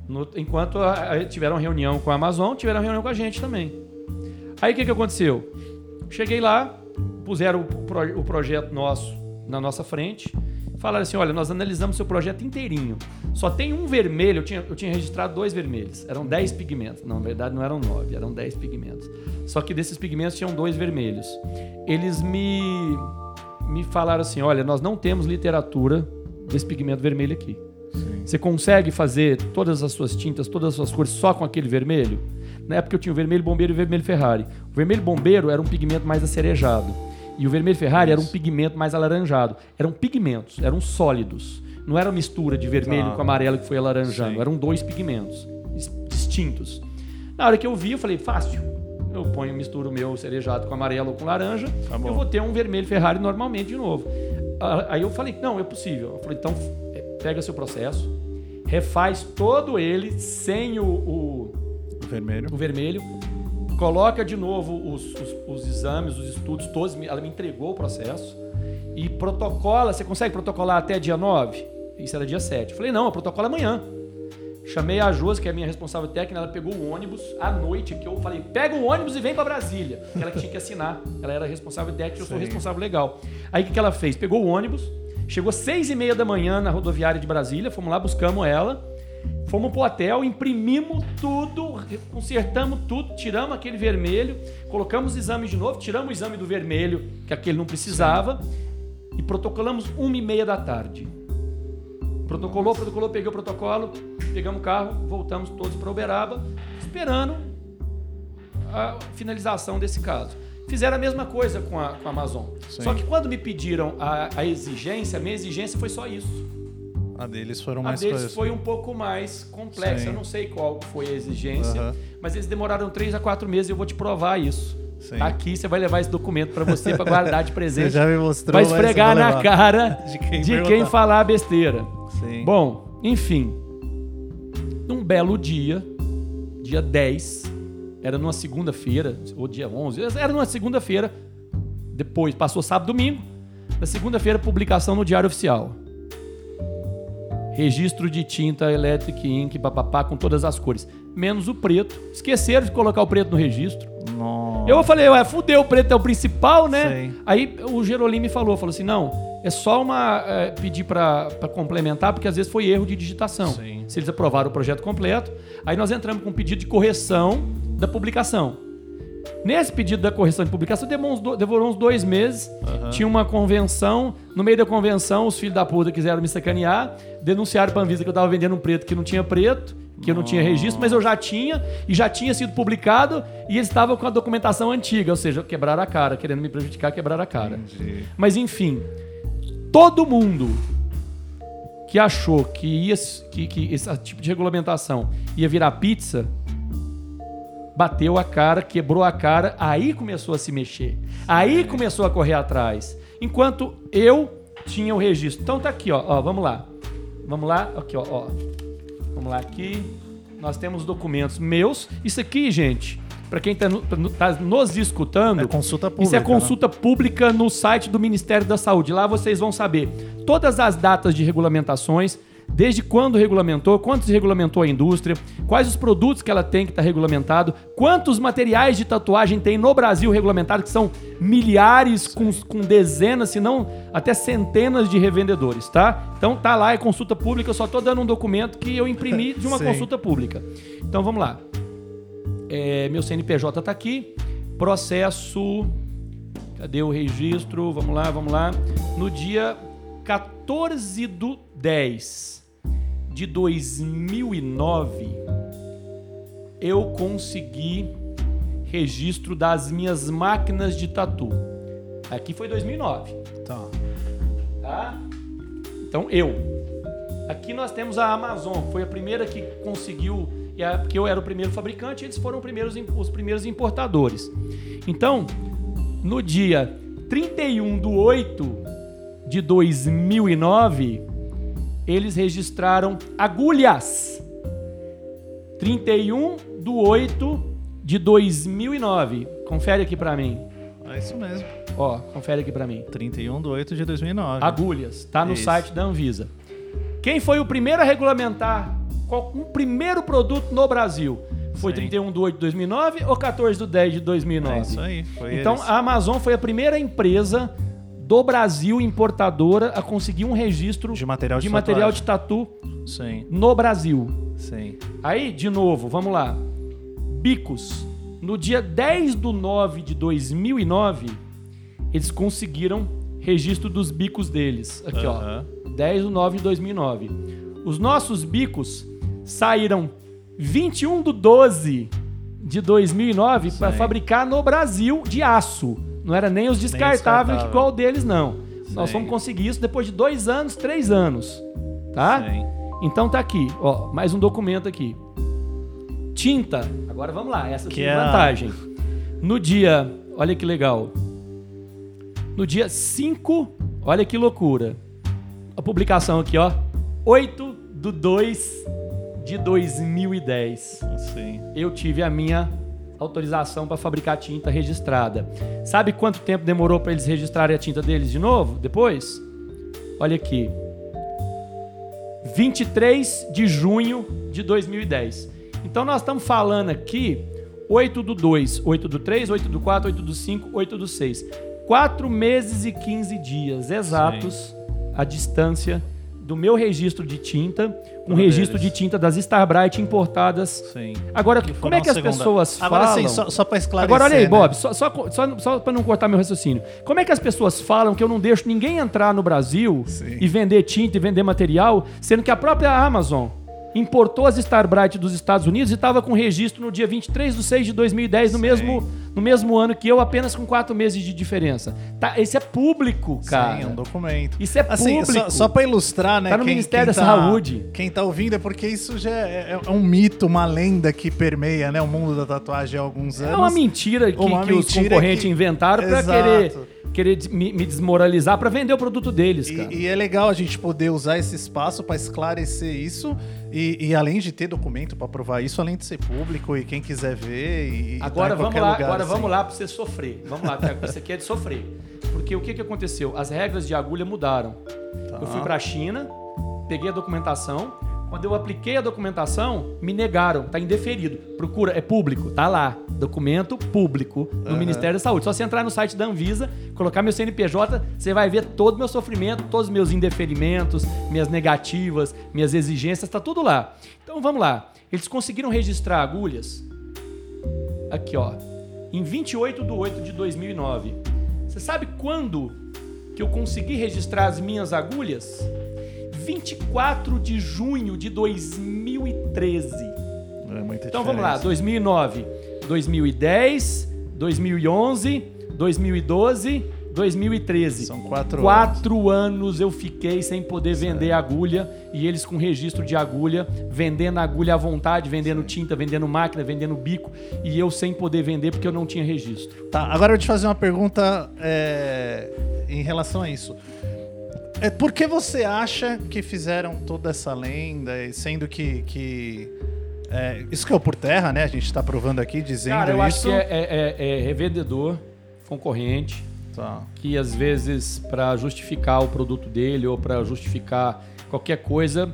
No- enquanto a- tiveram reunião com a Amazon, tiveram reunião com a gente também. Aí o que, que aconteceu? Cheguei lá, puseram o, pro- o projeto nosso na nossa frente, falaram assim: olha, nós analisamos seu projeto inteirinho. Só tem um vermelho, eu tinha, eu tinha registrado dois vermelhos. Eram 10 pigmentos. Não, na verdade não eram 9, eram 10 pigmentos. Só que desses pigmentos tinham dois vermelhos. Eles me, me falaram assim: olha, nós não temos literatura desse pigmento vermelho aqui. Você consegue fazer todas as suas tintas, todas as suas cores só com aquele vermelho? Na época eu tinha o vermelho bombeiro e o vermelho Ferrari. O vermelho bombeiro era um pigmento mais acerejado. E o vermelho Ferrari era um pigmento mais alaranjado. Eram pigmentos, eram sólidos. Não era uma mistura de vermelho Tá. com amarelo que foi alaranjando. Sim. Eram dois pigmentos dis- distintos. Na hora que eu vi, eu falei, fácil. Eu ponho, misturo o meu cerejado com amarelo ou com laranja. Tá eu vou ter um vermelho Ferrari normalmente de novo. Aí eu falei, não, é possível. Eu falei, então pega seu processo, refaz todo ele sem o, o, O vermelho. o vermelho, coloca de novo os, os- os exames, os estudos todos. Ela me entregou o processo e protocola. Você consegue protocolar até dia 9? Isso era dia 7. Eu falei, não, eu protocolo amanhã. Chamei a Josi, que é a minha responsável técnica, ela pegou o ônibus à noite, que eu falei, pega o ônibus e vem pra Brasília. Ela que tinha que assinar. Ela era responsável técnica, eu sou Sim. responsável legal. Aí o que ela fez? Pegou o ônibus, chegou seis e meia da manhã na rodoviária de Brasília, fomos lá, buscamos ela, fomos pro hotel, imprimimos tudo, consertamos tudo, tiramos aquele vermelho, colocamos exames de novo, tiramos o exame do vermelho, que aquele não precisava, e protocolamos uma e meia da tarde. Protocolou, protocolou, peguei o protocolo, pegamos o carro, voltamos todos para Uberaba, esperando a finalização desse caso. Fizeram a mesma coisa com a, com a Amazon. Sim. Só que quando me pediram a, a exigência, a minha exigência foi só isso. A deles foram A mais deles coisas. foi um pouco mais complexa. Sim. Eu não sei qual foi a exigência, Aham. mas eles demoraram três a quatro meses e eu vou te provar isso. Sim. Aqui você vai levar esse documento para você para guardar de Você presente. já me mostrou. vai esfregar na cara De quem de quem falar besteira. Sim. Bom, enfim. Num belo dia, dia 10, era numa segunda-feira, ou dia 11, era numa segunda-feira, depois passou sábado e domingo, na segunda-feira publicação no Diário Oficial. registro de tinta Electric Ink, papapá, com todas as cores. Menos o preto. Esqueceram de colocar o preto no registro. Nossa. Eu falei, ué, fudeu, o preto é o principal, né? Sei. Aí o Gerolim me falou, falou assim, não, é só uma é, pedir pra complementar, porque às vezes foi erro de digitação. Sim. Se eles aprovaram o projeto completo, aí nós entramos com um pedido de correção da publicação. Nesse pedido da correção de publicação, demorou uns, dois meses. Tinha uma convenção. No meio da convenção, os filhos da puta quiseram me sacanear. Denunciaram pra Anvisa que eu tava vendendo um preto que não tinha preto, que eu não tinha registro, mas eu já tinha, e já tinha sido publicado, e eles estavam com a documentação antiga, ou seja, quebraram a cara, querendo me prejudicar, quebraram a cara. Entendi. Mas enfim, todo mundo que achou que, ia, que, que esse tipo de regulamentação ia virar pizza, bateu a cara, quebrou a cara, aí começou a se mexer. Aí começou a correr atrás. Enquanto eu tinha o registro. Então tá aqui, ó, ó vamos lá. Vamos lá, aqui, ó, ó. Vamos lá aqui. Nós temos documentos meus. Isso aqui, gente, para quem tá, no- tá nos escutando, É consulta isso pública. é consulta pública no site do Ministério da Saúde. Lá vocês vão saber todas as datas de regulamentações, desde quando regulamentou, quanto se regulamentou a indústria, quais os produtos que ela tem que está regulamentado, quantos materiais de tatuagem tem no Brasil regulamentado, que são milhares, com, com dezenas, se não até centenas de revendedores, tá? Então tá lá, é consulta pública, eu só tô dando um documento que eu imprimi de uma consulta pública. Então vamos lá. É, meu CNPJ tá aqui. Processo. Cadê o registro? Vamos lá, vamos lá. No dia 14 do 10 de 2009, eu consegui registro das minhas máquinas de tatu. Aqui foi 2009 Tá. tá? Então eu. Aqui nós temos a Amazon, foi a primeira que conseguiu, a- porque eu era o primeiro fabricante, eles foram os primeiros, im- os primeiros importadores. Então, no dia 31 de 8 de 2009, eles registraram agulhas. 31 de 8 de 2009. Confere aqui pra mim. É isso mesmo. Ó, confere aqui pra mim. 31 de 8 de 2009. Agulhas, tá no Isso. site da Anvisa. Quem foi o primeiro a regulamentar um primeiro produto no Brasil? Foi Sim. 31 de 8 de 2009 ou 14 de 10 de 2009? É isso aí. Foi Então eles. a Amazon foi a primeira empresa do Brasil importadora a conseguir um registro De material de material tatuagem. de tatu Sim, no Brasil. sim. Aí, de novo, vamos lá. Bicos. No dia 10 do 9 de 2009, eles conseguiram registro dos bicos deles. Aqui, Aham. ó. 10 do 9 de 2009. Os nossos bicos saíram 21 do 12 de 2009 para fabricar no Brasil de aço. Não era nem os descartáveis descartável. igual o deles, não. Nós Sim. fomos conseguir isso depois de dois anos, três anos. Tá? Sim. Então tá aqui, ó, mais um documento aqui. Tinta. Agora vamos lá, essa Que é a- vantagem. No dia, olha que legal. No dia 5, olha que loucura. A publicação aqui, ó. 8 do 2 de 2010 Sim. eu tive a minha autorização para fabricar tinta registrada. Sabe quanto tempo demorou para eles registrarem a tinta deles de novo? Depois? Olha aqui. 23 de junho de 2010. Então nós estamos falando aqui 8 do 2, 8 do 3, 8 do 4, 8 do 5, 8 do 6. 4 meses e 15 dias exatos a distância do meu registro de tinta com Para registro deles. de tinta das Starbright importadas Sim. Agora, Que como é que as segunda- pessoas Agora falam... sim, só, só pra esclarecer. Agora, olha aí, né? Bob, só, só, só, só para não cortar meu raciocínio. Como é que as pessoas falam que eu não deixo ninguém entrar no Brasil Sim. e vender tinta e vender material, sendo que a própria Amazon importou as Starbright dos Estados Unidos e estava com registro no dia 23 de 6 de 2010, no mesmo, no mesmo ano que eu, apenas com quatro meses de diferença. Tá, esse é público, cara. Sim, é um documento. Isso é Assim, público. só, só pra ilustrar, né? Tá no Ministério da Saúde. Quem tá ouvindo é porque isso já é, é um mito, uma lenda que permeia né, o mundo da tatuagem há alguns anos. É uma mentira que, Uma que os mentira concorrentes que- inventaram Exato. querer, querer me, desmoralizar pra vender o produto deles, cara. E, e é legal a gente poder usar esse espaço para esclarecer isso e, e além de ter documento para provar isso, além de ser público e quem quiser ver e, e Agora tá vamos lá, lugar, agora assim. vamos lá para você sofrer. Vamos lá, isso aqui é de sofrer. Porque o que, que aconteceu? As regras de agulha mudaram. Tá. Eu fui pra China, peguei a documentação. Quando eu apliquei a documentação, me negaram, tá indeferido. Procura, é público, tá lá. Documento público no Ministério da Saúde. Só você entrar no site da Anvisa, colocar meu CNPJ, você vai ver todo o meu sofrimento, todos os meus indeferimentos, minhas negativas, minhas exigências, tá tudo lá. Então vamos lá. Eles conseguiram registrar agulhas. Aqui, ó. Em 28 de 8 de 2009. Você sabe quando que eu consegui registrar as minhas agulhas? 24 de junho de 2013. É muita Então vamos lá, diferença. 2009, 2010, 2011, 2012, 2013. São quatro Quatro anos eu fiquei sem poder vender agulha e eles com registro de agulha, vendendo agulha à vontade, vendendo tinta, vendendo máquina, vendendo bico e eu sem poder vender porque eu não tinha registro. Tá, agora eu vou te fazer uma pergunta é, em relação a isso. É, por que você acha que fizeram toda essa lenda, sendo que. que é, isso que é por terra, né? A gente tá provando aqui, dizendo Cara, eu isso. acho que é, é- é- é revendedor, concorrente, Tá. que às vezes para justificar o produto dele ou para justificar qualquer coisa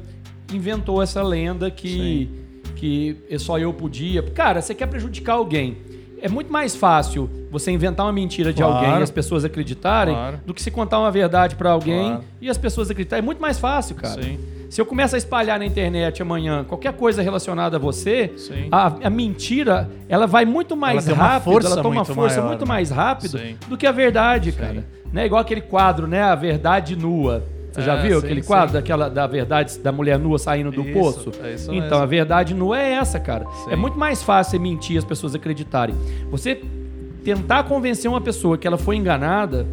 inventou essa lenda que que só eu podia. Cara, você quer prejudicar alguém? É muito mais fácil você inventar uma mentira de Claro. alguém e as pessoas acreditarem Claro. do que se contar uma verdade para alguém Claro. e as pessoas acreditarem. É muito mais fácil, cara. Sim. Se eu começo a espalhar na internet amanhã qualquer coisa relacionada a você, Sim. a, a mentira ela vai muito mais uma rápido, força ela toma muito força maior, muito né? mais rápido Sim. do que a verdade, cara. Né? Igual aquele quadro, né? A verdade nua. Você já É, viu sim, aquele sim. quadro daquela da verdade da mulher nua saindo do Isso, poço? é isso então, mesmo. a verdade nua é essa, cara. Sim. É muito mais fácil você mentir e as pessoas acreditarem. Você tentar convencer uma pessoa que ela foi enganada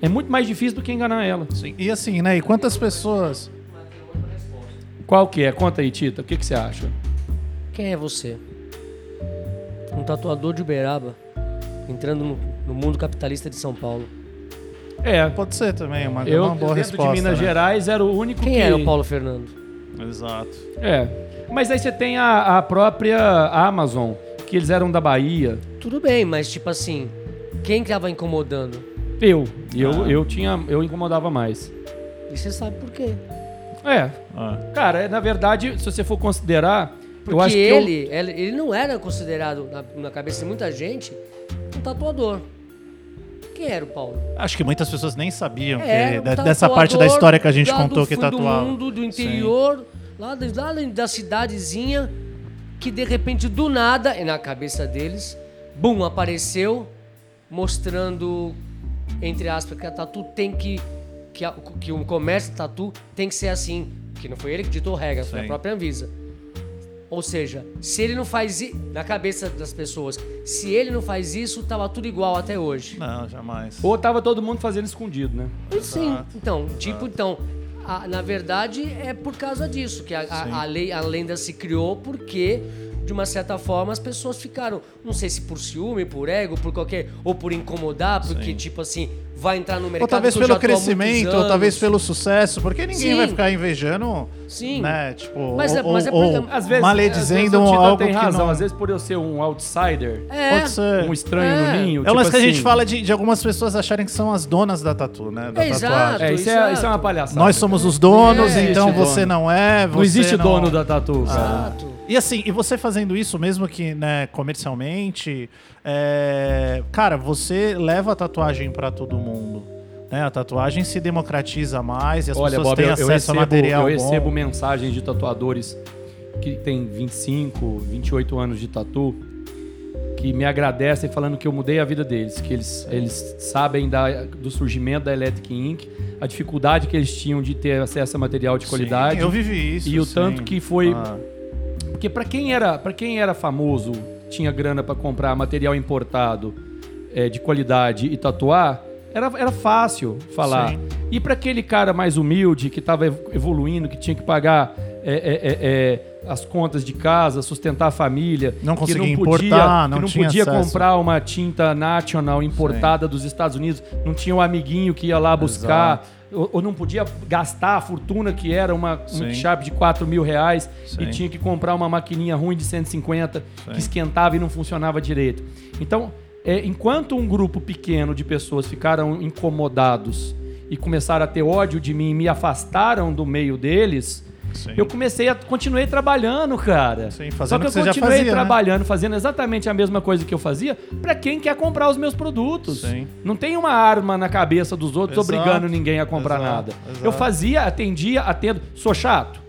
é muito mais difícil do que enganar ela. Sim. E assim, né? E quantas pessoas. Qual que é? Conta aí, Tita. O que, que você acha? Quem é você? Um tatuador de Uberaba entrando no, no mundo capitalista de São Paulo. É. Pode ser também, uma, Eu, uma boa dentro resposta. de Minas né? Gerais, era o único Quem que... era o Paulo Fernando? Exato. É. Mas aí você tem a, a própria Amazon, que eles eram da Bahia. Tudo bem, mas tipo assim, quem que tava incomodando? Eu. Eu, Ah. eu tinha. Eu incomodava mais. E você sabe por quê? É. Ah. Cara, é, na verdade, se você for considerar. Porque eu acho que eu- ele, ele, ele não era considerado, na, na cabeça de muita gente, um tatuador. Quem era o Paulo? Acho que muitas pessoas nem sabiam Era que, dessa parte da história que a gente contou do que tatuava. Do mundo, do interior, lá, da- lá da cidadezinha, que de repente, do nada, e na cabeça deles, bum, apareceu, mostrando, entre aspas, que a tatu tem que. que, a- que o comércio de tatu tem que ser assim. Que não foi ele que ditou regras, foi a própria Anvisa. Ou seja, se ele não faz isso, na cabeça das pessoas, se ele não faz isso, tava tudo igual até hoje. Não, jamais. Ou tava todo mundo fazendo escondido, né? Sim, então, tipo, então, a- na verdade é por causa disso que a, a- a lei, a lenda se criou porque de uma certa forma as pessoas ficaram, não sei se por ciúme, por ego, por qualquer ou por incomodar, porque tipo assim, vai entrar no mercado Ou talvez pelo crescimento, ou talvez pelo sucesso, porque ninguém Sim. vai ficar invejando, Sim. né? Tipo, Mas é- ou, mas é ou- porque- Às vezes. maledizendo às vezes algo tem que razão. não... Às vezes, por eu ser um outsider, É, Pode ser. um estranho É. no ninho. É o tipo lance que a gente assim, fala de, de algumas pessoas acharem que são as donas da tatu, né? Da Exato. tatuagem. É, isso, é, Exato. isso é uma palhaçada. Nós somos os donos, Não então você dono. não é. Você Não existe não- dono da tatu. Exato. E assim, e você fazendo isso, mesmo que né, comercialmente, é, cara, você leva a tatuagem pra todo mundo. Né? A tatuagem se democratiza mais e as Olha, pessoas Bob, têm eu, eu acesso recebo, a material eu bom. recebo mensagens de tatuadores que tem 25, 28 anos de tatu que me agradecem falando que eu mudei a vida deles, que eles, eles sabem da, do surgimento da Electric Inc., a dificuldade que eles tinham de ter acesso a material de Sim, qualidade. eu vivi isso. E o sim. tanto que foi Ah, Porque para quem era, para quem era famoso, tinha grana para comprar material importado é, de qualidade e tatuar, era, era fácil falar. Sim. E para aquele cara mais humilde que estava evoluindo, que tinha que pagar é, é, é, é, as contas de casa, sustentar a família, Não que conseguia não podia, importar, não que não podia acesso. comprar uma tinta national importada dos Estados Unidos, não tinha um amiguinho que ia lá buscar. Ou, ou não podia gastar a fortuna que era uma Sim. um Sharp de 4 mil reais Sim. e tinha que comprar uma maquininha ruim de 150 Sim. que esquentava e não funcionava direito. Então, é, enquanto um grupo pequeno de pessoas ficaram incomodados e começaram a ter ódio de mim e me afastaram do meio deles, Sim. Eu comecei a continuei trabalhando, cara. Sim, Só fazendo que eu que você já continuei fazia, né? trabalhando, fazendo exatamente a mesma coisa que eu fazia pra quem quer comprar os meus produtos. Sim. Não tem uma arma na cabeça dos outros Exato. obrigando ninguém a comprar Exato, nada. exato. Eu fazia, atendia, atendo. Sou chato?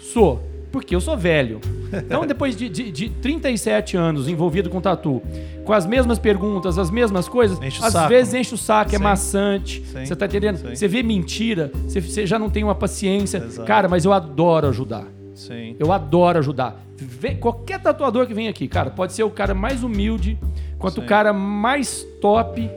Sou. Porque eu sou velho. Então, depois de, de, de 37 anos envolvido com tatu, com as mesmas perguntas, as mesmas coisas, Enche às saco. vezes enche o saco, é Sim. maçante. Sim. Você tá entendendo? Sim. Você vê mentira, você, você já não tem uma paciência. Exato. Cara, mas eu adoro ajudar. Sim. Eu adoro ajudar. Vê- qualquer tatuador que vem aqui, cara, pode ser o cara mais humilde, quanto o cara mais top.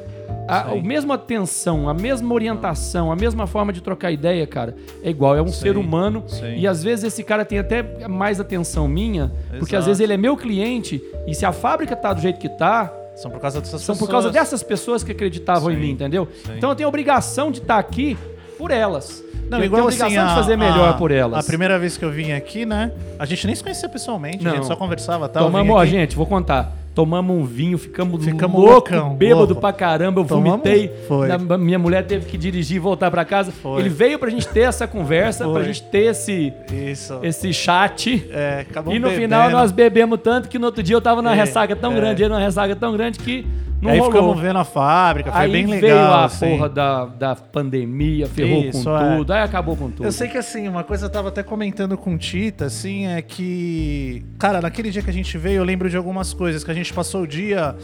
A, a mesma atenção, a mesma orientação, a mesma forma de trocar ideia, cara, é igual. É um Sim. ser humano. Sim. E às vezes esse cara tem até mais atenção minha, porque às Exato. vezes ele é meu cliente. E se a fábrica tá do jeito que tá, São por causa dessas são por pessoas. causa dessas pessoas que acreditavam em Sim, mim, entendeu? Então eu tenho a obrigação de estar aqui por elas. Não, eu igual tenho a obrigação assim, de fazer a- melhor a- por elas. A primeira vez que eu vim aqui, né? A gente nem se conhecia pessoalmente, a Não. gente só conversava, tá? Vim Tomamos, ó, gente, vou contar. Tomamos um vinho, ficamos, Ficamos louco, loucão, bêbado louco. pra caramba. Eu Tomamos? vomitei. Foi. Na- minha mulher teve que dirigir e voltar pra casa. Foi. Ele veio pra gente ter essa conversa, Foi. pra gente ter esse, Isso. esse chat. É, e no bebendo. final nós bebemos tanto que no outro dia eu tava numa É, ressaca tão é. grande, ele numa ressaca tão grande que não Aí rolou. ficamos vendo a fábrica, foi Aí bem legal. veio a assim. porra da, da pandemia, ferrou Isso, com é. tudo, aí acabou com tudo. Eu sei que assim, uma coisa eu tava até comentando com o Tita, assim, é que. Cara, naquele dia que a gente veio, eu lembro de algumas coisas, que a gente passou o dia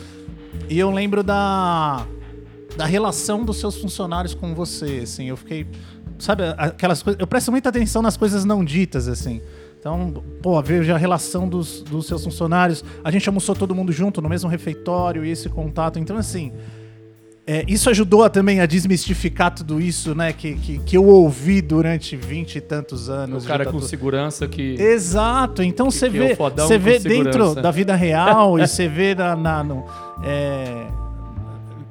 e eu lembro da. da relação dos seus funcionários com você, assim. Eu fiquei. Sabe, aquelas coisas. Eu presto muita atenção nas coisas não ditas, assim. Então, pô, vejo a relação dos, dos seus funcionários. A gente almoçou todo mundo junto no mesmo refeitório e esse contato. Então, assim. É, isso ajudou a, também a desmistificar tudo isso, né? Que, que, que eu ouvi durante vinte e tantos anos. o cara com segurança que... Exato, então você é vê, você vê dentro da vida real e você vê na, na- no, é,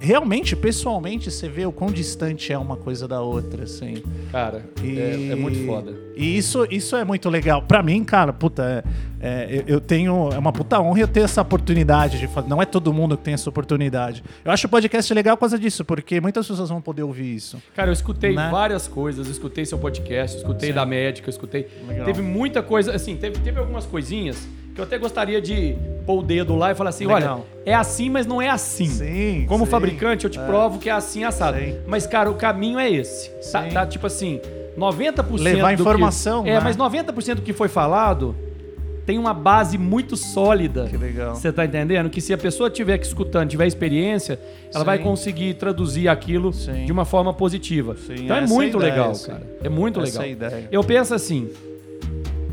realmente, pessoalmente, você vê o quão distante é uma coisa da outra, assim. Cara, E, é, é muito foda. E isso, isso é muito legal. Pra mim, cara, puta, é, é, eu, eu tenho. É uma puta honra eu ter essa oportunidade de fazer. Não é todo mundo que tem essa oportunidade. Eu acho o podcast legal por causa disso, porque muitas pessoas vão poder ouvir isso. Cara, eu escutei Né? várias coisas, eu escutei seu podcast, eu escutei Sim. da médica, eu escutei. Legal. Teve muita coisa, assim, teve, teve algumas coisinhas que eu até gostaria de pôr o dedo lá e falar assim: Legal. olha, é assim, mas não é assim. Sim. Como sim. fabricante, eu te provo que é assim assado. Sim. Mas, cara, o caminho é esse. Tá, tá, tipo assim, 90% Levar do informação, que, É, né? mas 90% do que foi falado tem uma base muito sólida. Que legal. Você tá entendendo? Que se a pessoa tiver que escutando, tiver experiência, ela Sim. vai conseguir traduzir aquilo Sim. de uma forma positiva. Sim, então é é muito legal, cara. É muito Essa legal. é ideia. Eu penso assim,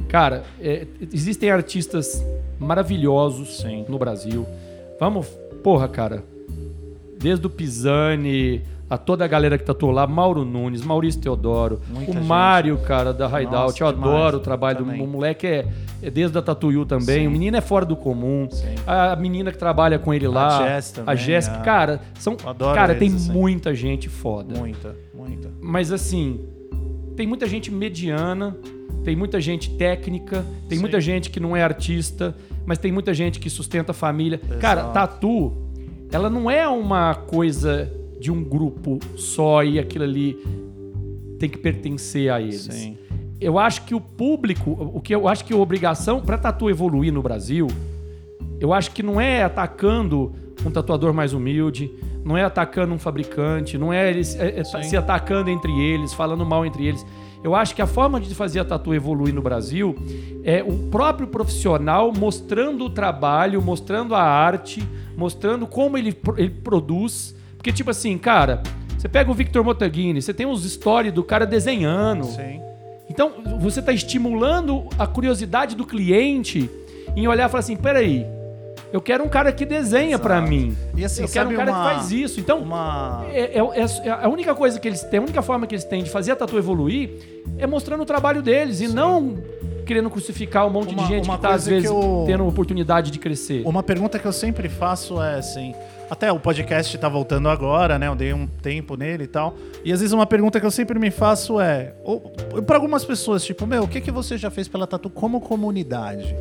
cara, é, existem artistas maravilhosos Sim. no Brasil. Vamos, porra, cara. Desde o Pisani, a toda a galera que tatuou lá, Mauro Nunes, Maurício Teodoro, Muita o gente. Mário, cara, da Hideout. Eu demais, adoro o trabalho também. do o moleque, é, é desde a Tatuyu também. Sim. O menino é fora do comum. Sim. A menina que trabalha com ele lá, Jess também, a Jéssica, a- cara, são, cara, tem eles, assim. muita gente foda. Muita, muita. Mas assim, tem muita gente mediana, tem muita gente técnica, tem Sim. muita gente que não é artista, mas tem muita gente que sustenta a família. Cara, Exato. tatu, ela não é uma coisa de um grupo só e aquilo ali tem que pertencer a eles. Sim. Eu acho que o público, o que eu acho que a obrigação para tatu evoluir no Brasil, eu acho que não é atacando um tatuador mais humilde, não é atacando um fabricante, não é eles é- é se atacando entre eles, falando mal entre eles. Eu acho que a forma de fazer a tatu evoluir no Brasil é o próprio profissional mostrando o trabalho, mostrando a arte, mostrando como ele, ele produz. Porque, tipo assim, cara, você pega o Victor Motaghini, você tem os stories do cara desenhando. Sim. Então, você está estimulando a curiosidade do cliente em olhar e falar assim: peraí, eu quero um cara que desenha para mim. E assim, eu quero um cara uma- que faz isso. Então, Uma. é, é- é- é a única coisa que eles têm, a única forma que eles têm de fazer a tatu evoluir é mostrando o trabalho deles e não querendo crucificar um monte Uma- de gente que tá, às vezes, eu- tendo oportunidade de crescer. Uma pergunta que eu sempre faço é assim. Até o podcast tá voltando agora, né? Eu dei um tempo nele e tal. E às vezes uma pergunta que eu sempre me faço é. Para algumas pessoas, tipo, meu, o que, que você já fez pela Tatu como comunidade?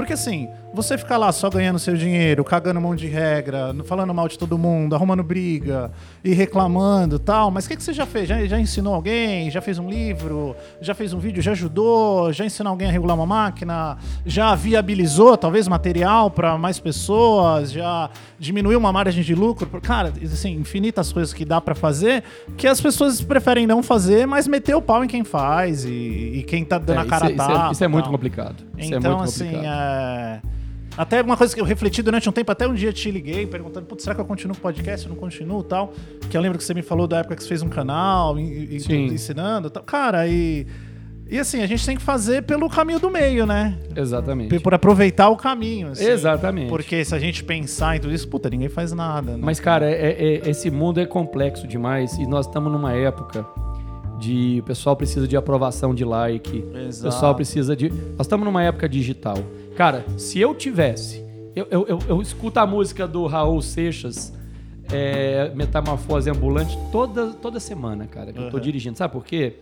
Porque assim, você ficar lá só ganhando seu dinheiro, cagando mão de regra, falando mal de todo mundo, arrumando briga e reclamando tal, mas o que, que você já fez? Já, já ensinou alguém? Já fez um livro? Já fez um vídeo? Já ajudou? Já ensinou alguém a regular uma máquina? Já viabilizou talvez material para mais pessoas? Já diminuiu uma margem de lucro? Cara, assim, infinitas coisas que dá para fazer que as pessoas preferem não fazer, mas meter o pau em quem faz e, e quem tá dando É, a cara isso, é- a isso é, isso é muito complicado. Isso é Então, muito assim, complicado. é... até uma coisa que eu refleti durante um tempo, até um dia te liguei perguntando, putz, será que eu continuo com o podcast? Eu não continuo tal? Que eu lembro que você me falou da época que você fez um canal e, e- Sim. ensinando tal. Cara, e... E assim, a gente tem que fazer pelo caminho do meio, né? Exatamente. Por aproveitar o caminho. assim. Exatamente. Porque se a gente pensar em tudo isso, puta, ninguém faz nada. Né? Mas, cara, é- é- esse mundo é complexo demais e nós estamos numa época de o pessoal precisa de aprovação de like, o Exato. pessoal precisa de. Nós estamos numa época digital. Cara, se eu tivesse. Eu, eu, eu, eu escuto a música do Raul Seixas, é, Metamorfose Ambulante, toda, toda semana, cara, que eu tô Uhum. dirigindo. Sabe por quê?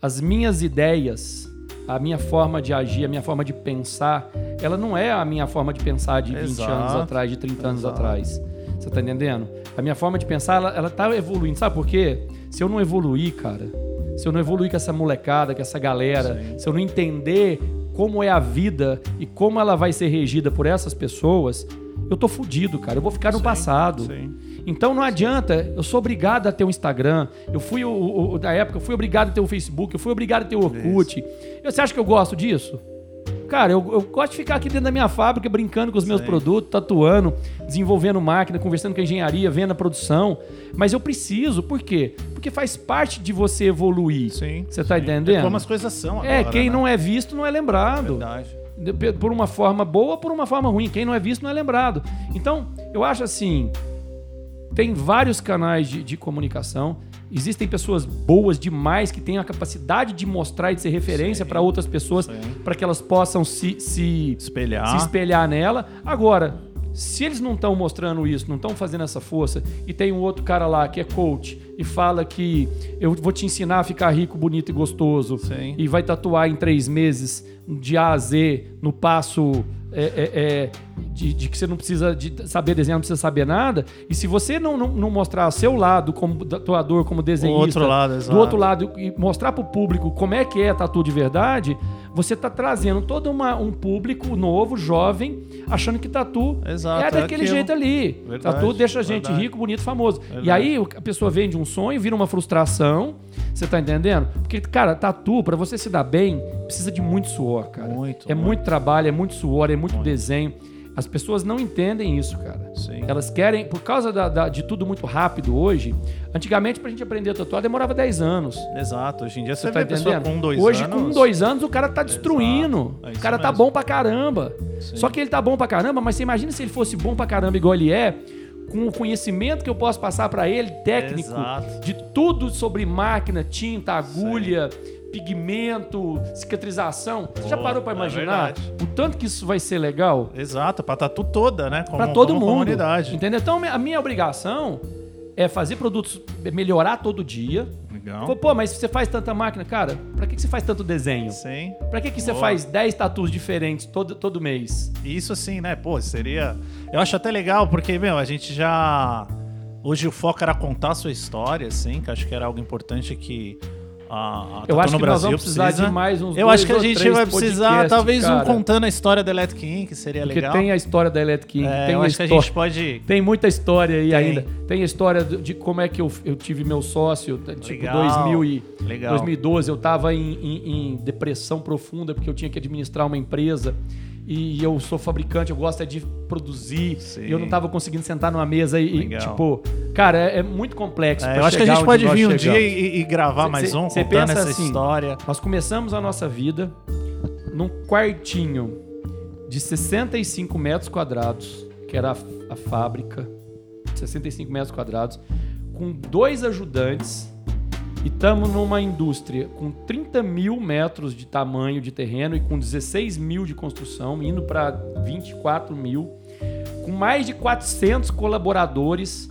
As minhas ideias, a minha forma de agir, a minha forma de pensar, ela não é a minha forma de pensar de 20 Exato. anos atrás, de 30 anos Exato. atrás. Você tá entendendo? A minha forma de pensar, ela, ela tá evoluindo. Sabe por quê? Se eu não evoluir, cara, se eu não evoluir com essa molecada, com essa galera, Sim. se eu não entender como é a vida e como ela vai ser regida por essas pessoas, eu tô fudido, cara. Eu vou ficar no Sim, passado. sim. Então não adianta, eu sou obrigado a ter um Instagram. Eu fui, o, o- da época, eu fui obrigado a ter o Facebook, eu fui obrigado a ter o Orkut. Você acha que eu gosto disso? Cara, eu, eu gosto de ficar aqui dentro da minha fábrica brincando com os meus Sim. produtos, tatuando, desenvolvendo máquina, conversando com a engenharia, vendo a produção. Mas eu preciso, por quê? Porque faz parte de você evoluir. Sim. Você tá sim. entendendo? É como as coisas são agora, É, quem né? não é visto não é lembrado. Verdade. De- por uma forma boa, por uma forma ruim. Quem não é visto não é lembrado. Então, eu acho assim, tem vários canais de, de comunicação. Existem pessoas boas demais que têm a capacidade de mostrar e de ser referência para outras pessoas, para que elas possam se, se, Espelhar. se espelhar nela. Agora, se eles não estão mostrando isso, não estão fazendo essa força, e tem um outro cara lá que é coach e fala que eu vou te ensinar a ficar rico, bonito e gostoso, Sim. e vai tatuar em três meses de A a Z no passo é, é, é, de, de que você não precisa de saber desenhar, não precisa saber nada. E se você não, não, não mostrar seu lado como tatuador, como desenhista, outro lado, do exato. outro lado e mostrar pro público como é que é tatu de verdade, você tá trazendo todo uma, um público novo, jovem, achando que tatu Exato, é é daquele aquilo. jeito ali. Verdade, tatu deixa a gente verdade. rico, bonito, famoso. E Verdade. aí o- a pessoa vende um sonho, vira uma frustração. Você tá entendendo? Porque, cara, tatu, pra você se dar bem, precisa de muito suor, cara. Muito, É muito. muito trabalho, é muito suor, é muito desenho. As pessoas não entendem isso, cara. Sim. Elas querem, por causa da- da- de tudo muito rápido hoje, antigamente pra gente aprender a tatuar demorava 10 anos. Exato. Hoje em dia você, Você tá pessoa entendendo? com dois Hoje, anos. com dois anos, o cara tá destruindo. É o cara tá mesmo. bom pra caramba. Só que ele tá bom pra caramba, mas você imagina se ele fosse bom pra caramba igual ele é, com o conhecimento que eu posso passar pra ele, técnico, Exato. de tudo sobre máquina, tinta, agulha, pigmento, cicatrização. Você já Pô, parou pra é imaginar verdade. o tanto que isso vai ser legal? Exato, pra tatu toda, né? Pra todo como mundo. comunidade. Entendeu? Então, a minha obrigação é fazer produtos, melhorar todo dia. Legal. Pô, Pô, mas se você faz tanta máquina, cara, pra que que você faz tanto desenho? Sim. Pra que, que você faz 10 tatus diferentes todo, todo mês? Isso assim, né? Pô, seria. Eu acho até legal, porque, meu, a gente já. Hoje o foco era contar a sua história, assim, que acho que era algo importante que. A, a Eu Tatu acho no que nós Brasil vamos precisar precisa. de mais uns Eu dois acho que a gente vai precisar, talvez, um cara. contando a história da Electric Inc., que seria Porque legal. tem a história da Electric King, É, tem eu acho que a história... gente pode. Tem muita história aí Tem. ainda. Tem a história de como é que eu, eu tive meu sócio, tipo, Legal, 2000 e, legal. 2012, eu tava em, em- em depressão profunda porque eu tinha que administrar uma empresa e eu sou fabricante, eu gosto é de produzir Sim. e eu não tava conseguindo sentar numa mesa e, Legal. tipo, cara, é, é muito complexo. É, eu acho que a gente pode vir um dia e, e gravar Cê- mais cê- um, cê contando pensa essa assim, história. Nós começamos a nossa vida num quartinho de 65 metros quadrados, que era a, a fábrica, 65 metros quadrados, com dois ajudantes. E estamos numa indústria com 30 mil metros de tamanho de terreno e com 16 mil de construção, indo para 24 mil, com mais de 400 colaboradores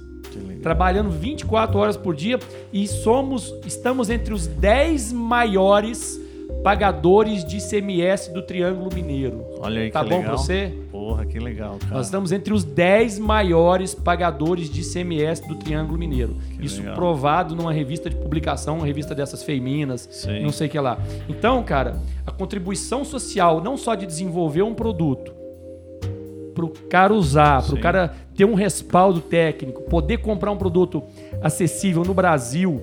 trabalhando 24 horas por dia e somos estamos entre os 10 maiores pagadores de ICMS do Triângulo Mineiro. Olha aí Tá que bom legal. pra você? Porra, que legal, cara. Nós estamos entre os 10 maiores pagadores de ICMS do Triângulo Mineiro. Que Isso legal. provado numa revista de publicação, uma revista dessas feminas, Sim. não sei o que lá. Então, cara, a contribuição social, não só de desenvolver um produto, para o cara usar, para o Sim. cara ter um respaldo técnico, poder comprar um produto acessível no Brasil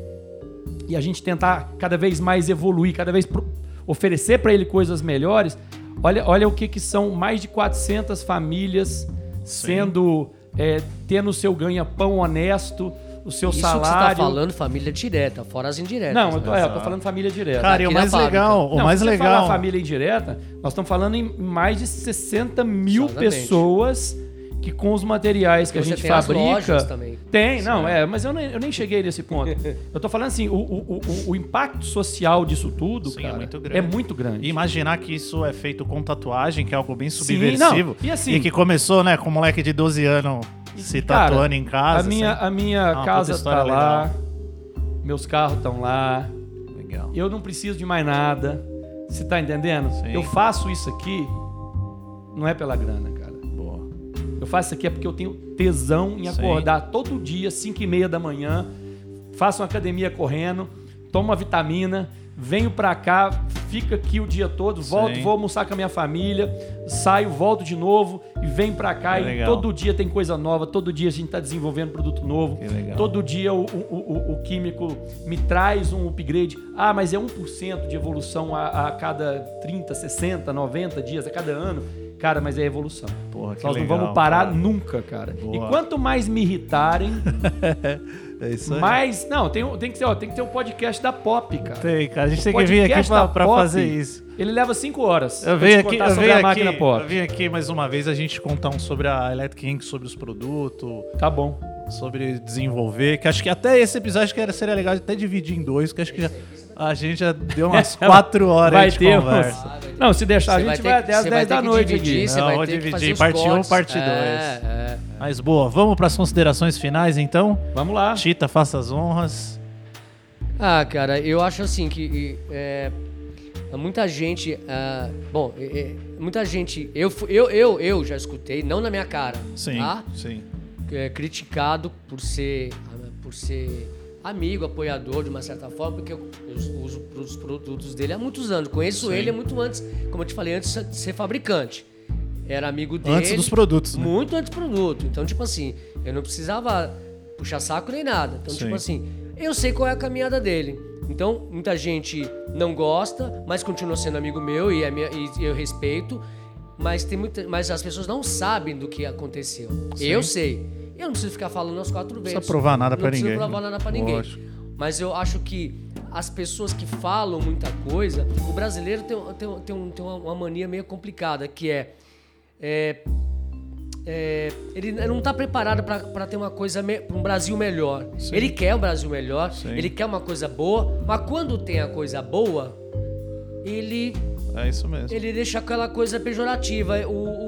e a gente tentar cada vez mais evoluir, cada vez pro- oferecer para ele coisas melhores. Olha, olha o que, que são mais de 400 famílias sendo é, tendo o seu ganha-pão honesto, o seu Isso salário. que você tá falando, família direta, fora as indiretas. Não, eu tô, né? é, eu tô falando família direta. Cara, e o mais fábrica. legal, o Não, mais se você legal. falar família indireta, nós estamos falando em mais de 60 mil Exatamente. pessoas que com os materiais que a Você gente tem as fabrica. lojas também. Tem, não, é, mas eu nem, eu nem cheguei nesse ponto. eu tô falando assim, o, o, o, o impacto social disso tudo, Sim, é cara, muito grande. é muito grande. E imaginar que isso é feito com tatuagem, que é algo bem Sim, subversivo. não, e assim- que começou, né, com um moleque de 12 anos se Cara, tatuando em casa. A minha, assim. a minha uma casa tá história lá, meus carros estão lá, Legal. eu não preciso de mais nada. Você tá entendendo? Sim. Eu faço isso aqui, não é pela grana, faço isso aqui é porque eu tenho tesão em Sim. acordar todo dia, 5 e meia da manhã, faço uma academia correndo, tomo uma vitamina, venho pra cá, fico aqui o dia todo, volto, Sim. vou almoçar com a minha família, saio, volto de novo e venho pra cá. Que e todo dia tem coisa nova, todo dia a gente tá desenvolvendo produto novo. Todo dia o, o- o- o químico me traz um upgrade. Ah, mas é 1% de evolução a, a cada 30, 60, 90 dias, a cada ano. Cara, mas é evolução. Porra, que Nós legal, não vamos parar cara. nunca, cara. Boa. E quanto mais me irritarem, É isso aí. mais. Não, tem, tem, que ter, ó, tem que ter um podcast da Pop, cara. Tem, cara. A gente O tem que vir aqui pra, pra Pop, fazer isso. Ele leva 5 horas. Eu venho aqui, eu venho aqui, eu vim aqui mais uma vez a gente contar um sobre a Electric Ink, sobre os produtos, Tá bom. sobre desenvolver, que acho que até esse episódio que era, seria legal até dividir em dois, que acho que já- a gente já deu umas quatro horas Vai de ter. conversa. uns- Não, se deixar, a Você gente ter vai que- até as você 10 vai da noite dividir, aqui. Não, vai vou ter que dividir, parte um, cortes. parte É, dois. é. Mas boa, vamos para as considerações finais então? Vamos lá. Tita, faça as honras. Ah, cara, eu acho assim que é, muita gente, ah, bom, é, é, muita gente, eu, eu, eu, eu já escutei, não na minha cara, Sim, tá? sim. É, criticado por ser, por ser amigo, apoiador de uma certa forma, porque eu, eu uso os produtos dele há muitos anos. Conheço Sim. ele muito antes, como eu te falei, antes de ser fabricante. Era amigo dele. Antes dos produtos, né? Muito antes do produto. Então, tipo assim, eu não precisava puxar saco nem nada. Então, Sim. tipo assim, eu sei qual é a caminhada dele. Então, muita gente não gosta, mas continua sendo amigo meu e, é minha- e eu respeito. Mas, tem muita, mas as pessoas não sabem do que aconteceu. Eu sei. Eu não preciso ficar falando aos quatro vezes. precisa provar nada pra Não ninguém. preciso provar nada pra ninguém. Lógico. Mas eu acho que as pessoas que falam muita coisa, o brasileiro tem, tem, tem, um- tem uma, mania meio complicada, que é. é, é, ele não está preparado para ter uma coisa, para um Brasil melhor. Ele quer um Brasil melhor, Sim. ele quer uma coisa boa, mas quando tem a coisa boa, ele É isso mesmo. ele deixa aquela coisa pejorativa. O,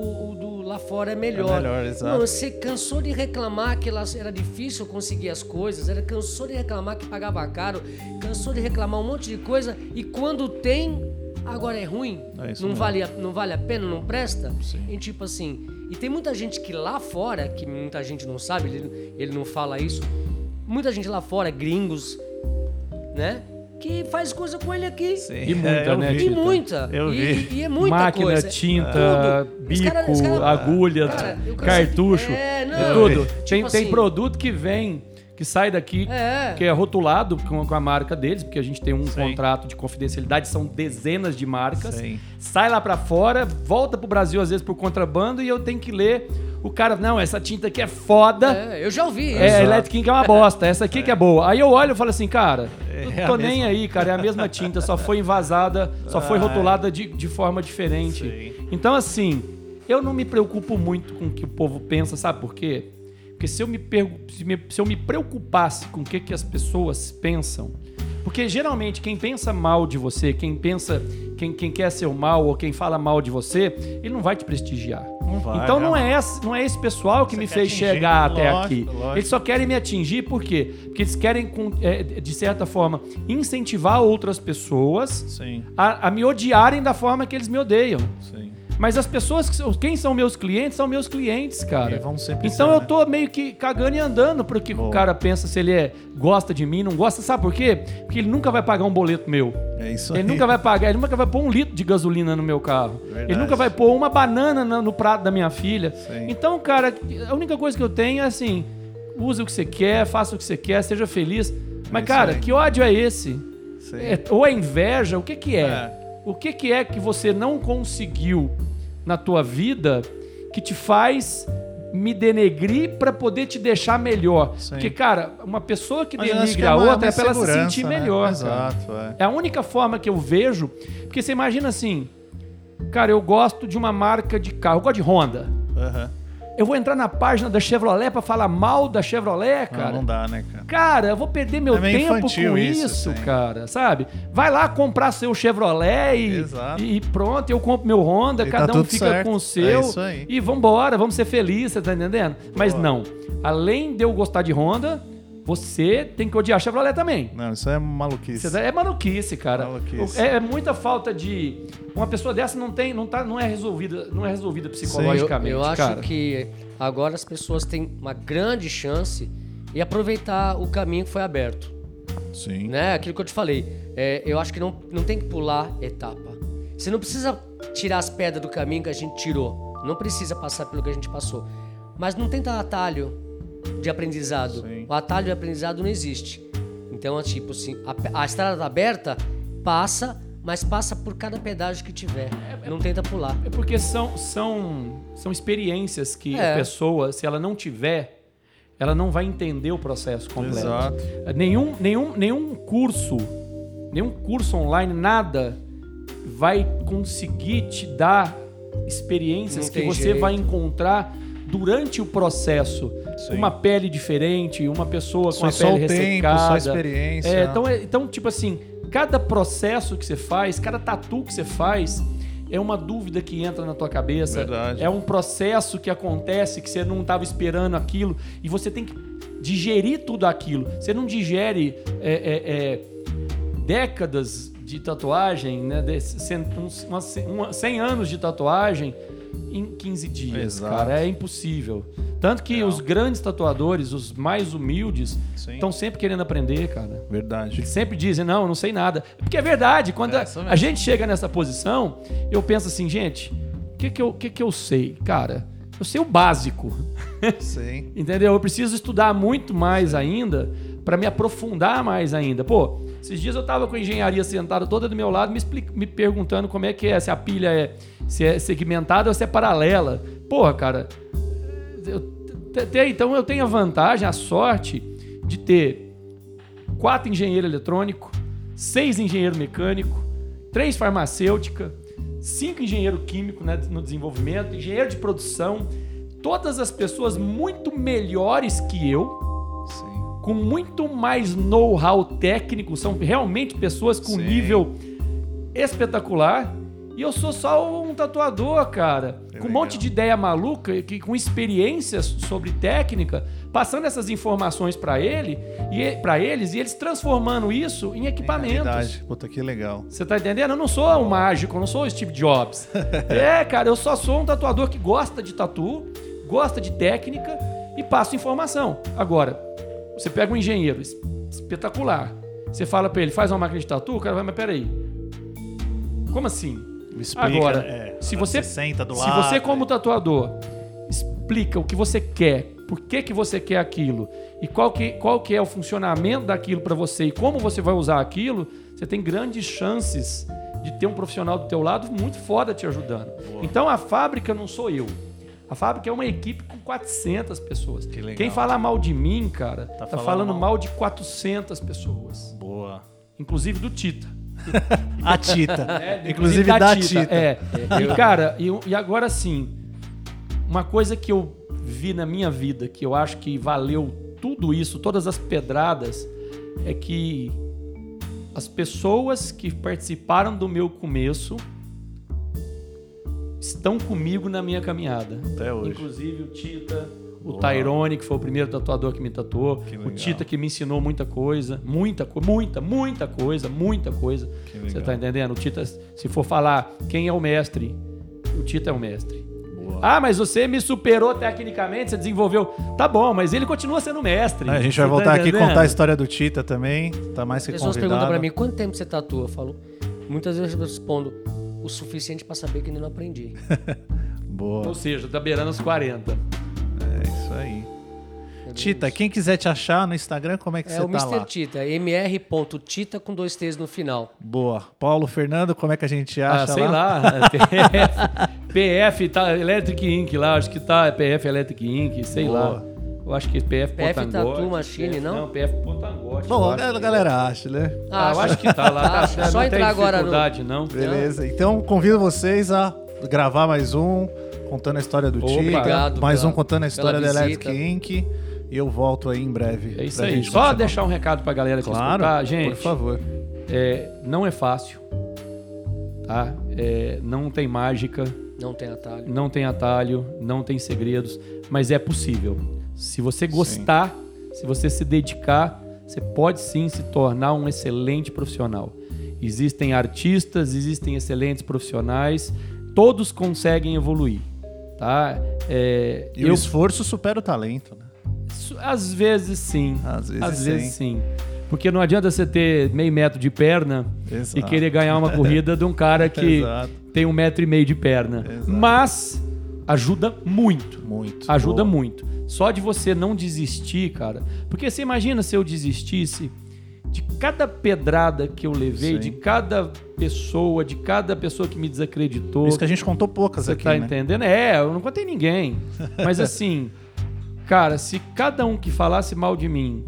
lá fora é melhor. É melhor, exato. Não, você cansou de reclamar que lá era difícil conseguir as coisas, era cansou de reclamar que pagava caro, cansou de reclamar um monte de coisa e quando tem, agora é ruim. É não, mesmo. vale a, não vale a pena, não presta? Sim. E tipo assim, e tem muita gente que lá fora, que muita gente não sabe, ele, ele não fala isso, muita gente lá fora, gringos, né? Que faz coisa com ele aqui. E muita, É, né, vi. E muita. Eu e, vi. e é muita Máquina, coisa. tinta, Tudo. Bico, cara- cara- agulha, Cara, cartucho, É, não. é tudo. Tipo tem, tem assim- produto que vem, que sai daqui, É. que é rotulado com, com a marca deles, porque a gente tem um Sim. contrato de confidencialidade, são dezenas de marcas. Sim. Sai lá pra fora, volta pro Brasil às vezes por contrabando e eu tenho que ler. O cara, não, essa tinta aqui é foda. É, eu já ouvi isso. É, a Electric Ink é uma bosta, essa aqui que é boa. Aí eu olho e falo assim, cara, É não tô a nem aí, cara, é a mesma tinta, só foi envasada, só foi Ah, rotulada de, de forma diferente. Sim. Então, assim, eu não me preocupo muito com o que o povo pensa, sabe por quê? Porque se eu me, se me- se eu me preocupasse com o que, que as pessoas pensam, Porque geralmente quem pensa mal de você, quem pensa, quem, quem quer seu mal ou quem fala mal de você, ele não vai te prestigiar. Não vai, então não não. é, esse, não é esse pessoal que Você me fez atingir, chegar até lógico, aqui. lógico. Eles só querem me atingir por quê? Porque eles querem, é, de certa forma, incentivar outras pessoas a, a me odiarem da forma que eles me odeiam. sim. Mas as pessoas que são, quem são meus clientes são meus clientes, cara. E vão sempre então ser, eu né? tô meio que cagando e andando porque o Boa. cara pensa se ele é, gosta de mim, não gosta. Sabe por quê? Porque ele nunca vai pagar um boleto meu. É isso aí. Ele nunca vai pagar, ele nunca vai pôr um litro de gasolina no meu carro. Verdade. Ele nunca vai pôr uma banana na- no prato da minha filha. Sim. Então, cara, a única coisa que eu tenho é assim: use o que você quer, faça o que você quer, seja feliz. Mas, isso cara, aí. que ódio é esse? Sim. É- ou é inveja? O que que é? É. O que que é que você não conseguiu na tua vida que te faz me denegrir pra poder te deixar melhor? Sim. Porque, cara, uma pessoa que Mas é a outra é pra ela se sentir né? melhor. Exato, é. É a única forma que eu vejo. Porque você imagina assim, cara, eu gosto de uma marca de carro, eu gosto de Honda. Aham. Eu vou entrar na página da Chevrolet pra falar mal da Chevrolet, Não, cara. não dá, né, cara? Cara, eu vou perder meu É tempo com isso, isso, cara, sabe? Vai lá comprar seu Chevrolet e, e pronto, eu compro meu Honda, E cada tá um fica certo. com o seu. É isso aí. E vambora, vamos ser felizes, você tá entendendo? Mas não. Além de eu gostar de Honda, você tem que odiar Chevrolet também. Não, isso é maluquice. Você tá- É maluquice, cara. Maluquice. É, é muita falta de. Uma pessoa dessa não tem, não tá, não é resolvida, não é resolvida Eu, psicologicamente, eu acho cara. que agora as pessoas têm uma grande chance e aproveitar o caminho que foi aberto. Sim. Né? Aquilo que eu te falei. É, eu acho que não, não tem que pular etapa. Você não precisa tirar as pedras do caminho que a gente tirou. Não precisa passar pelo que a gente passou. Mas não tenta atalho de aprendizado. Sim. O atalho de aprendizado não existe. Então, é tipo assim, a, a estrada tá aberta, passa, mas passa por cada pedágio que tiver. Não tenta pular. É porque são, são, são experiências que É. a pessoa, se ela não tiver, ela não vai entender o processo completo. Exato. Nenhum, nenhum, nenhum curso, nenhum curso online, nada vai conseguir te dar experiências Não que você jeito. vai encontrar durante o processo. Sim. Uma pele diferente, uma pessoa com a pele o tempo, ressecada. só experiência. É, então, é- então, tipo assim, cada processo que você faz, cada tatu que você faz, é uma dúvida que entra na tua cabeça. Verdade. É um processo que acontece que você não estava esperando aquilo e você tem que digerir tudo aquilo. Você não digere é, é, é, décadas de tatuagem, né? de uns- umas- uma- 100 anos de tatuagem em 15 dias, Exato. cara. É impossível. Tanto que os grandes tatuadores, os mais humildes, estão sempre querendo aprender, cara. Verdade. Eles sempre dizem, não, eu não sei nada. Porque é verdade, quando É, a, a gente chega nessa posição, eu penso assim, gente, o que, que, eu, que, que eu sei? Cara, eu sei o básico. Sim. Entendeu? Eu preciso estudar muito mais ainda para me aprofundar mais ainda. Pô, esses dias eu tava com a engenharia sentada toda do meu lado, me, me perguntando como é que é, se a pilha é, se é segmentada ou se é paralela. Porra, cara, eu te- então eu tenho a vantagem, a sorte de ter quatro engenheiros eletrônicos, seis engenheiros mecânicos, três farmacêutica, cinco engenheiros químicos né, no desenvolvimento, engenheiro de produção, todas as pessoas muito melhores que eu. Com muito mais know-how técnico, são realmente pessoas com Sim. nível espetacular. E eu sou só um tatuador, cara. Com um monte de ideia maluca, que, com experiências sobre técnica, passando essas informações para ele e para eles e eles transformando isso em equipamentos. Realidade. Puta, que legal. Você tá entendendo? Eu não sou um mágico, eu não sou o Steve Jobs. é, cara, eu só sou um tatuador que gosta de tatu, gosta de técnica e passa informação. Agora, você pega um engenheiro es- espetacular, você fala pra ele, faz uma máquina de tatu, o cara vai, mas peraí. Como assim? Me explica, Agora, é, se você 60 do se lado, você como é. tatuador explica o que você quer, por que, que você quer aquilo e qual que, qual que é o funcionamento daquilo para você e como você vai usar aquilo, você tem grandes chances de ter um profissional do teu lado muito foda te ajudando. Então a fábrica não sou eu. A fábrica é uma equipe com 400 pessoas. Que legal. Quem falar mal de mim, cara, tá, falando falando, mal. mal de 400 pessoas, Boa. inclusive do Tita. A Tita. É, Inclusive da Tita. É. E, cara, e, e agora sim, uma coisa que eu vi na minha vida, que eu acho que valeu tudo isso, todas as pedradas, é que as pessoas que participaram do meu começo estão comigo na minha caminhada. Até hoje. Inclusive o Tita, o Tyrone, que foi o primeiro tatuador que me tatuou, Que o. Tita que me ensinou muita coisa, muita, co- muita, muita coisa, muita coisa. Que Você legal. tá entendendo? O Tita, se for falar quem é o mestre, o Tita é o mestre. Ah, mas você me superou tecnicamente, você desenvolveu. Tá bom, mas ele continua sendo mestre. A gente vai Você voltar tá aqui e entendendo? contar a história do Tita também. Tá mais que As pessoas convidado. perguntam pra mim, quanto tempo você tatua? Eu falo, muitas vezes eu respondo, o suficiente pra saber que ainda não aprendi. Boa. Ou seja, tá beirando os 40. É isso aí. Tita, quem quiser te achar no Instagram, como é que É você o tá Mr. lá? Tita, mr.tita com dois T's no final. Boa. Paulo Fernando, como é que a gente Ah, acha sei lá. PF, PF tá Electric Inc. lá, acho que tá PF Electric Inc. Sei Boa. lá. Eu acho que PF PF Potangote. Tattoo Machine, PF não? Não, PF Potangote. eu Bom, a galera acha, né? Ah, eu acho que tá lá. Tá, Acha. não Só tem entrar agora no- dificuldade, não. Beleza. Então, convido vocês a gravar mais um, contando a história do Tita. Obrigado Mais pela- um contando a história da Electric Inc. E eu volto aí em breve. É isso aí. gente Só continuar. deixar um recado pra galera que Claro, escutar. Gente, por favor. é, não é fácil. Tá? É, não tem mágica. Não tem atalho. não tem atalho, não tem segredos, mas é possível. Se você gostar, se você se dedicar, você pode sim se tornar um excelente profissional. Existem artistas, existem excelentes profissionais, todos conseguem evoluir, tá? É, E o eu, esforço supera o talento, né? Às vezes sim. Às vezes Às sim. vezes sim. Porque não adianta você ter meio metro de perna Exato. e querer ganhar uma corrida de um cara que tem um metro e meio de perna. Exato. Mas ajuda muito. Muito. Ajuda Boa. muito. Só de você não desistir, cara. Porque você imagina se eu desistisse de cada pedrada que eu levei, Sim. de cada pessoa, de cada pessoa que me desacreditou. Isso que a gente contou poucas Você aqui, tá né? entendendo? É, eu não contei ninguém. Mas assim, cara, se cada um que falasse mal de mim,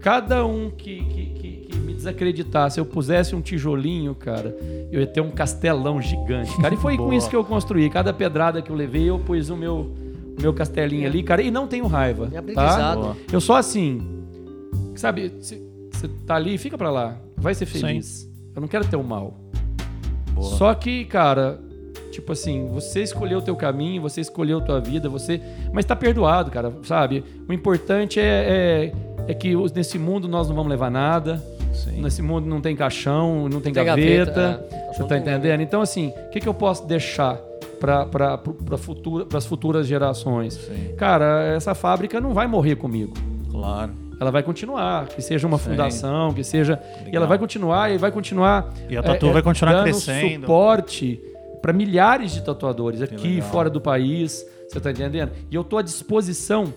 cada um que, que, desacreditasse, eu pusesse um tijolinho, cara, eu ia ter um castelão gigante, cara. E foi com isso que eu construí. Cada pedrada que eu levei, eu pus o meu, o meu castelinho ali, cara. E não tenho raiva. É Tá? Boa. Eu só assim, sabe, você tá ali, fica pra lá, vai ser feliz. Eu não quero ter o mal. Boa. Só que, cara, tipo assim, você escolheu o teu caminho, você escolheu a tua vida, você. Mas tá perdoado, cara, sabe? O importante é, é, é que os- nesse mundo nós não vamos levar nada. Sim. Nesse mundo não tem caixão, não tem, Tem gaveta. gaveta, é. Você tá tem entendendo? gaveta. Então, assim, o que, que eu posso deixar para para futura, as futuras gerações? Sim. Cara, essa fábrica não vai morrer comigo Claro. ela vai continuar, que seja uma Sim. fundação, que seja. E Legal. ela vai continuar e vai continuar. E a Tatu vai continuar dando crescendo. suporte para milhares de tatuadores aqui, fora do país. Você tá entendendo? E eu tô à disposição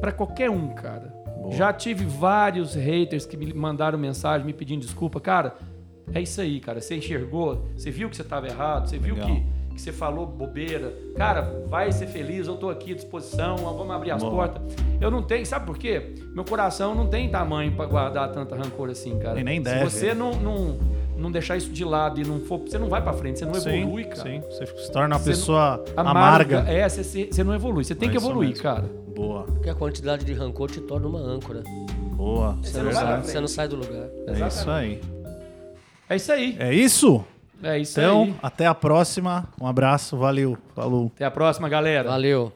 para qualquer um, cara. Boa. Já tive vários haters que me mandaram mensagem me pedindo desculpa. Cara, é isso aí, cara. Você enxergou, você viu que você estava errado, você viu Legal. que, que você falou bobeira. Cara, vai ser feliz, eu tô aqui à disposição, vamos abrir as Boa. portas. Eu não tenho, sabe por quê? Meu coração não tem tamanho para guardar tanta rancor assim, cara. E nem Se deve. você não, não, não deixar isso de lado e não for, você não vai para frente, você não sim, evolui, cara. sim. Você se torna uma Você não- pessoa amarga. É, você, você, você não evolui, você tem É que evoluir, mesmo. cara. Boa, Porque a quantidade de rancor te torna uma âncora. boa. Você, não não, sai, você não sai do lugar. É isso aí. É isso aí. É isso? É isso Então, aí. até a próxima. Um abraço, valeu. Falou. Até a próxima, galera. Valeu.